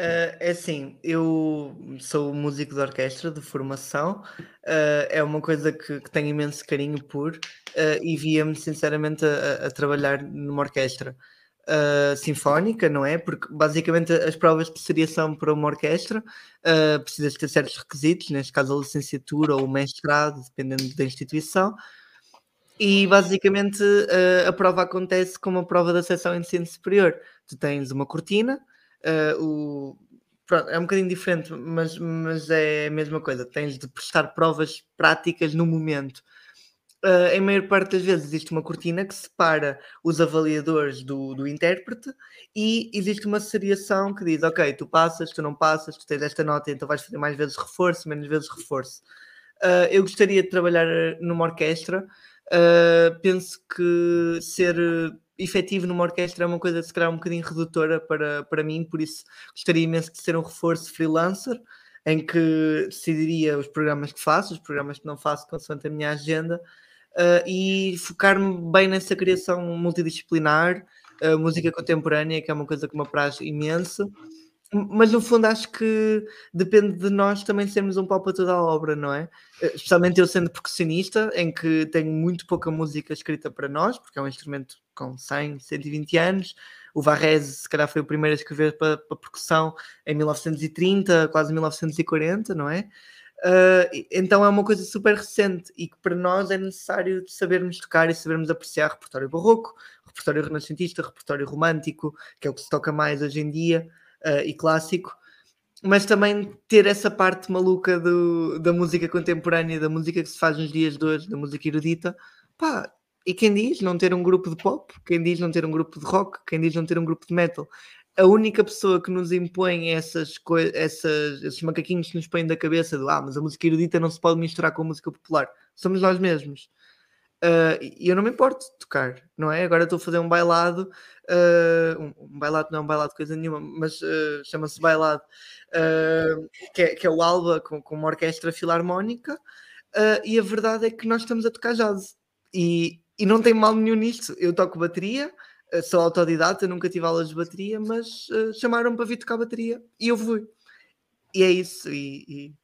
Uh, é assim, eu sou músico de orquestra de formação, uh, é uma coisa que, que, tenho imenso carinho por uh, e via-me sinceramente a, a, trabalhar numa orquestra uh, sinfónica, não é? Porque basicamente as provas de seriação para uma orquestra uh, precisas ter certos requisitos, neste caso a licenciatura ou o mestrado, dependendo da instituição. E basicamente uh, a prova acontece como a prova da seção em ensino superior. Tu tens uma cortina, uh, o, pronto, é um bocadinho diferente, mas, mas é a mesma coisa. Tens de prestar provas práticas no momento uh, em maior parte das vezes existe uma cortina que separa os avaliadores do, do intérprete e existe uma seriação que diz, ok, tu passas, tu não passas, tu tens esta nota, então vais fazer mais vezes reforço, menos vezes reforço. Uh, eu gostaria de trabalhar numa orquestra. Uh, penso que ser efetivo numa orquestra é uma coisa se calhar um bocadinho redutora para, para mim, por isso gostaria imenso de ser um reforço freelancer em que decidiria os programas que faço, os programas que não faço consoante a minha agenda uh, e focar-me bem nessa criação multidisciplinar, uh, música contemporânea, que é uma coisa que me apraz imenso. Mas no fundo acho que depende de nós também sermos um pau para toda a obra, não é? Eh, especialmente eu sendo percussionista, em que tenho muito pouca música escrita para nós, porque é um instrumento com 100, 120 anos. O Varese, se calhar, foi o primeiro a escrever para, para percussão em 1930, quase 1940, não é? Uh, então é uma coisa super recente e que para nós é necessário sabermos tocar e sabermos apreciar. Repertório barroco, repertório renascentista, repertório romântico, que é o que se toca mais hoje em dia, uh, e clássico, mas também ter essa parte maluca do, da música contemporânea, da música que se faz nos dias de hoje, da música erudita, pá, e quem diz não ter um grupo de pop, quem diz não ter um grupo de rock, quem diz não ter um grupo de metal. A única pessoa que nos impõe essas essas, esses macaquinhos que nos põem da cabeça do ah, mas a música erudita não se pode misturar com a música popular, somos nós mesmos. Uh, e eu não me importo de tocar, não é? Agora estou a fazer um bailado, uh, um, um, bailado não é um bailado coisa nenhuma, mas uh, chama-se bailado, que é, que, é, o Alba com, com uma orquestra filarmónica, e a verdade é que nós estamos a tocar jazz. E, e não tem mal nenhum nisto. Eu toco bateria, sou autodidata, nunca tive aulas de bateria, mas chamaram-me para vir tocar bateria e eu fui. E é isso. E, e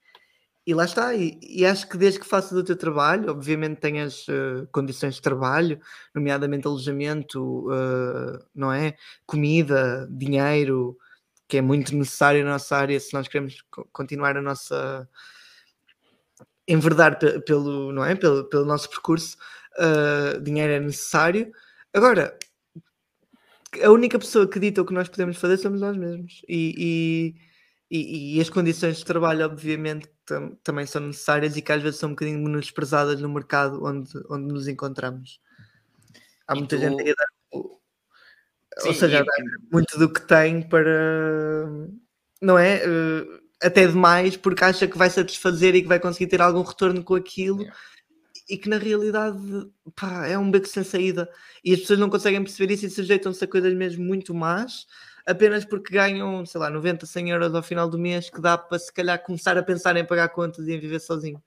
e lá está, e, e, acho que desde que faças o teu trabalho, obviamente tenhas uh, condições de trabalho, nomeadamente alojamento, uh, não é? Comida, dinheiro, que é muito necessário na nossa área se nós queremos continuar a nossa enverdar pelo, não é? pelo, pelo nosso percurso, uh, dinheiro é necessário. Agora, a única pessoa que dita o que nós podemos fazer somos nós mesmos. E, e, e as condições de trabalho, obviamente, tam, também são necessárias e que às vezes são um bocadinho menosprezadas no mercado onde, onde nos encontramos. Há e muita tu... gente a dar, Sim, ou seja, e... muito do que tem para não é? Uh, até demais porque acha que vai satisfazer e que vai conseguir ter algum retorno com aquilo. Yeah. E que na realidade pá, é um beco sem saída e as pessoas não conseguem perceber isso e sujeitam-se a coisas mesmo muito más apenas porque ganham, sei lá, 90, 100 euros ao final do mês, que dá para se calhar começar a pensar em pagar contas e em viver sozinho.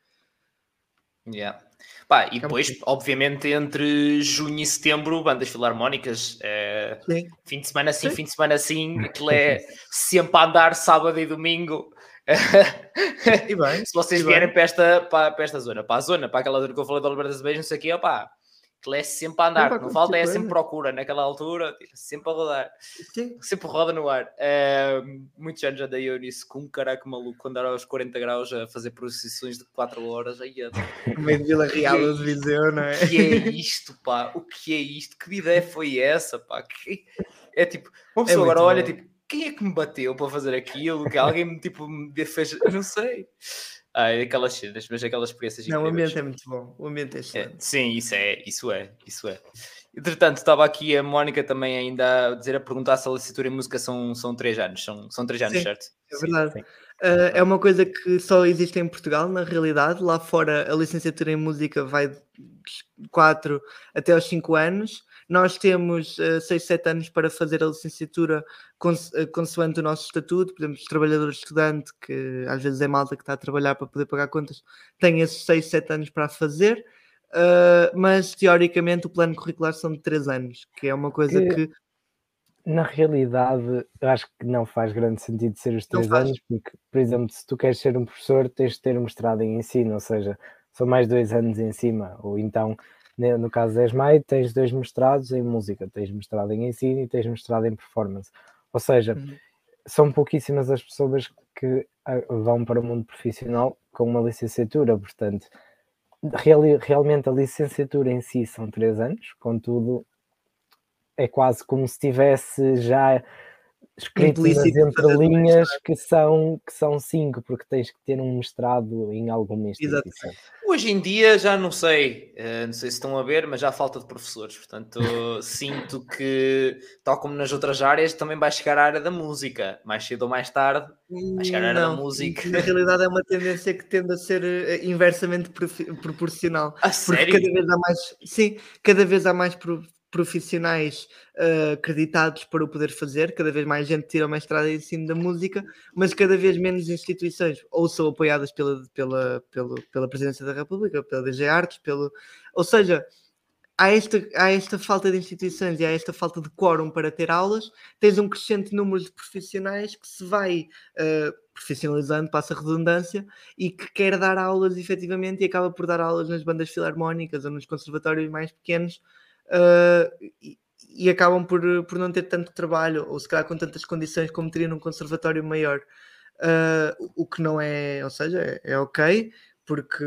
Yeah. Pá, e depois, obviamente, entre junho e setembro, bandas filarmónicas, é... fim de semana sim, sim, fim de semana sim, *laughs* aquilo é sempre a andar sábado e domingo. E bem, Se vocês vierem para esta, para, para, esta zona, para a zona, para aquela zona que eu falei da Liberdade das Beijos, não sei o quê, opá, Aquilo é sempre a andar, não, não falta é sempre procura naquela altura, tipo, sempre a rodar, Sim. sempre roda no ar. Uh, muitos anos andei eu nisso com um caraca maluco, quando era aos 40 graus a fazer procissões de 4 horas. Aí, *laughs* no meio de Vila Real é de Viseu, não é? O que é isto, pá? O que é isto? Que ideia foi essa, pá? Que... É tipo, uma pessoa é agora olha, tipo, quem é que me bateu para fazer aquilo? Que alguém me tipo me fez, não sei. Ah, aquelas cenas, mas aquelas experiências Não, o ambiente é muito bom. O ambiente é excelente. É, sim, isso é, isso é, isso é. Entretanto, estava aqui a Mónica também ainda a dizer, a perguntar se a licenciatura em música são, são três anos. São, são três anos, sim, certo? É verdade. Sim, sim. Uh, é uma coisa que só existe em Portugal, na realidade. Lá fora, a licenciatura em música vai de 4 até aos 5 anos. Nós temos 6, uh, 7 anos para fazer a licenciatura cons uh, consoante o nosso estatuto. Por exemplo, os trabalhadores estudante, que às vezes é malta que está a trabalhar para poder pagar contas, têm esses 6, 7 anos para fazer. Uh, mas teoricamente o plano curricular são de 3 anos, que é uma coisa que, que na realidade, eu acho que não faz grande sentido ser os três anos, porque, por exemplo, se tu queres ser um professor, tens de ter um mestrado em ensino, ou seja, são mais dois anos em cima, ou então no caso da ESMAI, tens dois mestrados em música, tens mestrado em ensino e tens mestrado em performance. Ou seja, uhum. são pouquíssimas as pessoas que ah, vão para o mundo profissional com uma licenciatura, portanto, real, realmente a licenciatura em si são três anos, contudo, é quase como se tivesse já escrito nas entrelinhas que são, que são cinco, porque tens que ter um mestrado em alguma instituição. Hoje em dia já não sei, eh, não sei se estão a ver, mas já falta de professores, portanto *laughs* sinto que, tal como nas outras áreas, também vai chegar à área da música, mais cedo ou mais tarde, vai chegar à área não, da música. Na realidade é uma tendência que tende a ser eh, inversamente proporcional. A porque sério? cada vez há mais, sim, cada vez há mais profissionais uh, acreditados para o poder fazer, cada vez mais gente tira uma estrada em ensino da música, mas cada vez menos instituições ou são apoiadas pela, pela, pela, pela Presidência da República, pela DG Artes, pelo... ou seja, há esta, há esta falta de instituições e há esta falta de quórum para ter aulas, tens um crescente número de profissionais que se vai uh, profissionalizando, passa redundância, e que quer dar aulas efetivamente e acaba por dar aulas nas bandas filarmónicas ou nos conservatórios mais pequenos, uh, e, e, acabam por, por não ter tanto trabalho, ou se calhar com tantas condições como teria num conservatório maior. Uh, o que não é, ou seja, é, é, ok, porque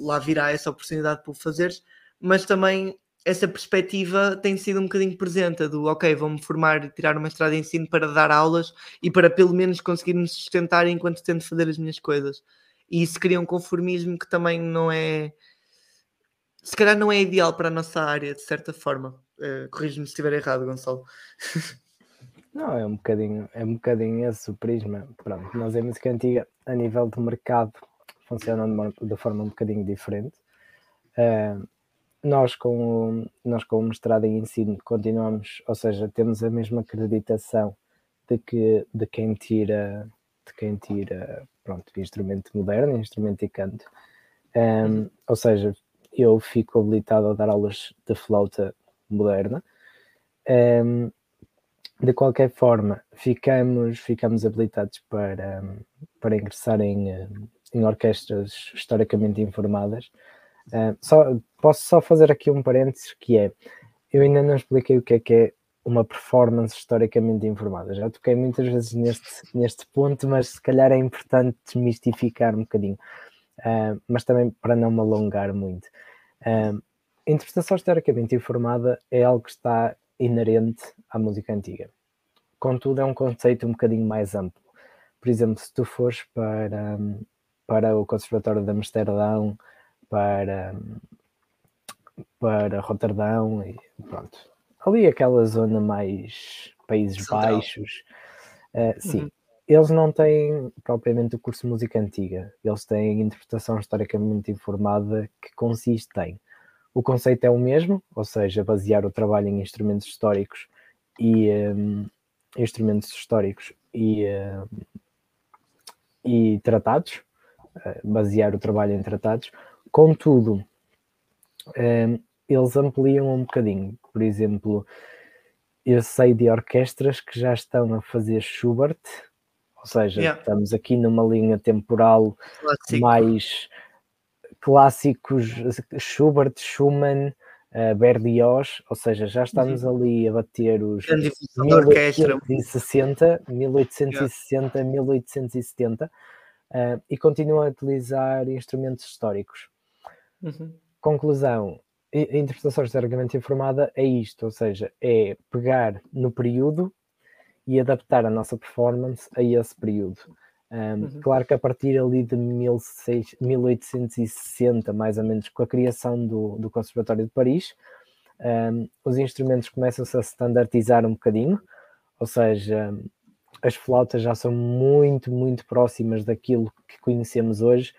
lá virá essa oportunidade para o fazeres, mas também essa perspectiva tem sido um bocadinho presente, do ok, vou-me formar e tirar uma estrada de ensino para dar aulas e para pelo menos conseguir me sustentar enquanto tento fazer as minhas coisas. E isso cria um conformismo que também não é. Se calhar não é ideal para a nossa área, de certa forma. Uh, Corrijo-me se estiver errado, Gonçalo. *laughs* Não, é um bocadinho, é um bocadinho esse o prisma. Pronto, nós em música antiga, a nível de mercado, funciona de, uma, de forma um bocadinho diferente. Uh, nós com, nós com o mestrado em ensino continuamos, ou seja, temos a mesma acreditação de que de quem tira de quem tira pronto, instrumento moderno, instrumento e canto. Um, ou seja, eu fico habilitado a dar aulas de flauta moderna. Um, de qualquer forma, ficamos, ficamos habilitados para, para ingressar em, em orquestras historicamente informadas. Uh, só, posso só fazer aqui um parênteses que é, eu ainda não expliquei o que é que é uma performance historicamente informada. Já toquei muitas vezes neste, neste ponto, mas se calhar é importante desmistificar um bocadinho, uh, mas também para não me alongar muito. Uh, a interpretação historicamente informada é algo que está inerente à música antiga. Contudo, é um conceito um bocadinho mais amplo. Por exemplo, se tu fores para, para o Conservatório de Amsterdão, para, para Roterdão e pronto. Ali aquela zona mais Países Central. Baixos. Uh, sim, uhum. Eles não têm propriamente o curso de música antiga, eles têm interpretação historicamente informada que consiste em o conceito é o mesmo, ou seja, basear o trabalho em instrumentos históricos e um, instrumentos históricos e, um, e tratados, uh, basear o trabalho em tratados, Contudo, um, eles ampliam um bocadinho. Por exemplo, eu sei de orquestras que já estão a fazer Schubert, ou seja, yeah. estamos aqui numa linha temporal Clássico. mais clássicos, Schubert, Schumann, uh, Berlioz, ou seja, já estamos uhum. ali a bater os 1860, 1860, yeah. 1870 uh, e continuam a utilizar instrumentos históricos. Uhum. Conclusão: a interpretação historicamente informada é isto, ou seja, é pegar no período e adaptar a nossa performance a esse período. Um, uhum. Claro que a partir ali de 16, 1860, mais ou menos, com a criação do, do Conservatório de Paris, um, os instrumentos começam-se a standardizar um bocadinho, ou seja, as flautas já são muito, muito próximas daquilo que conhecemos hoje.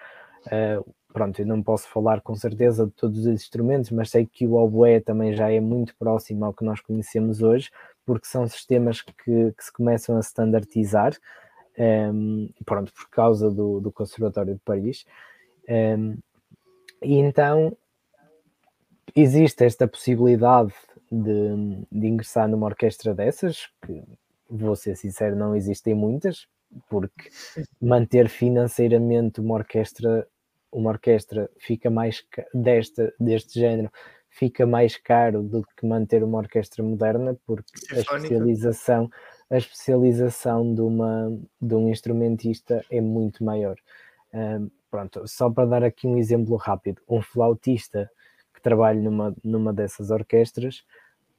Uh, pronto, eu não posso falar com certeza de todos os instrumentos, mas sei que o oboé também já é muito próximo ao que nós conhecemos hoje, porque são sistemas que, que se começam a standardizar, um, ehm, pronto, por causa do, do Conservatório de Paris. Um, ehm, e então existe esta possibilidade de, de ingressar numa orquestra dessas, que vou ser sincero, não existem muitas, porque manter financeiramente uma orquestra uma orquestra fica mais desta, deste género fica mais caro do que manter uma orquestra moderna porque a especialização a especialização de, uma, de um instrumentista é muito maior. Um, pronto, só para dar aqui um exemplo rápido. Um flautista que trabalha numa, numa dessas orquestras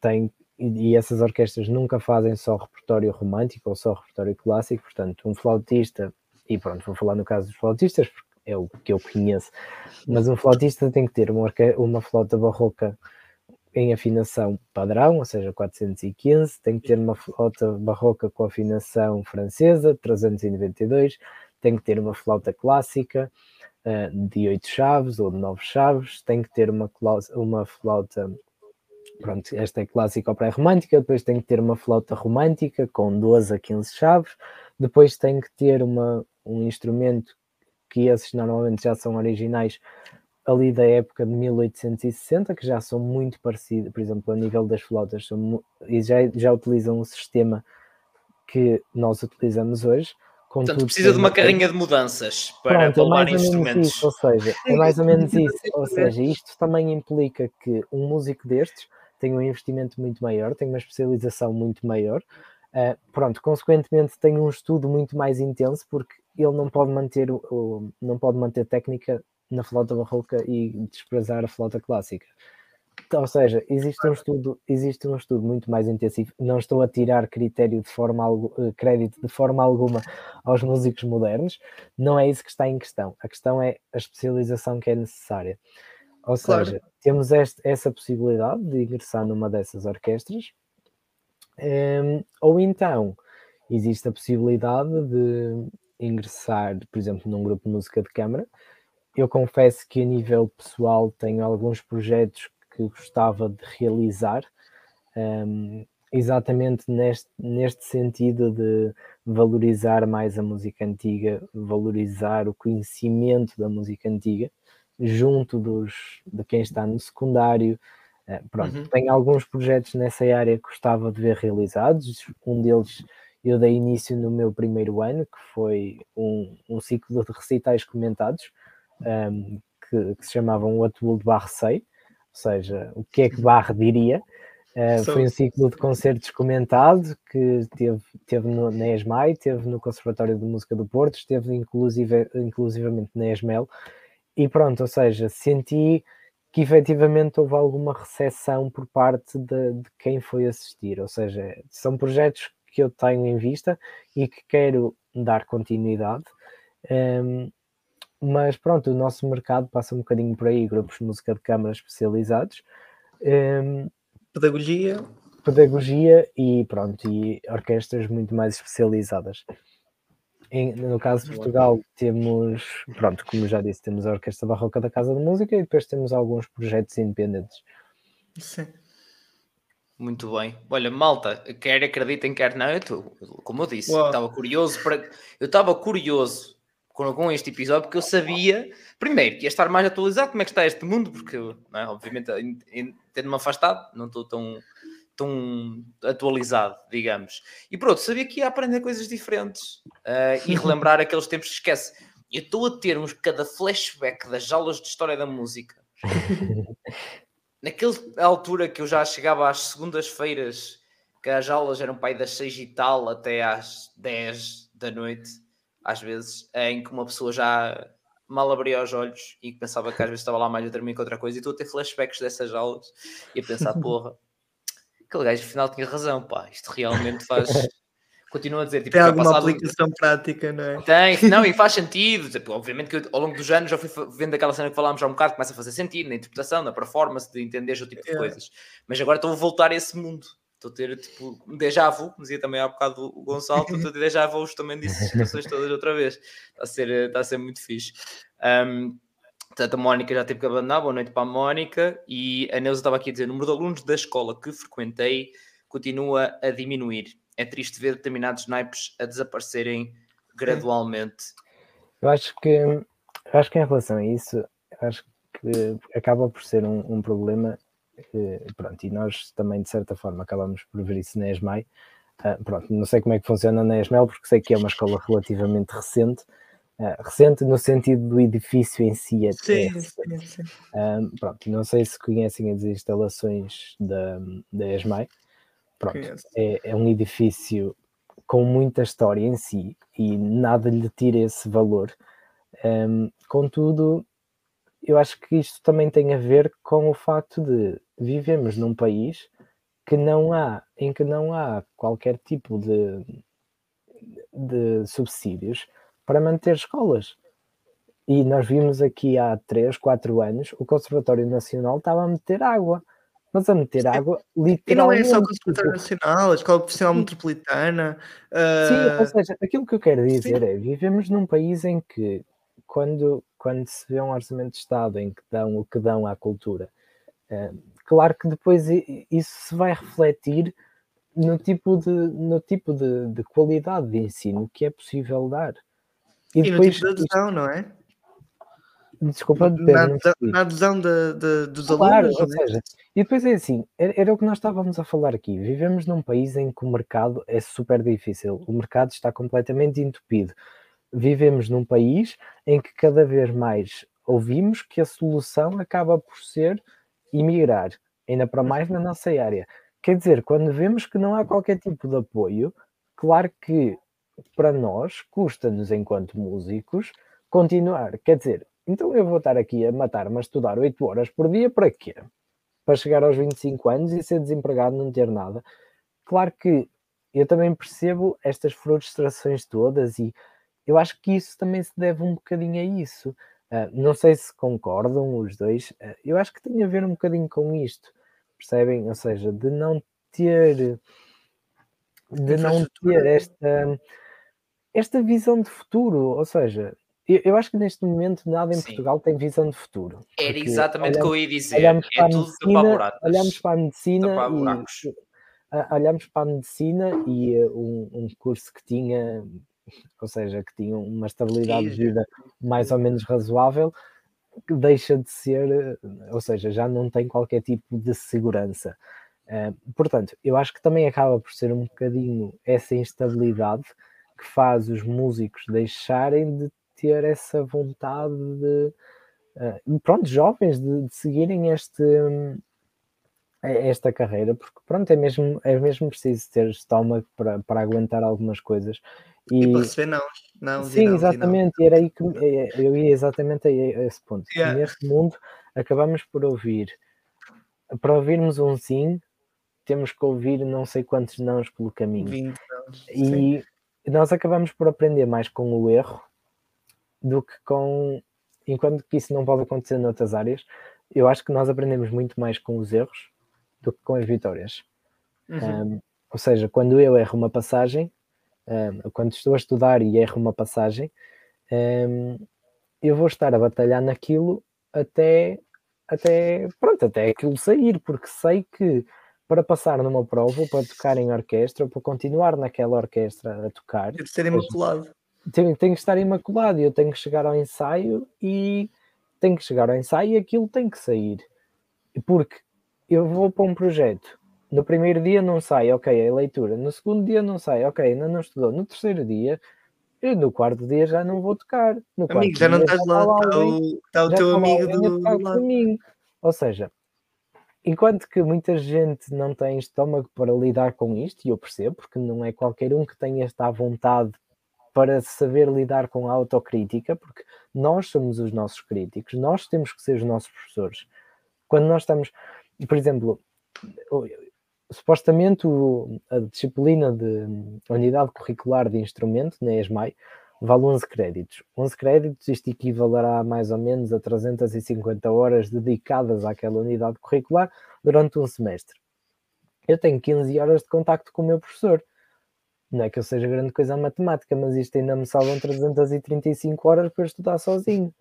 tem e essas orquestras nunca fazem só repertório romântico ou só repertório clássico, portanto, um flautista, e pronto, vou falar no caso dos flautistas, é o que eu conheço. Mas um flautista tem que ter uma, uma flauta barroca em afinação padrão, ou seja, 415, tem que ter uma flauta barroca com afinação francesa, 392, tem que ter uma flauta clássica uh, de 8 chaves ou de 9 chaves, tem que ter uma, uma flauta, pronto, esta é clássica ou pré-romântica, depois tem que ter uma flauta romântica com 12 a 15 chaves, depois tem que ter uma, um instrumento que esses normalmente já são originais ali da época de 1860, que já são muito parecidos, por exemplo, a nível das flautas, são, e já, já utilizam o sistema que nós utilizamos hoje. Portanto, precisa de uma carrinha de mudanças para Pronto, é instrumentos. Isso, ou seja, é mais ou menos isso. Ou *laughs* seja, isto também implica que um músico destes tem um investimento muito maior, tem uma especialização muito maior. Uh, pronto, consequentemente tem um estudo muito mais intenso, porque ele não pode manter o, não pode manter técnica na flauta barroca e desprezar a flauta clássica. ou seja, existe um estudo, existe um estudo muito mais intensivo. Não estou a tirar critério de forma eh, crédito de forma alguma aos músicos modernos. Não é isso que está em questão. A questão é a especialização que é necessária. Ou claro. seja, temos este, essa possibilidade de ingressar numa dessas orquestras, um, ehm, ou então existe a possibilidade de ingressar, por exemplo, num grupo de música de câmara. Eu confesso que a nível pessoal tenho alguns projetos que gostava de realizar, um, exatamente neste, neste sentido de valorizar mais a música antiga, valorizar o conhecimento da música antiga junto dos, de quem está no secundário. Uh, pronto, uhum. tenho alguns projetos nessa área que gostava de ver realizados. Um deles eu dei início no meu primeiro ano, que foi um, um ciclo de recitais comentados, um, que, que, se chamavam O Atul de Barre Sei, ou seja, o que é que Barre diria. Uh, foi um ciclo de concertos comentado que teve, teve no, na ESMAI, teve no Conservatório de Música do Porto, esteve inclusive, inclusivamente na ESMEL, e pronto, ou seja, senti que efetivamente houve alguma recepção por parte de, de, quem foi assistir, ou seja, são projetos que eu tenho em vista e que quero dar continuidade. Um, mas pronto, o nosso mercado passa um bocadinho por aí, grupos de música de câmara especializados. Um, pedagogia. Pedagogia e pronto, e orquestras muito mais especializadas. Em, no caso de Portugal, temos, pronto, como já disse, temos a Orquestra Barroca da Casa de Música e depois temos alguns projetos independentes. Sim. Muito bem. Olha, malta, quer acreditem, quer não, eu tô, como eu disse, estava curioso para. Eu estava curioso com, com, este episódio porque eu sabia, primeiro, que ia estar mais atualizado como é que está este mundo, porque, é? obviamente, tendo-me afastado, não estou tão, tão atualizado, digamos. E pronto, sabia que ia aprender coisas diferentes uh, e *laughs* relembrar aqueles tempos que esquece. Eu estou a termos cada flashback das aulas de história da música. *laughs* Naquela altura que eu já chegava às segundas-feiras, que as aulas eram aí das seis e tal até às 10 da noite, às vezes, em que uma pessoa já mal abria os olhos e pensava que às vezes estava lá mais a dormir que outra coisa, e estou a ter flashbacks dessas aulas e a pensar, *laughs* porra, aquele gajo afinal tinha razão, pá, isto realmente *laughs* faz. Continua a dizer, tipo, tem alguma passado... aplicação prática, não é? Tem, *laughs* não, e faz sentido. Tipo, obviamente que eu, ao longo dos anos já fui vendo aquela cena que falámos já um bocado, começa a fazer sentido na interpretação, na performance, de entender o tipo de é. coisas. Mas agora estou a voltar a esse mundo. Estou a ter tipo um déjà vu, como dizia também há bocado o Gonçalo, estou a ter *laughs* déjà vu também dessas situações todas outra vez. Está a ser, está a ser muito fixe. Um, Portanto, a Mónica já teve que abandonar. Boa noite para a Mónica. E a Neuza estava aqui a dizer: o número de alunos da escola que frequentei continua a diminuir. É triste ver determinados naipes a desaparecerem gradualmente. Eu acho que, eu acho que em relação a isso, acho que acaba por ser um, um problema. pronto, e nós também, de certa forma, acabamos por ver isso na ESMAI. Uh, pronto, não sei como é que funciona na ESMEL, porque sei que é uma escola relativamente recente Uh, recente no sentido do edifício em si. Até. Sim, sim, sim. Um, pronto, não sei se conhecem as instalações da, da ESMAI. Pronto, é, é, um edifício com muita história em si e nada lhe tira esse valor. Um, contudo, eu acho que isto também tem a ver com o facto de vivemos num país que não há, em que não há qualquer tipo de, de subsídios para manter escolas. E nós vimos aqui há 3, 4 anos, o Conservatório Nacional estava a meter água. Mas a meter água literalmente. E não é só o Conservatório tipo... Nacional, a Escola Profissional Metropolitana. Uh... Sim, ou seja, aquilo que eu quero dizer Sim. é: vivemos num país em que, quando, quando se vê um orçamento de Estado em que dão o que dão à cultura, uh, claro que depois isso se vai refletir no tipo de, no tipo de, de qualidade de ensino que é possível dar. E, e depois, no tipo de adesão, não é? Desculpa, Pedro, na, adesão, na adesão de, de, dos claro, alunos. Ou é? seja, e depois é assim, era, era, o que nós estávamos a falar aqui. Vivemos num país em que o mercado é super difícil, o mercado está completamente entupido. Vivemos num país em que cada vez mais ouvimos que a solução acaba por ser emigrar, ainda para mais na nossa área. Quer dizer, quando vemos que não há qualquer tipo de apoio, claro que para nós, custa-nos, enquanto músicos, continuar. Quer dizer, então eu vou estar aqui a matar-me a estudar 8 horas por dia para quê? para chegar aos 25 anos e ser desempregado, não ter nada. Claro que eu também percebo estas frustrações todas e eu acho que isso também se deve um bocadinho a isso. Uh, não sei se concordam os dois, uh, eu acho que tem a ver um bocadinho com isto, percebem? Ou seja, de não ter de não ter esta, esta visão de futuro, ou seja, eu, eu acho que neste momento nada em Sim. Portugal tem visão de futuro. Era exatamente o que eu ia dizer. Olhamos é para, tudo medicina, olhamos para a medicina e olhamos para a medicina e uh, um, um, curso que tinha, ou seja, que tinha uma estabilidade de vida mais ou menos razoável, que deixa de ser, ou seja, já não tem qualquer tipo de segurança. Uh, portanto, eu acho que também acaba por ser um bocadinho essa instabilidade que faz os músicos deixarem de ter essa vontade de, uh, pronto, jovens, de, de seguirem este, esta carreira, porque pronto, é mesmo, é mesmo preciso ter estômago para, para aguentar algumas coisas. E, e para receber não, não Sim, não, exatamente, e era aí que eu ia exatamente a esse ponto. Yeah. Neste mundo acabamos por ouvir, para ouvirmos um sim, temos que ouvir não sei quantos nãos pelo caminho. 20 E sim. Nós acabamos por aprender mais com o erro do que com. Enquanto que isso não pode acontecer noutras áreas, eu acho que nós aprendemos muito mais com os erros do que com as vitórias. Uhum. Um, ou seja, quando eu erro uma passagem, um, quando estou a estudar e erro uma passagem, um, eu vou estar a batalhar naquilo até, até, pronto, até aquilo sair, porque sei que para passar numa prova, ou para tocar em orquestra, ou para continuar naquela orquestra a tocar, tem que ser imaculado. Tenho, tenho que estar imaculado eu tenho que chegar ao ensaio e tenho que chegar ao ensaio e aquilo tem que sair. Porque eu vou para um projeto, no primeiro dia não sai, ok, é leitura, no segundo dia não sai, ok, ainda não estudou, no terceiro dia, e no quarto dia já não vou tocar. No amigo, já não estás lá, está o, está o teu amigo do lado. Ou seja, enquanto que muita gente não tem estômago para lidar com isto, e eu percebo, porque não é qualquer um que tenha esta vontade para saber lidar com a autocrítica, porque nós somos os nossos críticos, nós temos que ser os nossos professores. Quando nós estamos, por exemplo, supostamente a disciplina de unidade curricular de instrumento na ESMAI vale 11 créditos. 11 créditos, isto equivalerá mais ou menos a 350 horas dedicadas àquela unidade curricular durante um semestre. Eu tenho 15 horas de contacto com o meu professor. Não é que eu seja grande coisa a matemática, mas isto ainda me salvam 335 horas para estudar sozinho.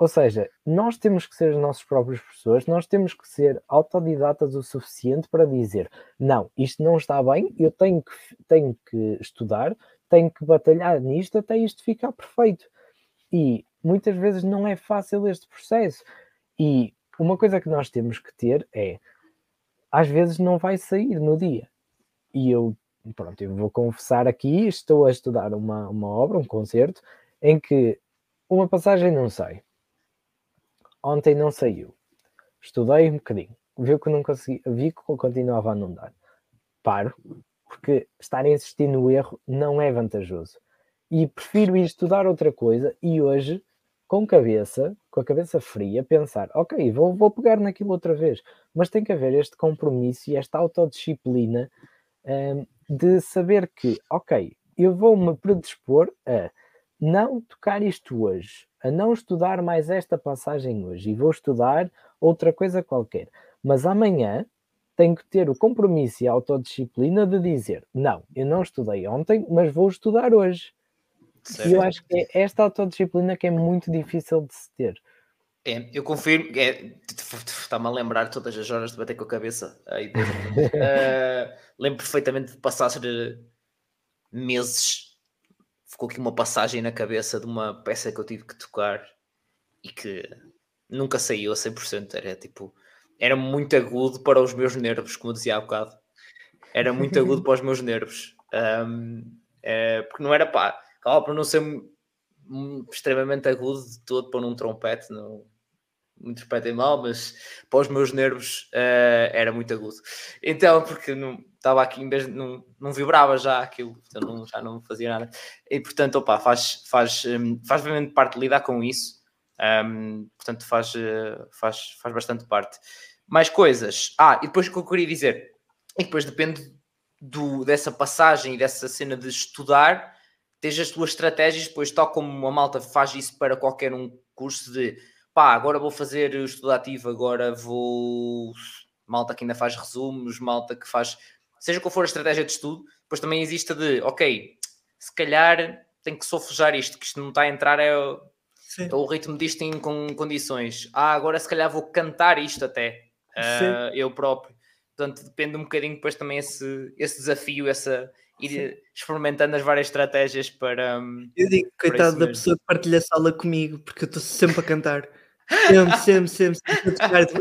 Ou seja, nós temos que ser os nossos próprios professores, nós temos que ser autodidatas o suficiente para dizer: não, isto não está bem, eu tenho que, tenho que estudar, tenho que batalhar nisto até isto ficar perfeito. E muitas vezes não é fácil este processo. E uma coisa que nós temos que ter é: às vezes não vai sair no dia. E eu, pronto, eu vou confessar aqui: estou a estudar uma, uma obra, um concerto, em que uma passagem não sai Ontem não saiu. Estudei um bocadinho. Vi que não consegui, vi que continuava a não dar. Paro, porque estar a insistir no erro não é vantajoso. E prefiro ir estudar outra coisa e hoje, com cabeça, com a cabeça fria, pensar, ok, vou, vou pegar naquilo outra vez. Mas tem que haver este compromisso e esta autodisciplina um, de saber que, ok, eu vou-me predispor a não tocar isto hoje, a não estudar mais esta passagem hoje e vou estudar outra coisa qualquer. Mas amanhã tenho que ter o compromisso e a autodisciplina de dizer: não, eu não estudei ontem, mas vou estudar hoje. Certo. E eu acho que é esta autodisciplina que é muito difícil de se ter. É, eu confirmo, é, está-me a lembrar todas as horas de bater com a cabeça. Aí, uh, *laughs* lembro perfeitamente de passar meses ficou aqui uma passagem na cabeça de uma peça que eu tive que tocar e que nunca saiu a 100%. Era tipo, era muito agudo para os meus nervos, como dizia há bocado. Era muito agudo *laughs* para os meus nervos. Um, é, porque não era pá, claro, para não ser extremamente agudo de todo para um trompete, não, me interpretem mal, mas para os meus nervos uh, era muito agudo. Então, porque não estava aqui, em vez de, não, não vibrava já aquilo, então não, já não fazia nada. E portanto, opa, faz, faz, um, faz realmente parte lidar com isso, um, portanto, faz, uh, faz, faz bastante parte. Mais coisas. Ah, e depois o que eu queria dizer, e depois depende do, dessa passagem e dessa cena de estudar, tens as tuas estratégias, depois tal como uma malta faz isso para qualquer um curso de pá, agora vou fazer o estudo ativo, agora vou malta que ainda faz resumos, malta que faz seja qual for a estratégia de estudo, depois também existe de ok, se calhar tem que sofrejar isto, que isto não está a entrar, é, é o ritmo disto em com condições. Ah, agora se calhar vou cantar isto até, uh, eu próprio. Portanto, depende um bocadinho depois também esse, esse desafio, essa ir Sim. experimentando as várias estratégias para. Hum, eu digo, coitado da pessoa que partilha a sala comigo, porque eu estou sempre a cantar. Sempre, sempre, sempre, sempre a tocar.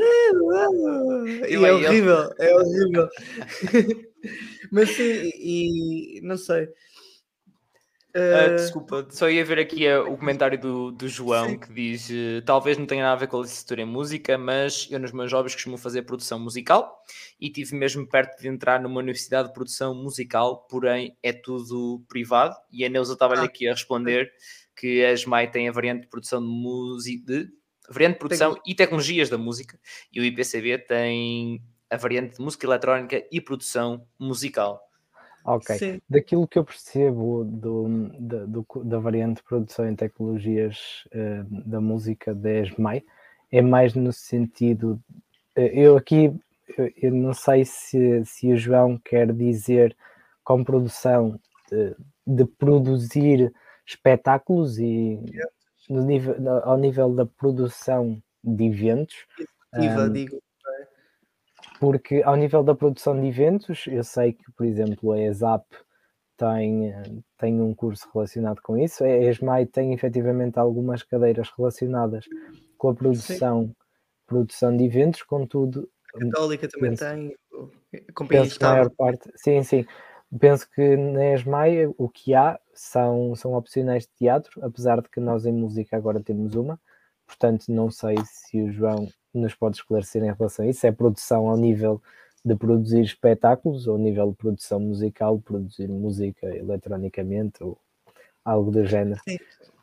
e é horrível, é horrível. *laughs* Mas sim, e não sei. Uh, desculpa, só ia ver aqui uh, o comentário do, do João sim. que diz: uh, talvez não tenha nada a ver com a licenciatura em música, mas eu nos meus jovens costumo fazer produção musical e tive mesmo perto de entrar numa universidade de produção musical, porém é tudo privado. E a Neuza estava-lhe ah, aqui a responder que a SMAI tem a variante de produção de música, de, variante de produção tem... e tecnologias da música, e o IPCB tem a variante de música eletrónica e produção musical. Ok. Sim. Daquilo que eu percebo do, da, do, da variante de produção em tecnologias uh, da música da ESMAI, é mais no sentido. Uh, eu aqui eu, eu, não sei se, se o João quer dizer com produção de, de produzir espetáculos e nível, ao nível da produção de eventos. um, digo porque ao nível da produção de eventos, eu sei que, por exemplo, a ESAP tem, tem um curso relacionado com isso, a ESMAI tem efetivamente algumas cadeiras relacionadas com a produção, produção de eventos, contudo. A Católica também penso, tem, penso que a maior parte, sim, sim. Penso que na ESMAI o que há são, são opcionais de teatro, apesar de que nós em música agora temos uma, portanto não sei se o João nos pode esclarecer em relação a isso? É produção ao nível de produzir espetáculos ou ao nível de produção musical, produzir música eletronicamente ou algo do género? Sim.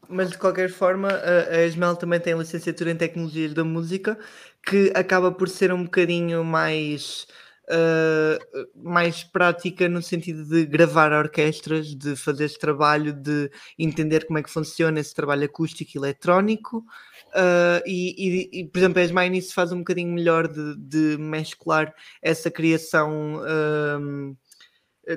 Mas de qualquer forma, a Esmel também tem licenciatura em tecnologias da música, que acaba por ser um bocadinho mais uh, mais prática no sentido de gravar orquestras, de fazer esse trabalho, de entender como é que funciona esse trabalho acústico e eletrónico. Uh, e, e, e, por exemplo, a Esmain nisso faz um bocadinho melhor de, de mesclar essa criação. Uh,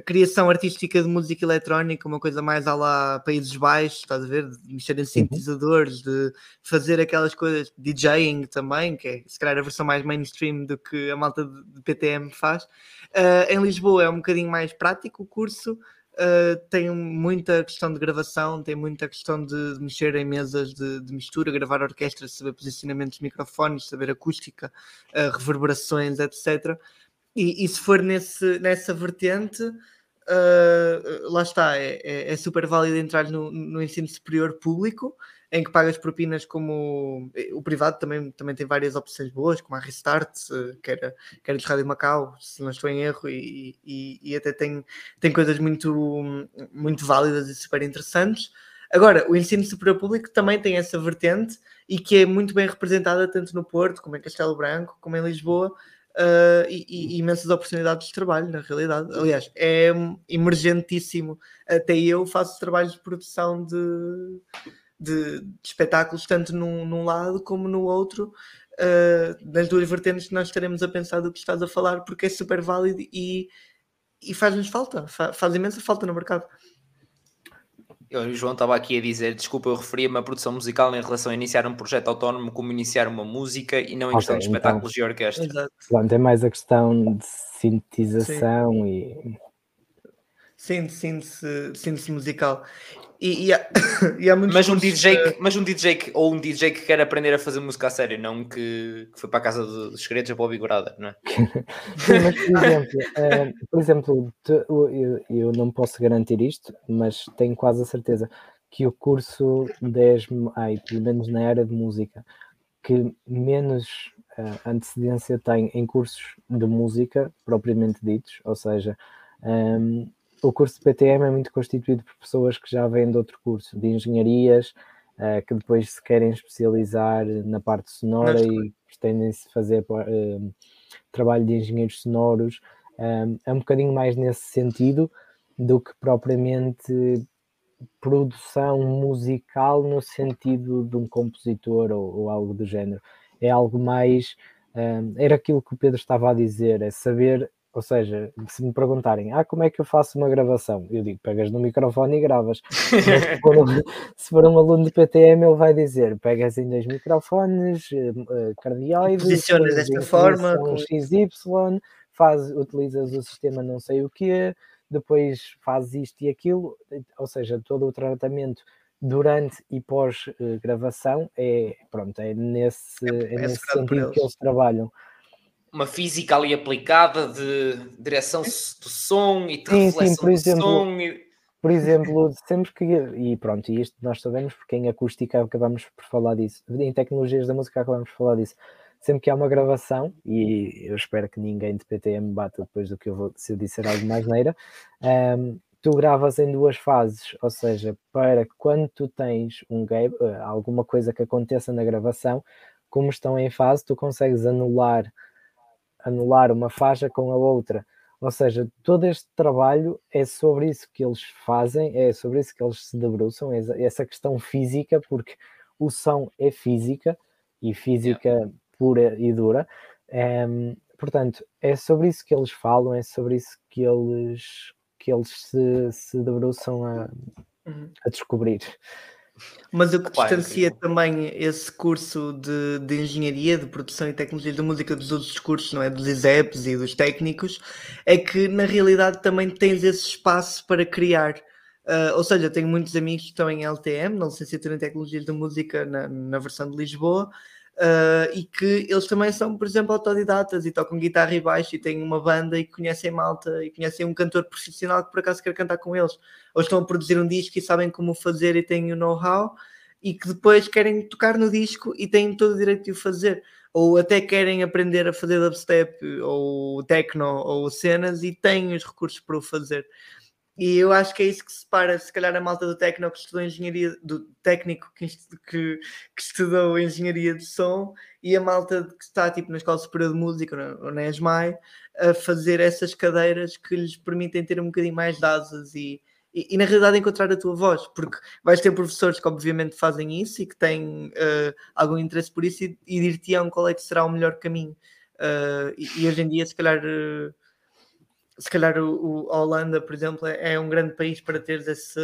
criação artística de música eletrónica, uma coisa mais à lá Países Baixos, estás a ver? De mexer em uhum. sintetizadores, de fazer aquelas coisas, DJing também, que é se calhar a versão mais mainstream do que a malta de PTM faz. Uh, em Lisboa é um bocadinho mais prático o curso, uh, tem muita questão de gravação, tem muita questão de, de mexer em mesas de, de, mistura, gravar orquestras, saber posicionamentos de microfones, saber acústica, uh, reverberações, etc. E, e, se for nesse, nessa vertente, uh, lá está, é, é, é, super válido entrar no, no, ensino superior público, em que pagas propinas como o privado também, também tem várias opções boas, como a Restart, que era, que era de Rádio Macau, se não estou em erro, e, e, e, até tem, tem coisas muito, muito válidas e super interessantes. Agora, o ensino superior público também tem essa vertente e que é muito bem representada tanto no Porto, como em Castelo Branco, como em Lisboa, uh, e, e, imensas oportunidades de trabalho, na realidade. Aliás, é emergentíssimo. Até eu faço trabalhos de produção de, de, de espetáculos, tanto num, num, lado como no outro. Uh, nas duas vertentes nós estaremos a pensar do que estás a falar porque é super válido e, e faz-nos falta, faz, faz imensa falta no mercado. O João estava aqui a dizer, desculpa, eu referia-me à produção musical em relação a iniciar um projeto autónomo como iniciar uma música e não em okay, questão de então, espetáculos então, e orquestra. Exato. Pronto, é mais a questão de sintetização Sim. e... Síntese musical. E, e, há, *coughs* e há mas, um DJ que, mas um DJ que, ou um DJ que quer aprender a fazer música a sério, não que, que foi para a casa dos segredos para o Bigorada, não é? *laughs* Sim, mas por exemplo, uh, por exemplo eu, eu não posso garantir isto, mas tenho quase a certeza que o curso 10 ai, pelo menos na área de música, que menos uh, antecedência tem em cursos de música propriamente ditos, ou seja, um, o curso de PTM é muito constituído por pessoas que já vêm de outro curso, de engenharias, uh, que depois se querem especializar na parte sonora e pretendem-se fazer uh, trabalho de engenheiros sonoros, um, é um bocadinho mais nesse sentido do que propriamente produção musical no sentido de um compositor ou, ou algo do género. É algo mais. Um, era aquilo que o Pedro estava a dizer, é saber ou seja, se me perguntarem, ah, como é que eu faço uma gravação? Eu digo, pegas no microfone e gravas. se, for um, *laughs* se for um aluno de PTM, ele vai dizer, pegas em dois microfones, uh, cardioides, posicionas desta forma, com XY, faz, utilizas o sistema não sei o quê, depois fazes isto e aquilo, ou seja, todo o tratamento durante e pós uh, gravação é, pronto, é nesse, é, é nesse sentido que eles trabalham uma física ali aplicada de direção do som e de sim, reflexão sim, por exemplo, som. E... Por exemplo, *laughs* sempre que. E pronto, isto nós sabemos porque em acústica acabamos por falar disso, em tecnologias da música acabamos por falar disso. Sempre que há uma gravação, e eu espero que ninguém de PTM bata depois do que eu vou se eu disser algo mais neira, um, tu gravas em duas fases, ou seja, para quando tu tens um game, eh, alguma coisa que aconteça na gravação, como estão em fase, tu consegues anular anular uma faixa com a outra. Ou seja, todo este trabalho é sobre isso que eles fazem, é sobre isso que eles se debruçam, essa questão física, porque o som é física e física yeah. pura e dura. Um, portanto, é sobre isso que eles falam, é sobre isso que eles, que eles se, se debruçam a, uhum. a descobrir. Mas o que distancia também esse curso de, de engenharia, de produção e tecnologia da música dos outros cursos, não é? Dos ISEPs e dos técnicos, é que na realidade também tens esse espaço para criar. Uh, ou seja, tenho muitos amigos que estão em LTM, na licenciatura em Tecnologias da Música, na, na versão de Lisboa, Uh, e que eles também são, por exemplo, autodidatas e tocam guitarra e baixo e têm uma banda e conhecem malta e conhecem um cantor profissional que por acaso quer cantar com eles, ou estão a produzir um disco e sabem como fazer e têm o know-how e que depois querem tocar no disco e têm todo o direito de o fazer, ou até querem aprender a fazer dubstep ou techno ou cenas e têm os recursos para o fazer. E eu acho que é isso que separa, se calhar, a malta do técnico que estudou engenharia, do técnico que, que, que, estudou engenharia de som e a malta que está tipo na Escola Superior de Música ou na ESMAI a fazer essas cadeiras que lhes permitem ter um bocadinho mais de asas e, e, e, na realidade encontrar a tua voz, porque vais ter professores que obviamente fazem isso e que têm uh, algum interesse por isso e, e dir-te-ão qual é que será o melhor caminho. Uh, e, e, hoje em dia, se calhar. Uh, se calhar o, o, a Holanda, por exemplo, é, é um grande país para teres esse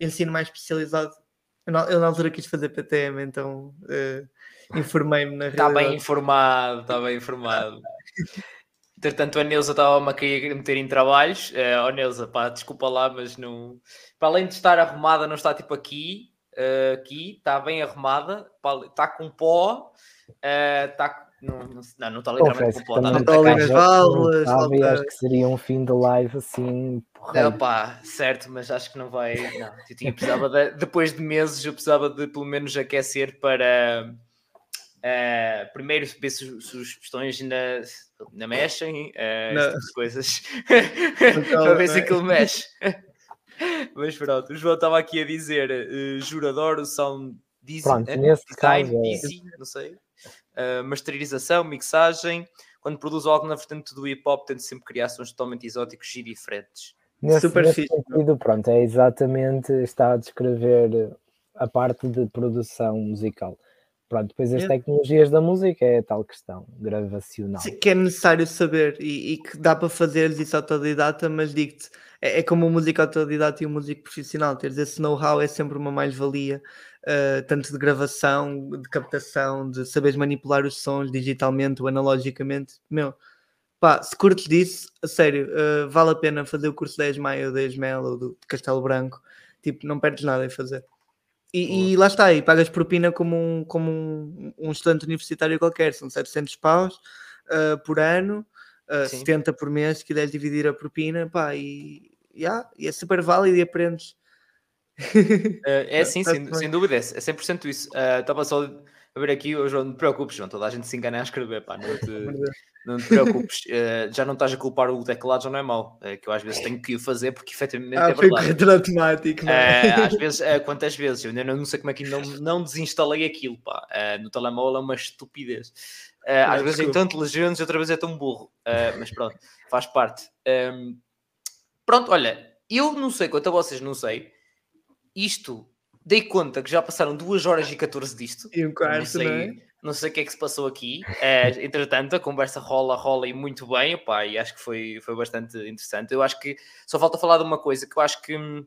ensino mais especializado. Eu na, eu na altura quis fazer PTM, então uh, informei-me na Está bem informado, está bem informado. Entretanto, a Neuza estava-me a querer meter em trabalhos. Uh, oh, Neuza, pá, desculpa lá, mas não. Para além de estar arrumada, não está tipo aqui. Uh, aqui, está bem arrumada, está com pó, uh, não, não, não está literalmente com plot. Está ali nas válvulas. Acho que seria um fim de live assim. Não, pá, certo, mas acho que não vai. Não, eu tinha, precisava de, depois de meses, eu precisava de pelo menos aquecer para. Uh, primeiro ver se, se os pistões ainda, ainda mexem, uh, tipo de coisas, *laughs* para ver se aquilo mexe. *laughs* Mas pronto, o João estava aqui a dizer uh, jurador, sound design, Pronto, nesse design, caso, design, não sei uh, masterização, mixagem. Quando produzo algo na vertente do hip hop, tento sempre criar sons totalmente exóticos e diferentes. Nesse, Super nesse sentido, pronto, é exatamente, está a descrever a parte de produção musical. Pronto, depois as tecnologias da música é a tal questão gravacional. que é necessário saber e, e que dá para fazer isso autodidata, mas digo-te, é, é, como o músico autodidata e o músico profissional, teres esse know-how é sempre uma mais-valia uh, tanto de gravação, de captação, de saberes manipular os sons digitalmente ou analogicamente. Meu, pá, se curtes disso, a sério, uh, vale a pena fazer o curso da ESMAI ou da ESMEL ou do Castelo Branco. Tipo, não perdes nada em fazer. E, e, lá está, e pagas propina como um, como um, um estudante universitário qualquer, são 700 paus uh, por ano, uh, 70 por mês, se quiseres dividir a propina, pá, e, yeah, e é super válido e aprendes *laughs* é sim, sem, sem dúvida, é 100% isso. Uh, estava só a ver aqui, oh, João, não te preocupes, João, toda a gente se engana a escrever, pá, não te, *laughs* não te preocupes. Uh, já não estás a culpar o teclado, já não é mau, uh, que eu às vezes tenho que fazer porque efetivamente ah, é verdade. automático, é? às *laughs* vezes, quantas vezes, eu ainda não sei como é que não, não desinstalei aquilo, pá, no telemóvel é uma estupidez. Uh, às vezes é tão inteligente, outra vez é tão burro. Uh, mas pronto, faz parte. Um, pronto, olha, eu não sei quanto a vocês, não sei. Isto, dei conta que já passaram 2 horas e 14 disto. E um quarto, não sei, não é? Não sei o que é que se passou aqui. Uh, entretanto, a conversa rola, rola e muito bem. Opa, e acho que foi, foi bastante interessante. Eu acho que só falta falar de uma coisa que eu acho que hum,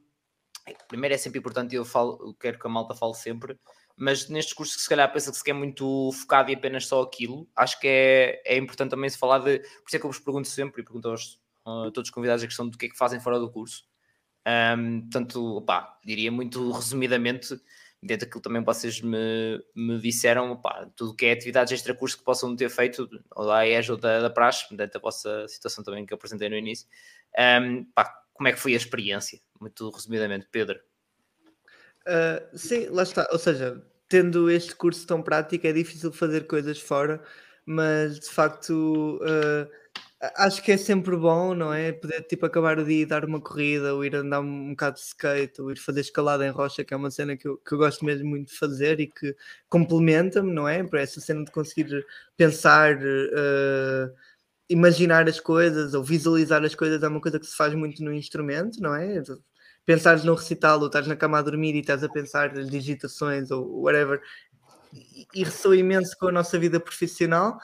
primeiro é sempre importante, eu falo, eu quero que a malta fale sempre, mas nestes cursos que se calhar pensa que se quer muito focado e apenas só aquilo, acho que é, é importante também se falar de. Por isso é que eu vos pergunto sempre e pergunto aos, a todos os convidados a questão do que é que fazem fora do curso. Um, portanto, opá, diria muito resumidamente, dentro daquilo também vocês me, me disseram, opá, tudo que é atividades extra-curso que possam ter feito, ou da ES ou da, da Praxe, dentro da vossa situação também que eu apresentei no início, um, como é que foi a experiência? Muito resumidamente, Pedro. Uh, sim, lá está. Ou seja, tendo este curso tão prático, é difícil fazer coisas fora, mas de facto uh, acho que é sempre bom, não é? Poder tipo acabar o dia e dar uma corrida, ou ir andar um, bocado de skate, ou ir fazer escalada em rocha, que é uma cena que eu, que eu gosto mesmo muito de fazer e que complementa-me, não é? Para essa cena de conseguir pensar. Uh, imaginar as coisas ou visualizar as coisas é uma coisa que se faz muito no instrumento, não é? Pensares no recital ou estás na cama a dormir e estás a pensar nas digitações ou whatever, e, e ressoa imenso com a nossa vida profissional.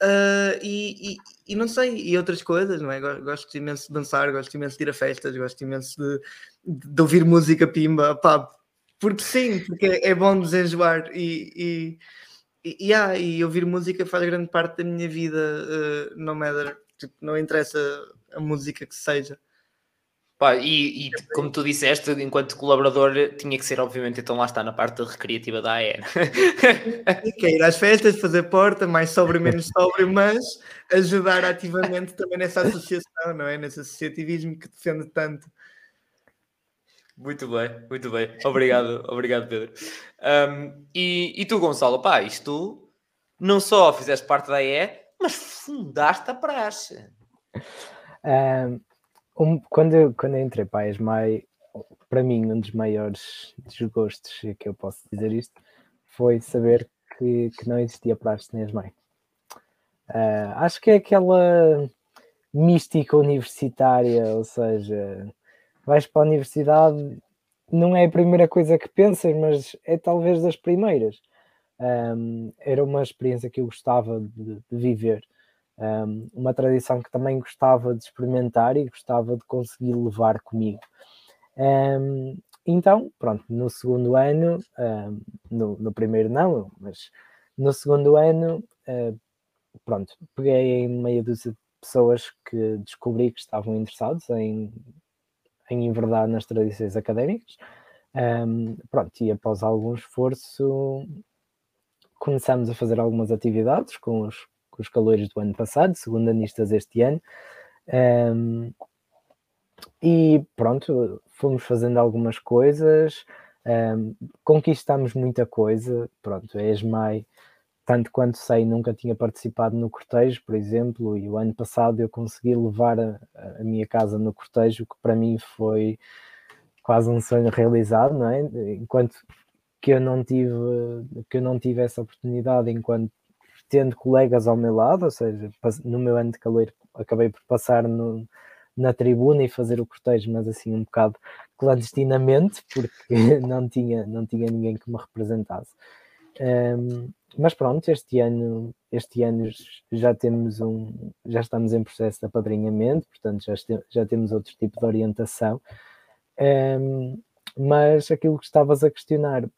Uh, e, e, e, não sei, e outras coisas, não é? Gosto imenso de dançar, gosto imenso de ir a festas, gosto imenso de, de ouvir música pimba, pá, porque sim, porque é, é bom desenjoar e, e, e, yeah, e ouvir música faz grande parte da minha vida, uh, no matter, tipo, não interessa a música que seja. Pá, e, e, como tu disseste, enquanto colaborador, tinha que ser, obviamente, então lá está na parte recreativa da AE. que é ir às festas, fazer porta, mais sobre, menos sobre, mas ajudar ativamente também nessa associação, não é? Nesse associativismo que defende tanto. Muito bem, muito bem. Obrigado, obrigado, Pedro. Um, e, e tu, Gonçalo, pá, isto não só fizeste parte da EE, mas fundaste a praxe. Um, quando, eu, quando eu entrei para a ESMAI, para mim, um dos maiores desgostos, que eu posso dizer isto, foi saber que, que não existia praxe na ESMAI. Uh, acho que é aquela mística universitária, ou seja, vais para a universidade, não é a primeira coisa que pensas, mas é talvez das primeiras. Um, era uma experiência que eu gostava de, de viver, um, uma tradição que também gostava de experimentar e gostava de conseguir levar comigo. Um, então, pronto, no segundo ano, no, no, primeiro não, mas no segundo ano, uh, pronto, peguei em meia dúzia de pessoas que descobri que estavam interessados em em enverdar nas tradições académicas. Um, pronto, e após algum esforço, começamos a fazer algumas atividades com os, com os calores do ano passado, segundo anistas este ano. Um, e pronto, fomos fazendo algumas coisas, um, conquistamos muita coisa. Pronto, a ESMAI tanto quanto sei, nunca tinha participado no cortejo, por exemplo, e o ano passado eu consegui levar a, a, minha casa no cortejo, que para mim foi quase um sonho realizado, não é? Enquanto que eu não tive, que eu não tive essa oportunidade enquanto tendo colegas ao meu lado, ou seja, no meu ano de calor acabei por passar no, na tribuna e fazer o cortejo, mas assim um bocado clandestinamente, porque *laughs* não tinha, não tinha ninguém que me representasse. Um, mas pronto, este ano, este ano já temos um, já estamos em processo de apadrinhamento, portanto já, este, já temos outro tipo de orientação. Um, mas aquilo que estavas a questionar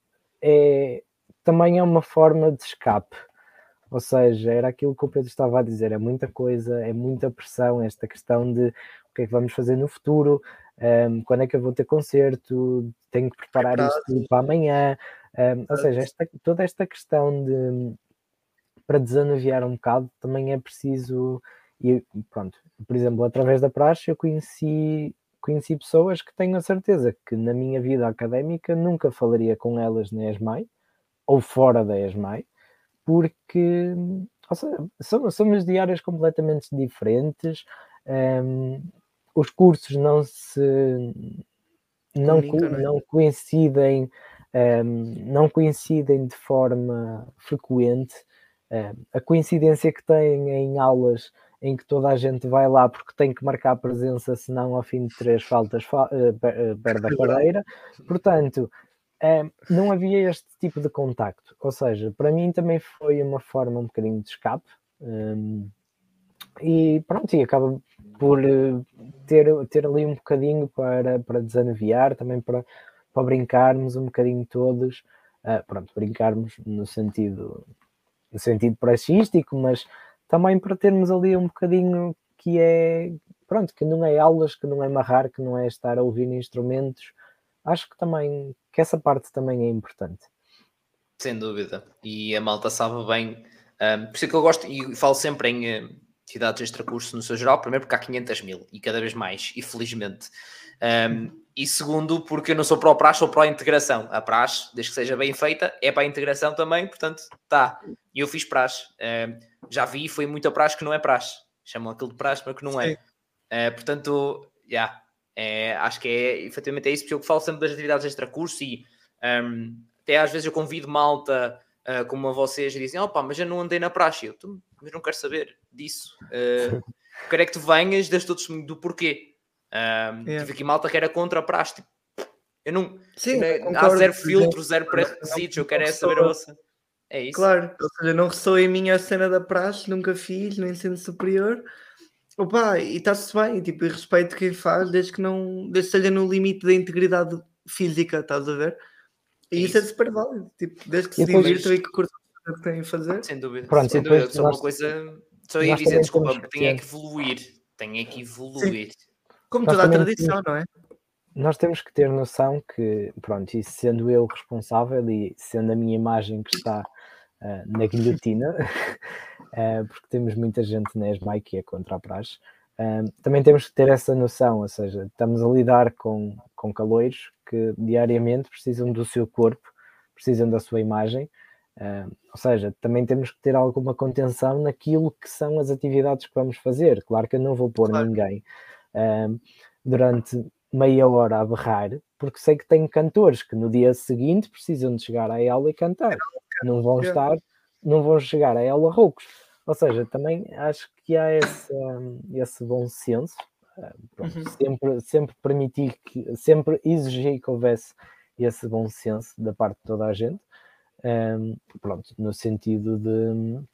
é também é uma forma de escape. Ou seja, era aquilo que o Pedro estava a dizer, é muita coisa, é muita pressão, esta questão de o que é que vamos fazer no futuro, um, quando é que eu vou ter concerto, tenho que preparar isto para amanhã, um, ou seja, esta, toda esta questão de para desanuviar um bocado também é preciso e pronto, por exemplo, através da praxe eu conheci conheci pessoas que tenho a certeza que na minha vida académica nunca falaria com elas na ESMAI ou fora da ESMAI, porque seja, somos de áreas completamente diferentes, um, os cursos não se não, co é? não coincidem um, não coincidem de forma frequente. Uh, a coincidência que tem em aulas em que toda a gente vai lá porque tem que marcar presença, senão ao fim de três faltas fa uh, perde a cadeira. Portanto, não havia este tipo de contacto. Ou seja, para mim também foi uma forma um bocadinho de escape. Um, e pronto, e acaba por ter, ter ali um bocadinho para, para desanuviar, também para, para brincarmos um bocadinho todos. Uh, pronto, brincarmos no sentido no sentido praxístico, mas também para termos ali um bocadinho que é, pronto, que não é aulas, que não é marrar, que não é estar a ouvir instrumentos. Acho que também, que essa parte também é importante. Sem dúvida. E a malta sabe bem, um, por isso é que eu gosto, e falo sempre em uh, atividades extracurso no seu geral, primeiro porque há 500 mil, e cada vez mais, e felizmente. Um, e segundo, porque eu não sou para o praxe, sou para a integração. A praxe, desde que seja bem feita, é para a integração também, portanto, tá. E eu fiz praxe. Uh, já vi, foi muita praxe que não é praxe. Chamam aquilo de praxe, mas que não é. Uh, portanto, já. Yeah, é, acho que é, efetivamente é isso, porque eu falo sempre das atividades extracurso e um, até às vezes eu convido malta uh, como a vocês e dizem, opa, mas eu não andei na praxe. Eu, mas não quero saber disso. Uh, quero é que tu venhas, deste todo do porquê. Um, yeah. Tive aqui malta que era contra a praxe. Tipo, eu não. Sim, eu, há zero filtro, zero pré-requisitos. Eu quero é saber a vossa. É isso. Claro, ou seja, não ressoa em mim a cena da praxe, nunca fiz, nem sendo superior. Opa, e está-se bem, tipo, e respeito quem faz, desde que não desde que esteja no limite da integridade física, estás a ver? E é isso. é super válido, tipo, desde que se divirtam e que curtam o que têm a fazer. Sem dúvida. Pronto, sem dúvida. Só uma coisa. Só ia dizer, desculpa, tem é que evoluir. Tem é que evoluir. Sim. Como toda a tradição, não é? Nós temos que ter noção que, pronto, e sendo eu responsável e sendo a minha imagem que está uh, na guilhotina, uh, *laughs* porque temos muita gente na ESMAI que é contra a praxe, uh, também temos que ter essa noção, ou seja, estamos a lidar com, com caloiros que diariamente precisam do seu corpo, precisam da sua imagem, ou seja, também temos que ter alguma contenção naquilo que são as atividades que vamos fazer. Claro que eu não vou pôr claro. ninguém durante meia hora a berrar, porque sei que tenho cantores que no dia seguinte precisam de chegar à aula e cantar. Não vão estar, não vão chegar à aula roucos. Ou seja, também acho que há esse, esse bom senso. Ah, pronto, uhum. sempre, sempre permitir que, sempre exigir que houvesse esse bom senso da parte de toda a gente. Um, pronto, no sentido de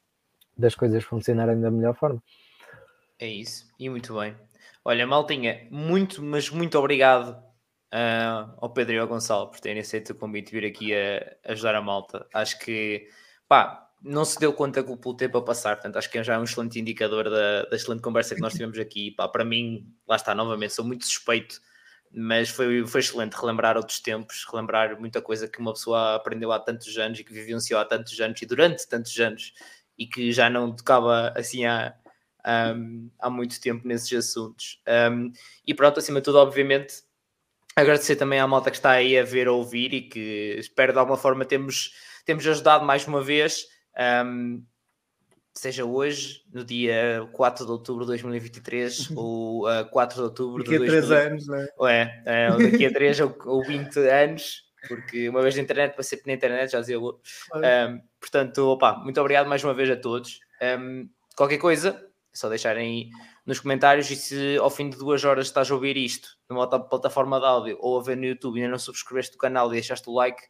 das coisas funcionarem da melhor forma. É isso, e muito bem. Olha, Maltinha, muito, mas muito obrigado uh, ao Pedro e ao Gonçalo por terem aceito o convite de vir aqui a, ajudar a malta. Acho que, pá, não se deu conta que o tempo a passar, portanto, acho que já é um excelente indicador da, da excelente conversa que nós tivemos aqui. Pá, para mim, lá está, novamente, sou muito suspeito, mas foi, foi excelente relembrar outros tempos, relembrar muita coisa que uma pessoa aprendeu há tantos anos e que vivenciou há tantos anos e durante tantos anos e que já não tocava assim a um, há muito tempo nesses assuntos. Um, e pronto, acima de tudo, obviamente, agradecer também à malta que está aí a ver, a ouvir e que espero de alguma forma temos, temos ajudado mais uma vez. Um, seja hoje, no dia 4 de outubro de 2023 *laughs* ou uh, 4 de outubro daqui de 2023. Daqui a 3 anos, não é? Ou é, ou daqui a 3 ou, ou 20 anos, porque uma vez na internet, para sempre na internet, já dizia um, Portanto, opa, muito obrigado mais uma vez a todos. Um, qualquer coisa, só deixarem aí nos comentários e se ao fim de duas horas estás a ouvir isto numa outra plataforma de áudio ou a ver no YouTube e ainda não subscreveste o canal e deixaste o like,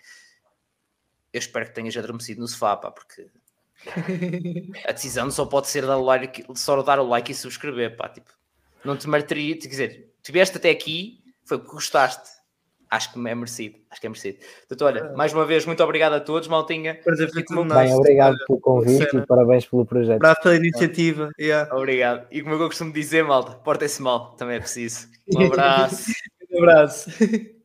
eu espero que tenhas adormecido no sofá, pá, porque *laughs* a decisão só pode ser dar o like, só dar o like e subscrever, pá, tipo, não te martiria, quer dizer, tiveste até aqui, foi porque gostaste acho que é merecido. Acho que é merecido. Portanto, olha, é. mais uma vez, muito obrigado a todos, Maltinha. Bem, obrigado pelo convite e parabéns pelo projeto. Obrigado pela iniciativa. Yeah. Obrigado. E como eu costumo dizer, malta, portem-se mal, também é preciso. Um *laughs* abraço. um abraço. *laughs*